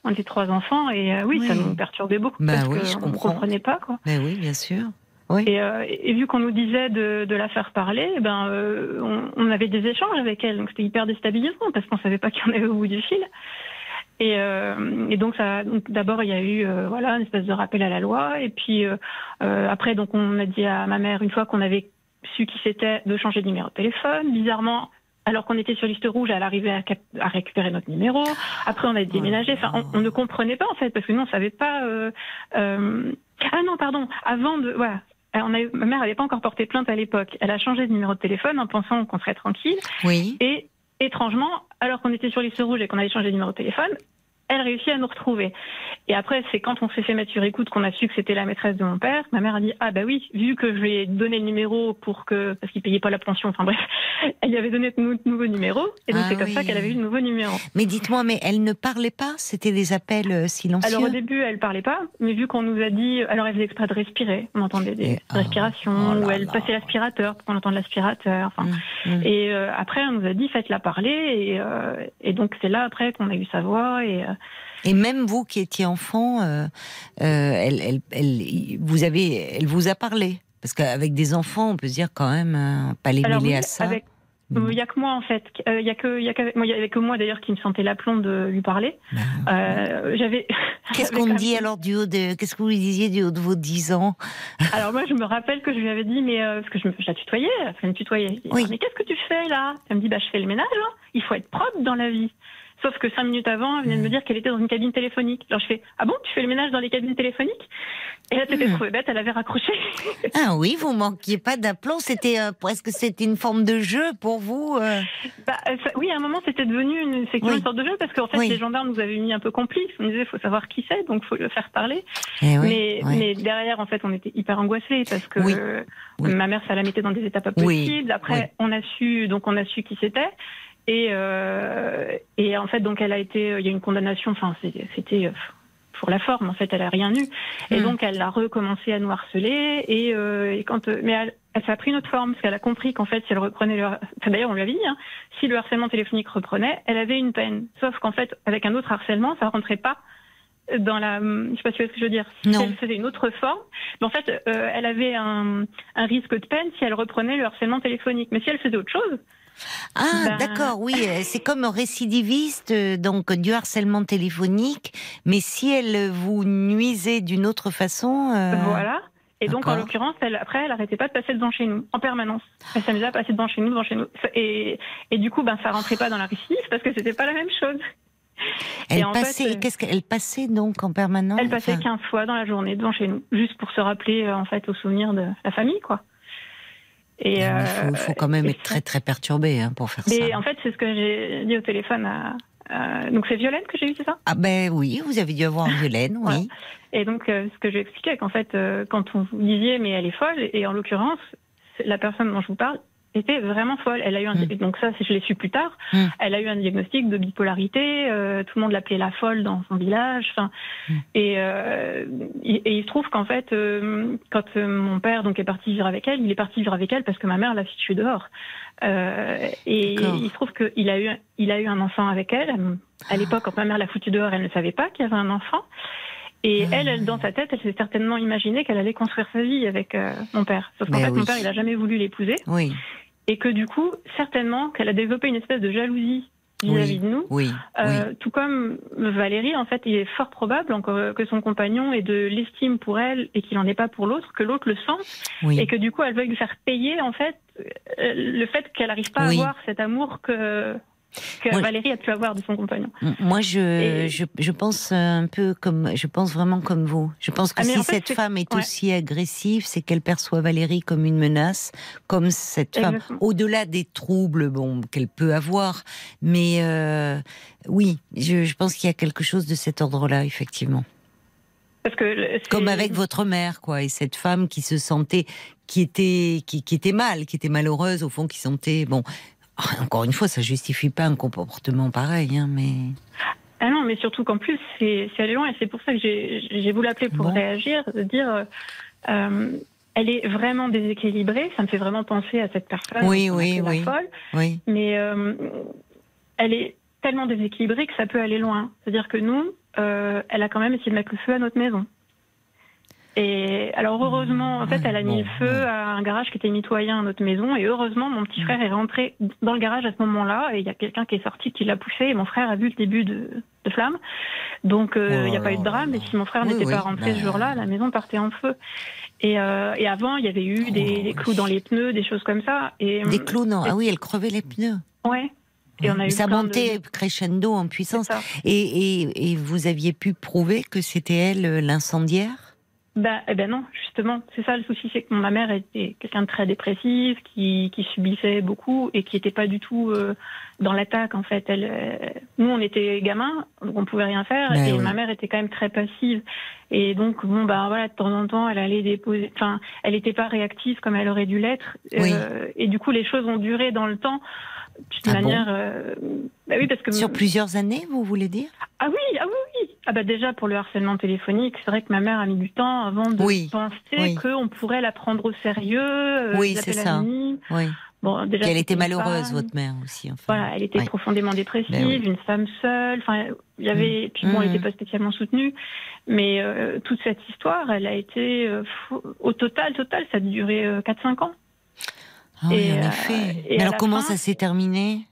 On était trois enfants et euh, oui, ça nous perturbait beaucoup bah parce oui, qu'on ne comprenait pas. Quoi. Bah oui, bien sûr. Oui. Et, euh, et, vu qu'on nous disait de, de, la faire parler, eh ben, euh, on, on, avait des échanges avec elle, donc c'était hyper déstabilisant parce qu'on savait pas qui en avait au bout du fil. Et, euh, et donc, donc d'abord il y a eu voilà une espèce de rappel à la loi, et puis après donc on a dit à ma mère une fois qu'on avait su qui c'était de changer de numéro de téléphone. Bizarrement, alors qu'on était sur liste rouge, elle arrivait à, à, récupérer notre numéro. Après, on a déménagé. Enfin, on, ne comprenait pas en fait parce que nous, on savait pas. Euh, euh... Ah non, pardon. Avant de, voilà, on a, ma mère n'avait pas encore porté plainte à l'époque. Elle a changé de numéro de téléphone en pensant qu'on serait tranquille. Oui. Et étrangement, alors qu'on était sur liste rouge et qu'on avait changé de numéro de téléphone, elle réussit à nous retrouver. Et après, c'est quand on s'est fait mettre sur écoute qu'on a su que c'était la maîtresse de mon père. Ma mère a dit ah bah oui, vu que je lui ai donné le numéro pour que parce qu'il payait pas la pension. Enfin bref, *laughs* elle lui avait donné de nouveaux numéros et donc ah c'est comme ça qu'elle avait eu de nouveaux numéros. Mais dites-moi, mais elle ne parlait pas? C'était des appels euh, silencieux? Alors au début, elle parlait pas, mais vu qu'on nous a dit, alors elle faisait exprès de respirer. On entendait des oh, respirations oh ou elle passait l'aspirateur pour qu'on entende l'aspirateur. Enfin, mm, mm. et euh, après on nous a dit faites-la parler et, euh, et donc c'est là après qu'on a eu sa voix et et même vous qui étiez enfant, euh, euh, elle, elle, elle, vous avez, elle vous a parlé parce qu'avec des enfants, on peut se dire quand même euh, pas les mêler à ça. Il n'y a que moi en fait, il y a que y, moi d'ailleurs qui me sentais l'aplomb de lui parler. Ben, j'avais. *laughs* Qu'est-ce qu'on dit alors du haut de Qu'est-ce que vous lui disiez du haut de vos 10 ans? Alors moi je me rappelle que je lui avais dit mais parce que je, me, la tutoyais, elle me tutoyait. Oui. Mais qu'est-ce que tu fais là? Elle me dit bah je fais le ménage. Hein. Il faut être propre dans la vie. Sauf que cinq minutes avant, elle venait de me dire qu'elle était dans une cabine téléphonique. Alors je fais Ah bon, tu fais le ménage dans les cabines téléphoniques? Et elle s'était hmm. trouvée bête, elle avait raccroché. *laughs* ah oui, vous manquiez pas d'aplomb. C'était euh, presque c'était une forme de jeu pour vous. Euh. Bah, euh, oui, à un moment c'était devenu une, une sorte de jeu parce qu'en fait les gendarmes nous avaient mis un peu complices. On disait faut savoir qui c'est, donc faut le faire parler. Eh mais, mais derrière en fait on était hyper angoissés parce que ma mère ça la mettait dans des étapes pas possibles. Après on a su donc on a su qui c'était. Et, euh, et en fait, donc, elle a été, il y a une condamnation. Enfin, c'était euh, pour la forme. En fait, elle a rien eu. Et hmm. donc, elle a recommencé à nous harceler. Et, euh, et quand, mais elle, elle, ça a pris une autre forme parce qu'elle a compris qu'en fait, si elle reprenait le, enfin, d'ailleurs, on lui avait dit, hein, si le harcèlement téléphonique reprenait, elle avait une peine. Sauf qu'en fait, avec un autre harcèlement, ça rentrait pas dans la, je sais pas si vous ce que je veux dire. Si elle faisait une autre forme, mais en fait, euh, elle avait un, un risque de peine si elle reprenait le harcèlement téléphonique. Mais si elle faisait autre chose, ah, ben, d'accord, oui, euh, c'est comme récidiviste, euh, donc du harcèlement téléphonique, mais si elle vous nuisait d'une autre façon. Euh, voilà. Et donc, en l'occurrence, elle, après, elle n'arrêtait pas de passer devant chez nous, en permanence. Elle s'amusait à passer devant chez nous, devant chez nous. Et, et du coup, ben, ça rentrait pas dans la récidive parce que c'était pas la même chose. Elle passait, qu'est-ce qu'elle passait donc en permanence? Elle passait 15 fois dans la journée devant chez nous, juste pour se rappeler, en fait, au souvenir de la famille, quoi. Et, il euh, faut, quand même être très très perturbé hein, pour faire ça. En fait, c'est ce que j'ai dit au téléphone à, donc c'est Violaine que j'ai eu, c'est ça? Ah ben oui, vous avez dû avoir Violaine, oui. Et donc euh, ce que j'ai expliqué, qu'en fait, euh, quand on vous disiez mais elle est folle, et en l'occurrence, la personne dont je vous parle était vraiment folle. Elle a eu un, mm. donc ça, je l'ai su plus tard. Mm. Elle a eu un diagnostic de bipolarité. Euh, tout le monde l'appelait la folle dans son village. Enfin, mm. et, euh, et, il se trouve qu'en fait, euh, quand euh, mon père donc est parti vivre avec elle, il est parti vivre avec elle parce que ma mère l'a située dehors. Euh, et il se trouve qu'il a eu il a eu un enfant avec elle. À l'époque, quand ma mère l'a foutu dehors, elle ne savait pas qu'il y avait un enfant. Et elle, elle, dans sa tête, elle s'est certainement imaginé qu'elle allait construire sa vie avec mon père. Sauf qu'en fait, mon père, il a jamais voulu l'épouser. Oui et que du coup, certainement qu'elle a développé une espèce de jalousie vis-à-vis de nous. Oui, euh, Tout comme Valérie, en fait, il est fort probable que son compagnon ait de l'estime pour elle et qu'il n'en ait pas pour l'autre, que l'autre le sente, et que du coup, elle veuille lui faire payer, en fait, euh, le fait qu'elle n'arrive pas à avoir cet amour que que Valérie a pu avoir de son compagnon. Moi, je, je, pense un peu comme, je pense vraiment comme vous. Je pense que ah, si cette femme est aussi agressive, c'est qu'elle perçoit Valérie comme une menace, comme cette femme, au-delà des troubles, bon, qu'elle peut avoir. Mais euh, oui, je, je pense qu'il y a quelque chose de cet ordre-là, effectivement. Parce que comme avec votre mère, quoi, et cette femme qui se sentait, qui était, qui, qui était mal, qui était malheureuse au fond, qui sentait, bon, encore une fois, ça justifie pas un comportement pareil, hein, mais. Ah non, mais surtout qu'en plus, c'est allé loin et c'est pour ça que j'ai voulu appeler pour réagir, de dire. Euh, elle est vraiment déséquilibrée. Ça me fait vraiment penser à cette personne. Oui, oui, oui. Folle. oui. Mais euh, elle est tellement déséquilibrée que ça peut aller loin. C'est-à-dire que nous, euh, elle a quand même essayé de mettre le feu à notre maison. Et alors heureusement, en fait, elle a mis le feu à un garage qui était mitoyen à notre maison. Et heureusement, mon petit frère est rentré dans le garage à ce moment-là. Et il y a quelqu'un qui est sorti, qui l'a poussé. Et mon frère a vu le début de, de flamme. Donc euh, il n'y a pas eu de drame. Et si mon frère n'était pas rentré ce bah. jour-là, la maison partait en feu. Et, euh, et avant, il y avait eu des, des, clous dans les pneus, des choses comme ça. Et, des clous, non Ah oui, elle crevait les pneus. Ouais. Et on a eu ça montait crescendo en puissance. Et, et, et, vous aviez pu prouver que c'était elle l'incendiaire? Ben, eh ben non, justement, c'est ça le souci, c'est que ma mère était quelqu'un de très dépressif, qui, qui subissait beaucoup et qui n'était pas du tout euh, dans l'attaque en fait. Elle, euh, nous, on était gamins, donc on pouvait rien faire, ben et ma mère était quand même très passive. Et donc bon bah voilà, de temps en temps, elle allait déposer, enfin, elle n'était pas réactive comme elle aurait dû l'être, euh, et du coup les choses ont duré dans le temps. De ah manière, bah oui, parce que sur plusieurs années, vous voulez dire? Ah oui, ah oui, oui. Ah bah déjà pour le harcèlement téléphonique, c'est vrai que ma mère a mis du temps avant de penser qu'on pourrait la prendre au sérieux. Euh, oui, c'est ça. Oui. Bon, déjà, elle était malheureuse, votre mère aussi. Enfin. Voilà, elle était profondément dépressive, ben une femme seule. Enfin, il y avait. Mm. Puis bon, elle n'était mm. pas spécialement soutenue, mais euh, toute cette histoire, elle a été euh, au total, total, ça a duré 4-5 ans. Ah oui, en effet. mais alors, comment ça s'est terminé?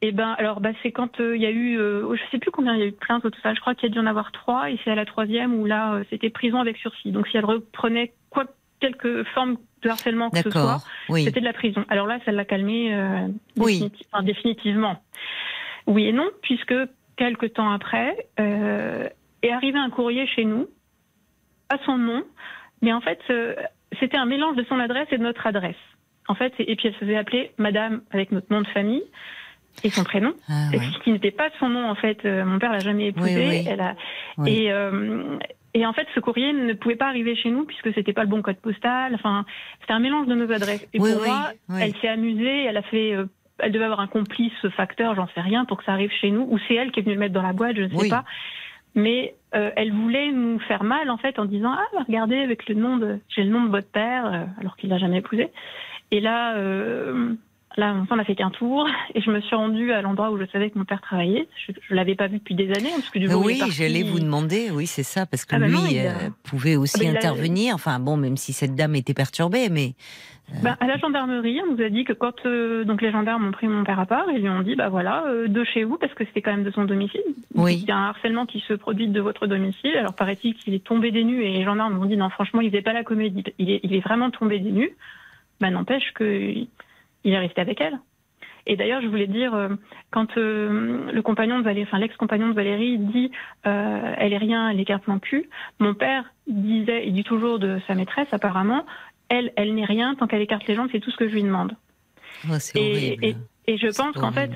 Eh ben, alors, bah, c'est quand euh, il y a eu, euh, je sais plus combien il y a eu de plaintes au total. Je crois qu'il y a dû en avoir trois, et c'est à la troisième où là, euh, c'était prison avec sursis. Donc, si elle reprenait quoi, quelque forme de harcèlement que ce soit, c'était de la prison. Alors là, ça l'a calmée oui. définitivement. Oui et non, puisque quelques temps après, est arrivé un courrier chez nous à son nom, mais en fait, c'était un mélange de son adresse et de notre adresse. En fait, et puis elle se faisait appeler Madame avec notre nom de famille et son prénom, ah, ce qui n'était pas son nom en fait. Euh, mon père l'a jamais épousé. Elle a... Et, euh, et en fait, ce courrier ne pouvait pas arriver chez nous puisque c'était pas le bon code postal. Enfin, c'était un mélange de nos adresses. Et pour moi, elle s'est amusée. Elle a fait. Euh, elle devait avoir un complice facteur, j'en sais rien, pour que ça arrive chez nous. Ou c'est elle qui est venue le mettre dans la boîte, je ne sais pas. Mais elle voulait nous faire mal en fait en disant ah regardez avec le nom de j'ai le nom de votre père alors qu'il l'a jamais épousé. Et là Là, on n'a fait qu'un tour et je me suis rendue à l'endroit où je savais que mon père travaillait. Je ne l'avais pas vu depuis des années. Parce que du oui, j'allais vous demander, oui, c'est ça, parce que ah bah lui euh, pouvait aussi ah bah intervenir. Enfin, bon, même si cette dame était perturbée, mais. Euh, bah, à la gendarmerie, on nous a dit que quand euh, donc les gendarmes ont pris mon père à part, ils lui ont dit bah voilà de chez vous parce que c'était quand même de son domicile. Oui. Il y a un harcèlement qui se produit de votre domicile. Alors paraît-il qu'il est tombé des nues et les gendarmes ont dit non franchement il faisait pas la comédie. Il est, il est vraiment tombé des nues. Bah n'empêche que il est resté avec elle. Et d'ailleurs, je voulais dire, euh, quand euh, le compagnon de Valérie, enfin l'ex-compagnon de Valérie dit euh, elle est rien, elle est carte plan cul, mon père disait, il dit toujours de sa maîtresse apparemment, elle, elle n'est rien, tant qu'elle écarte les jambes, c'est tout ce que je lui demande. Oh, et, et, et, je pense qu'en fait,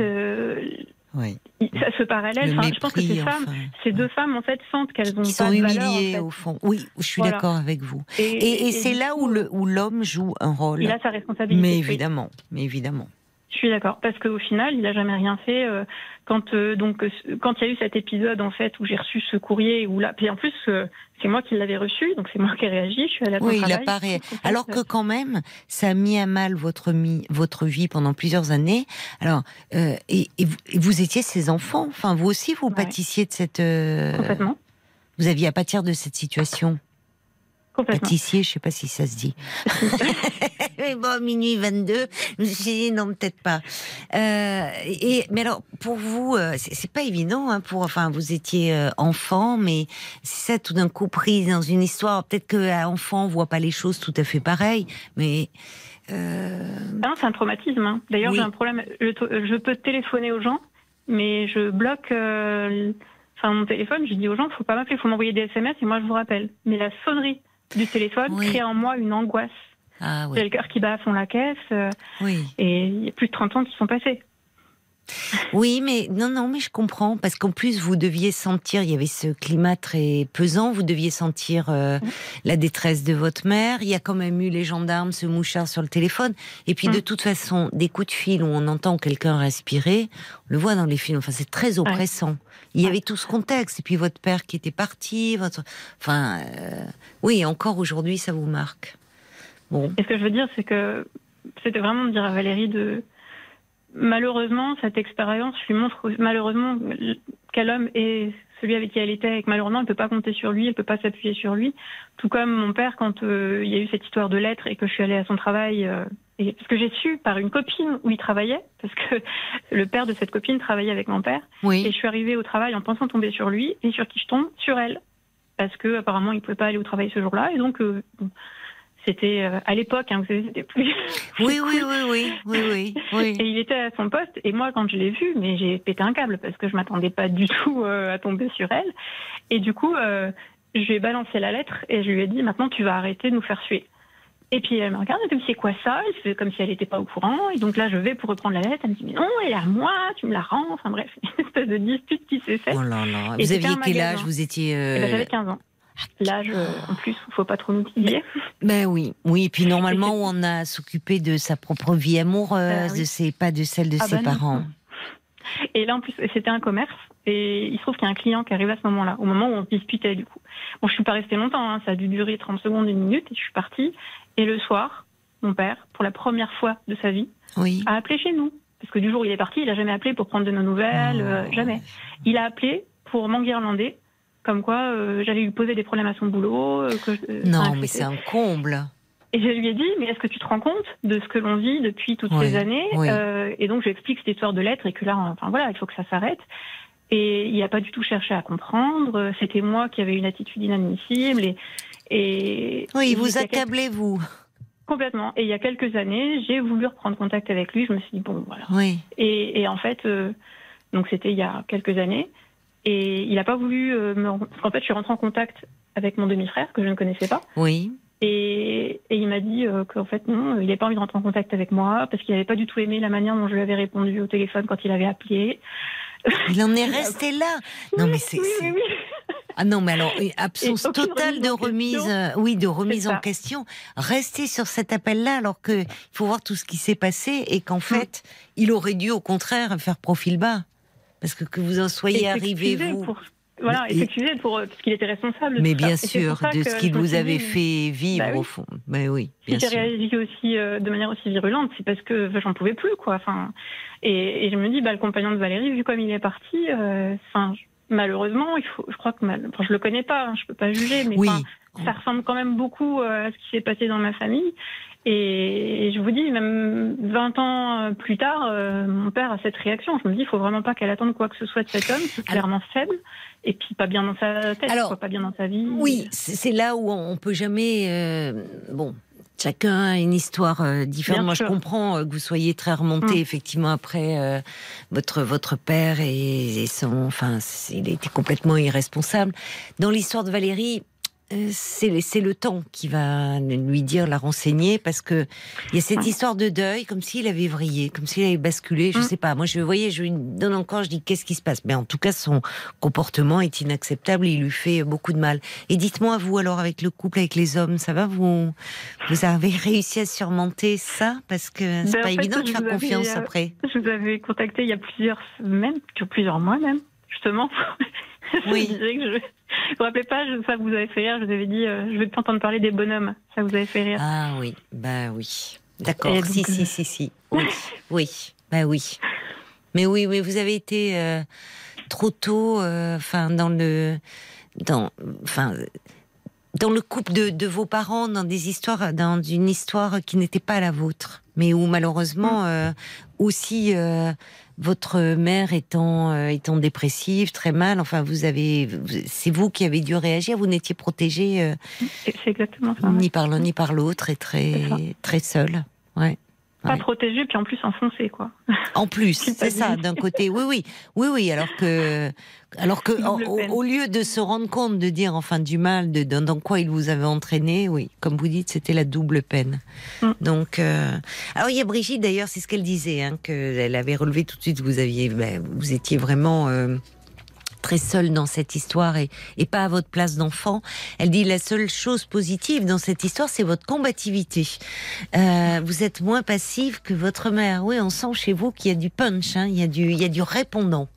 oui. Ça, ce parallèle, je pense que ces femmes, ces deux femmes, en fait, sentent qu'elles ont Ils sont humiliées au fond. Oui, je suis d'accord avec vous. Et, et c'est là où l'homme joue un rôle. Il a sa responsabilité. Mais évidemment, mais évidemment. Je suis d'accord, parce qu'au final, il n'a jamais rien fait. Euh, quand euh, donc euh, quand il y a eu cet épisode en fait où j'ai reçu ce courrier, où là, puis en plus c'est moi qui l'avais reçu, donc c'est moi qui ai réagi. Je suis allée à Oui, il apparaît. Alors que quand même, ça a mis à mal votre votre vie pendant plusieurs années. Alors et, vous, étiez ses enfants. Enfin, vous aussi, vous pâtissiez de cette. Complètement. Vous aviez à pâtir de cette situation. Pâtissier, je sais pas si ça se dit. *laughs* mais bon, minuit 22, je me suis dit non, peut-être pas. Euh, et mais alors, pour vous, euh, c'est pas évident. Hein, pour, enfin, vous étiez euh, enfant, mais c'est ça tout d'un coup pris dans une histoire. Peut-être qu'un enfant voit pas les choses tout à fait pareilles, mais euh... Ah c'est un traumatisme. Hein. D'ailleurs, j'ai un problème. Je, peux téléphoner aux gens, mais je bloque. Euh, enfin, mon téléphone, je dis aux gens, faut pas m'appeler, faut m'envoyer des SMS et moi je vous rappelle. Mais la sonnerie du téléphone crée en moi une angoisse. Ah, J'ai le cœur qui bat à fond la caisse. Euh, oui. Et il y a plus de 30 ans qui sont passés. Oui, mais non, non, mais je comprends parce qu'en plus vous deviez sentir, il y avait ce climat très pesant, vous deviez sentir euh, la détresse de votre mère. Il y a quand même eu les gendarmes, ce mouchard sur le téléphone, et puis de mm. toute façon, des coups de fil où on entend quelqu'un respirer, on le voit dans les films. Enfin, c'est très oppressant. Il y avait tout ce contexte, et puis votre père qui était parti, votre, enfin, euh, oui, encore aujourd'hui, ça vous marque. Bon. Et ce que je veux dire, c'est que c'était vraiment de dire à Valérie de malheureusement, cette expérience lui montre malheureusement quel homme est celui avec qui elle était et que malheureusement elle ne peut pas compter sur lui, elle ne peut pas s'appuyer sur lui. Tout comme mon père quand euh, il y a eu cette histoire de lettres et que je suis allée à son travail, euh, et, parce que j'ai su par une copine où il travaillait, parce que *laughs* le père de cette copine travaillait avec mon père, et je suis arrivée au travail en pensant tomber sur lui et sur qui je tombe Sur elle, parce que apparemment il ne pouvait pas aller au travail ce jour-là et donc euh, c'était euh, à l'époque, hein, vous savez, c'était plus. *laughs* Oui, oui, oui, oui, oui, *laughs* oui, Et il était à son poste. Et moi, quand je l'ai vu, mais j'ai pété un câble parce que je m'attendais pas du *laughs* tout euh, à tomber sur elle. Et du coup, euh, je lui ai balancé la lettre et je lui ai dit maintenant tu vas arrêter de nous faire suer. Et puis elle me regarde, elle me dit c'est quoi ça? Elle fait comme si elle n'était pas au courant. Et donc là, je vais pour reprendre la lettre. Elle me dit mais non, elle est à moi, tu me la rends. Enfin bref, une espèce de dispute qui s'est faite. Oh là là. Vous aviez quel âge? Vous étiez. Eh ben, j'avais 15 ans. L'âge, euh, en plus, il faut pas trop nous dire. Ben oui, oui. Et puis normalement, *laughs* on a s'occuper de sa propre vie amoureuse, de ses, pas de celle de ah ses bah parents. Et là, en plus, c'était un commerce. Et il se trouve qu'il y a un client qui arrive à ce moment-là, au moment où on se disputait, du coup. Bon, je suis pas restée longtemps, hein. ça a dû durer 30 secondes, une minute, et je suis partie. Et le soir, mon père, pour la première fois de sa vie, a appelé chez nous. Parce que du jour où il est parti, il a jamais appelé pour prendre de nos nouvelles, euh, jamais. Il a appelé pour m'enguirlander, comme quoi euh, j'allais lui poser des problèmes à son boulot. Euh, non, mais c'est un comble. Et je lui ai dit, mais est-ce que tu te rends compte de ce que l'on vit depuis toutes ces années Et donc, je lui explique cette histoire de lettres et que là, enfin voilà, il faut que ça s'arrête. Et il n'a pas du tout cherché à comprendre. C'était moi qui avais une attitude inadmissible. Et, et oui, vous accablez, vous. Complètement. Et il y a quelques années, j'ai voulu reprendre contact avec lui. Je me suis dit, bon, voilà. Oui. Et, et en fait, euh, donc c'était il y a quelques années. Et il n'a pas voulu euh, me. En fait, je suis rentrée en contact avec mon demi-frère, que je ne connaissais pas. Oui. Et, et il m'a dit euh, qu'en fait, non, il n'avait pas envie de rentrer en contact avec moi, parce qu'il n'avait pas du tout aimé la manière dont je lui avais répondu au téléphone quand il avait appelé. Il en est resté là. *laughs* Non, mais c'est. *laughs* Ah non, mais alors, absence totale de remise, euh, oui, de remise en question. Rester sur cet appel-là, alors qu'il faut voir tout ce qui s'est passé et qu'en mm. fait, il aurait dû, au contraire, faire profil bas. Parce que que vous en soyez arrivé, vous. Voilà, et s'excuser pour euh, parce qu'il était responsable. mais bien sûr, de ce qu'il vous avait fait vivre bah au fond. Mais oui. Bien si j'ai réagi aussi euh, de manière aussi virulente, c'est parce que j'en pouvais plus, quoi. Enfin, et, je me dis, bah, le compagnon de Valérie, vu comme il est parti, euh, enfin, malheureusement, il faut, je crois que mal, enfin, je le connais pas, hein, je peux pas juger, mais ça ressemble quand même beaucoup à ce qui s'est passé dans ma famille. Et je vous dis, même 20 ans plus tard, mon père a cette réaction. Je me dis, il faut vraiment pas qu'elle attende quoi que ce soit de cet homme, c'est clairement faible et puis pas bien dans sa tête, Alors, pas bien dans sa vie. Oui, c'est là où on peut jamais. Euh, bon, chacun a une histoire euh, différente. Moi, je comprends euh, que vous soyez très remonté, mm. effectivement, après votre votre père et, et son. Enfin, il était complètement irresponsable. Dans l'histoire de Valérie, euh, c'est le temps qui va lui dire, la renseigner, parce que il y a cette histoire de deuil, comme s'il avait vrillé, comme s'il avait basculé. Je ne mm. sais pas. Moi, je voyais, je lui donne encore, je dis qu'est-ce qui se passe? Mais en tout cas, son comportement est inacceptable. Il lui fait beaucoup de mal. Et dites-moi, vous alors, avec le couple, avec les hommes, ça va? Vous Vous avez *laughs* réussi à surmonter ça? Parce que c'est ben, pas évident de faire confiance euh, après. Je vous avais contacté il y a plusieurs semaines, plusieurs mois même, justement. *laughs* *laughs* Oui. je disais que je vous vous rappelez pas, ça vous avez fait rire, je vous avais dit, euh, je vais pas entendre parler des bonhommes. Ça vous avait fait rire. Ah oui, bah oui. D'accord, si, si, si, si. Oui, oui, bah oui. Mais oui, mais vous avez été euh, trop tôt, euh, dans le. Dans, enfin, dans le couple de, de, vos parents, dans des histoires, dans une histoire qui n'était pas la vôtre, mais où malheureusement mm. aussi votre mère étant euh, étant dépressive, très mal. Enfin, vous avez, c'est vous qui avez dû réagir. Vous n'étiez protégée. Euh, c'est exactement ça. Ni par l'un ni par l'autre, et très très seule. Ouais. Pas protégé, puis en plus enfoncé, quoi. *laughs* En plus, c'est ça, d'un côté. Oui, oui, oui, oui. Alors que, alors que, au, lieu de se rendre compte, de dire enfin du mal, de, dans quoi il vous avait entraîné, oui, comme vous dites, c'était la double peine. Mm. Donc, euh, alors il y a Brigitte d'ailleurs, c'est ce qu'elle disait, hein, qu'elle avait relevé tout de suite. Vous aviez, ben, vous étiez vraiment. Euh, très seule dans cette histoire et, et pas à votre place d'enfant. Elle dit la seule chose positive dans cette histoire, c'est votre combativité. Euh, vous êtes moins passive que votre mère. Oui, on sent chez vous qu'il y a du punch, hein, il, y a du, il y a du répondant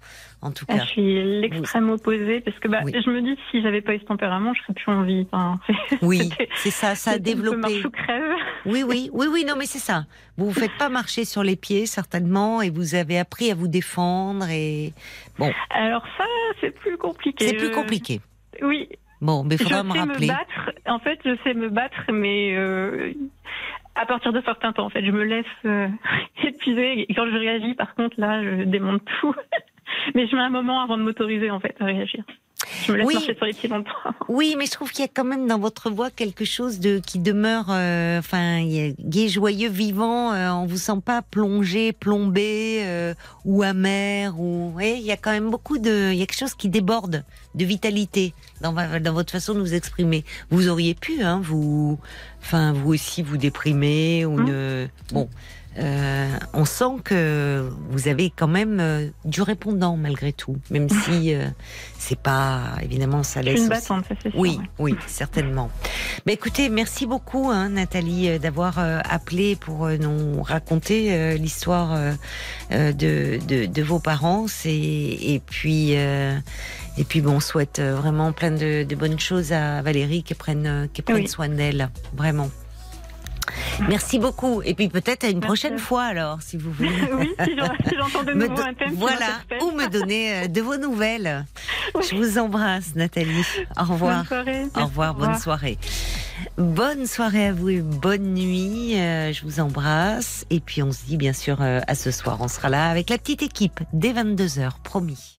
en tout cas. je suis l'extrême opposé parce que bah, je me dis si j'avais pas eu ce tempérament, je serais plus en vie. *laughs* oui, c'est ça, ça a développé. crève. Oui, oui, oui, oui, non, mais c'est ça. Vous vous faites pas marcher sur les pieds certainement, et vous avez appris à vous défendre et bon. Alors ça, c'est plus compliqué. C'est plus compliqué. Oui. Bon, mais il faudra me rappeler. Me battre. En fait, je sais me battre, mais euh, à partir de certains temps, en fait, je me laisse euh, *laughs* épuiser. Et quand je réagis, par contre, là, je démonte tout. *laughs* *laughs* Mais je mets un moment avant de m'autoriser en fait à réagir. Je me laisse marcher sur les pieds longtemps. *laughs* Oui, mais je trouve qu'il y a quand même dans votre voix quelque chose de qui demeure, euh, enfin, gai, joyeux, vivant. Euh, on vous sent pas plongé, plombé euh, ou amer. Ou, il y a quand même beaucoup de, il y a quelque chose qui déborde de vitalité dans, dans votre façon de vous exprimer. Vous auriez pu, hein, vous, enfin, vous aussi vous déprimer ou hum. ne, bon. Euh, on sent que vous avez quand même euh, du répondant malgré tout, même *laughs* si euh, c'est pas évidemment ça laisse. Une battante, ça c'est sûr. Oui, oui, certainement. Mais écoutez, merci beaucoup hein, Nathalie d'avoir appelé pour nous raconter l'histoire de, de, vos parents et, et puis et puis bon, on souhaite vraiment plein de, bonnes choses à Valérie qui prenne qui prenne soin d'elle, vraiment. Merci beaucoup. Et puis peut-être à une prochaine fois alors, si vous voulez. *laughs* oui, si j'entends de *laughs* nouveau un thème. Voilà, ou me donner euh, de vos nouvelles. Je vous embrasse, Nathalie. Au revoir. Bonne soirée. Au revoir, bonne soirée. Bonne soirée à vous et bonne nuit. Euh, je vous embrasse. Et puis on se dit bien sûr euh, à ce soir. On sera là avec la petite équipe dès 22h, promis.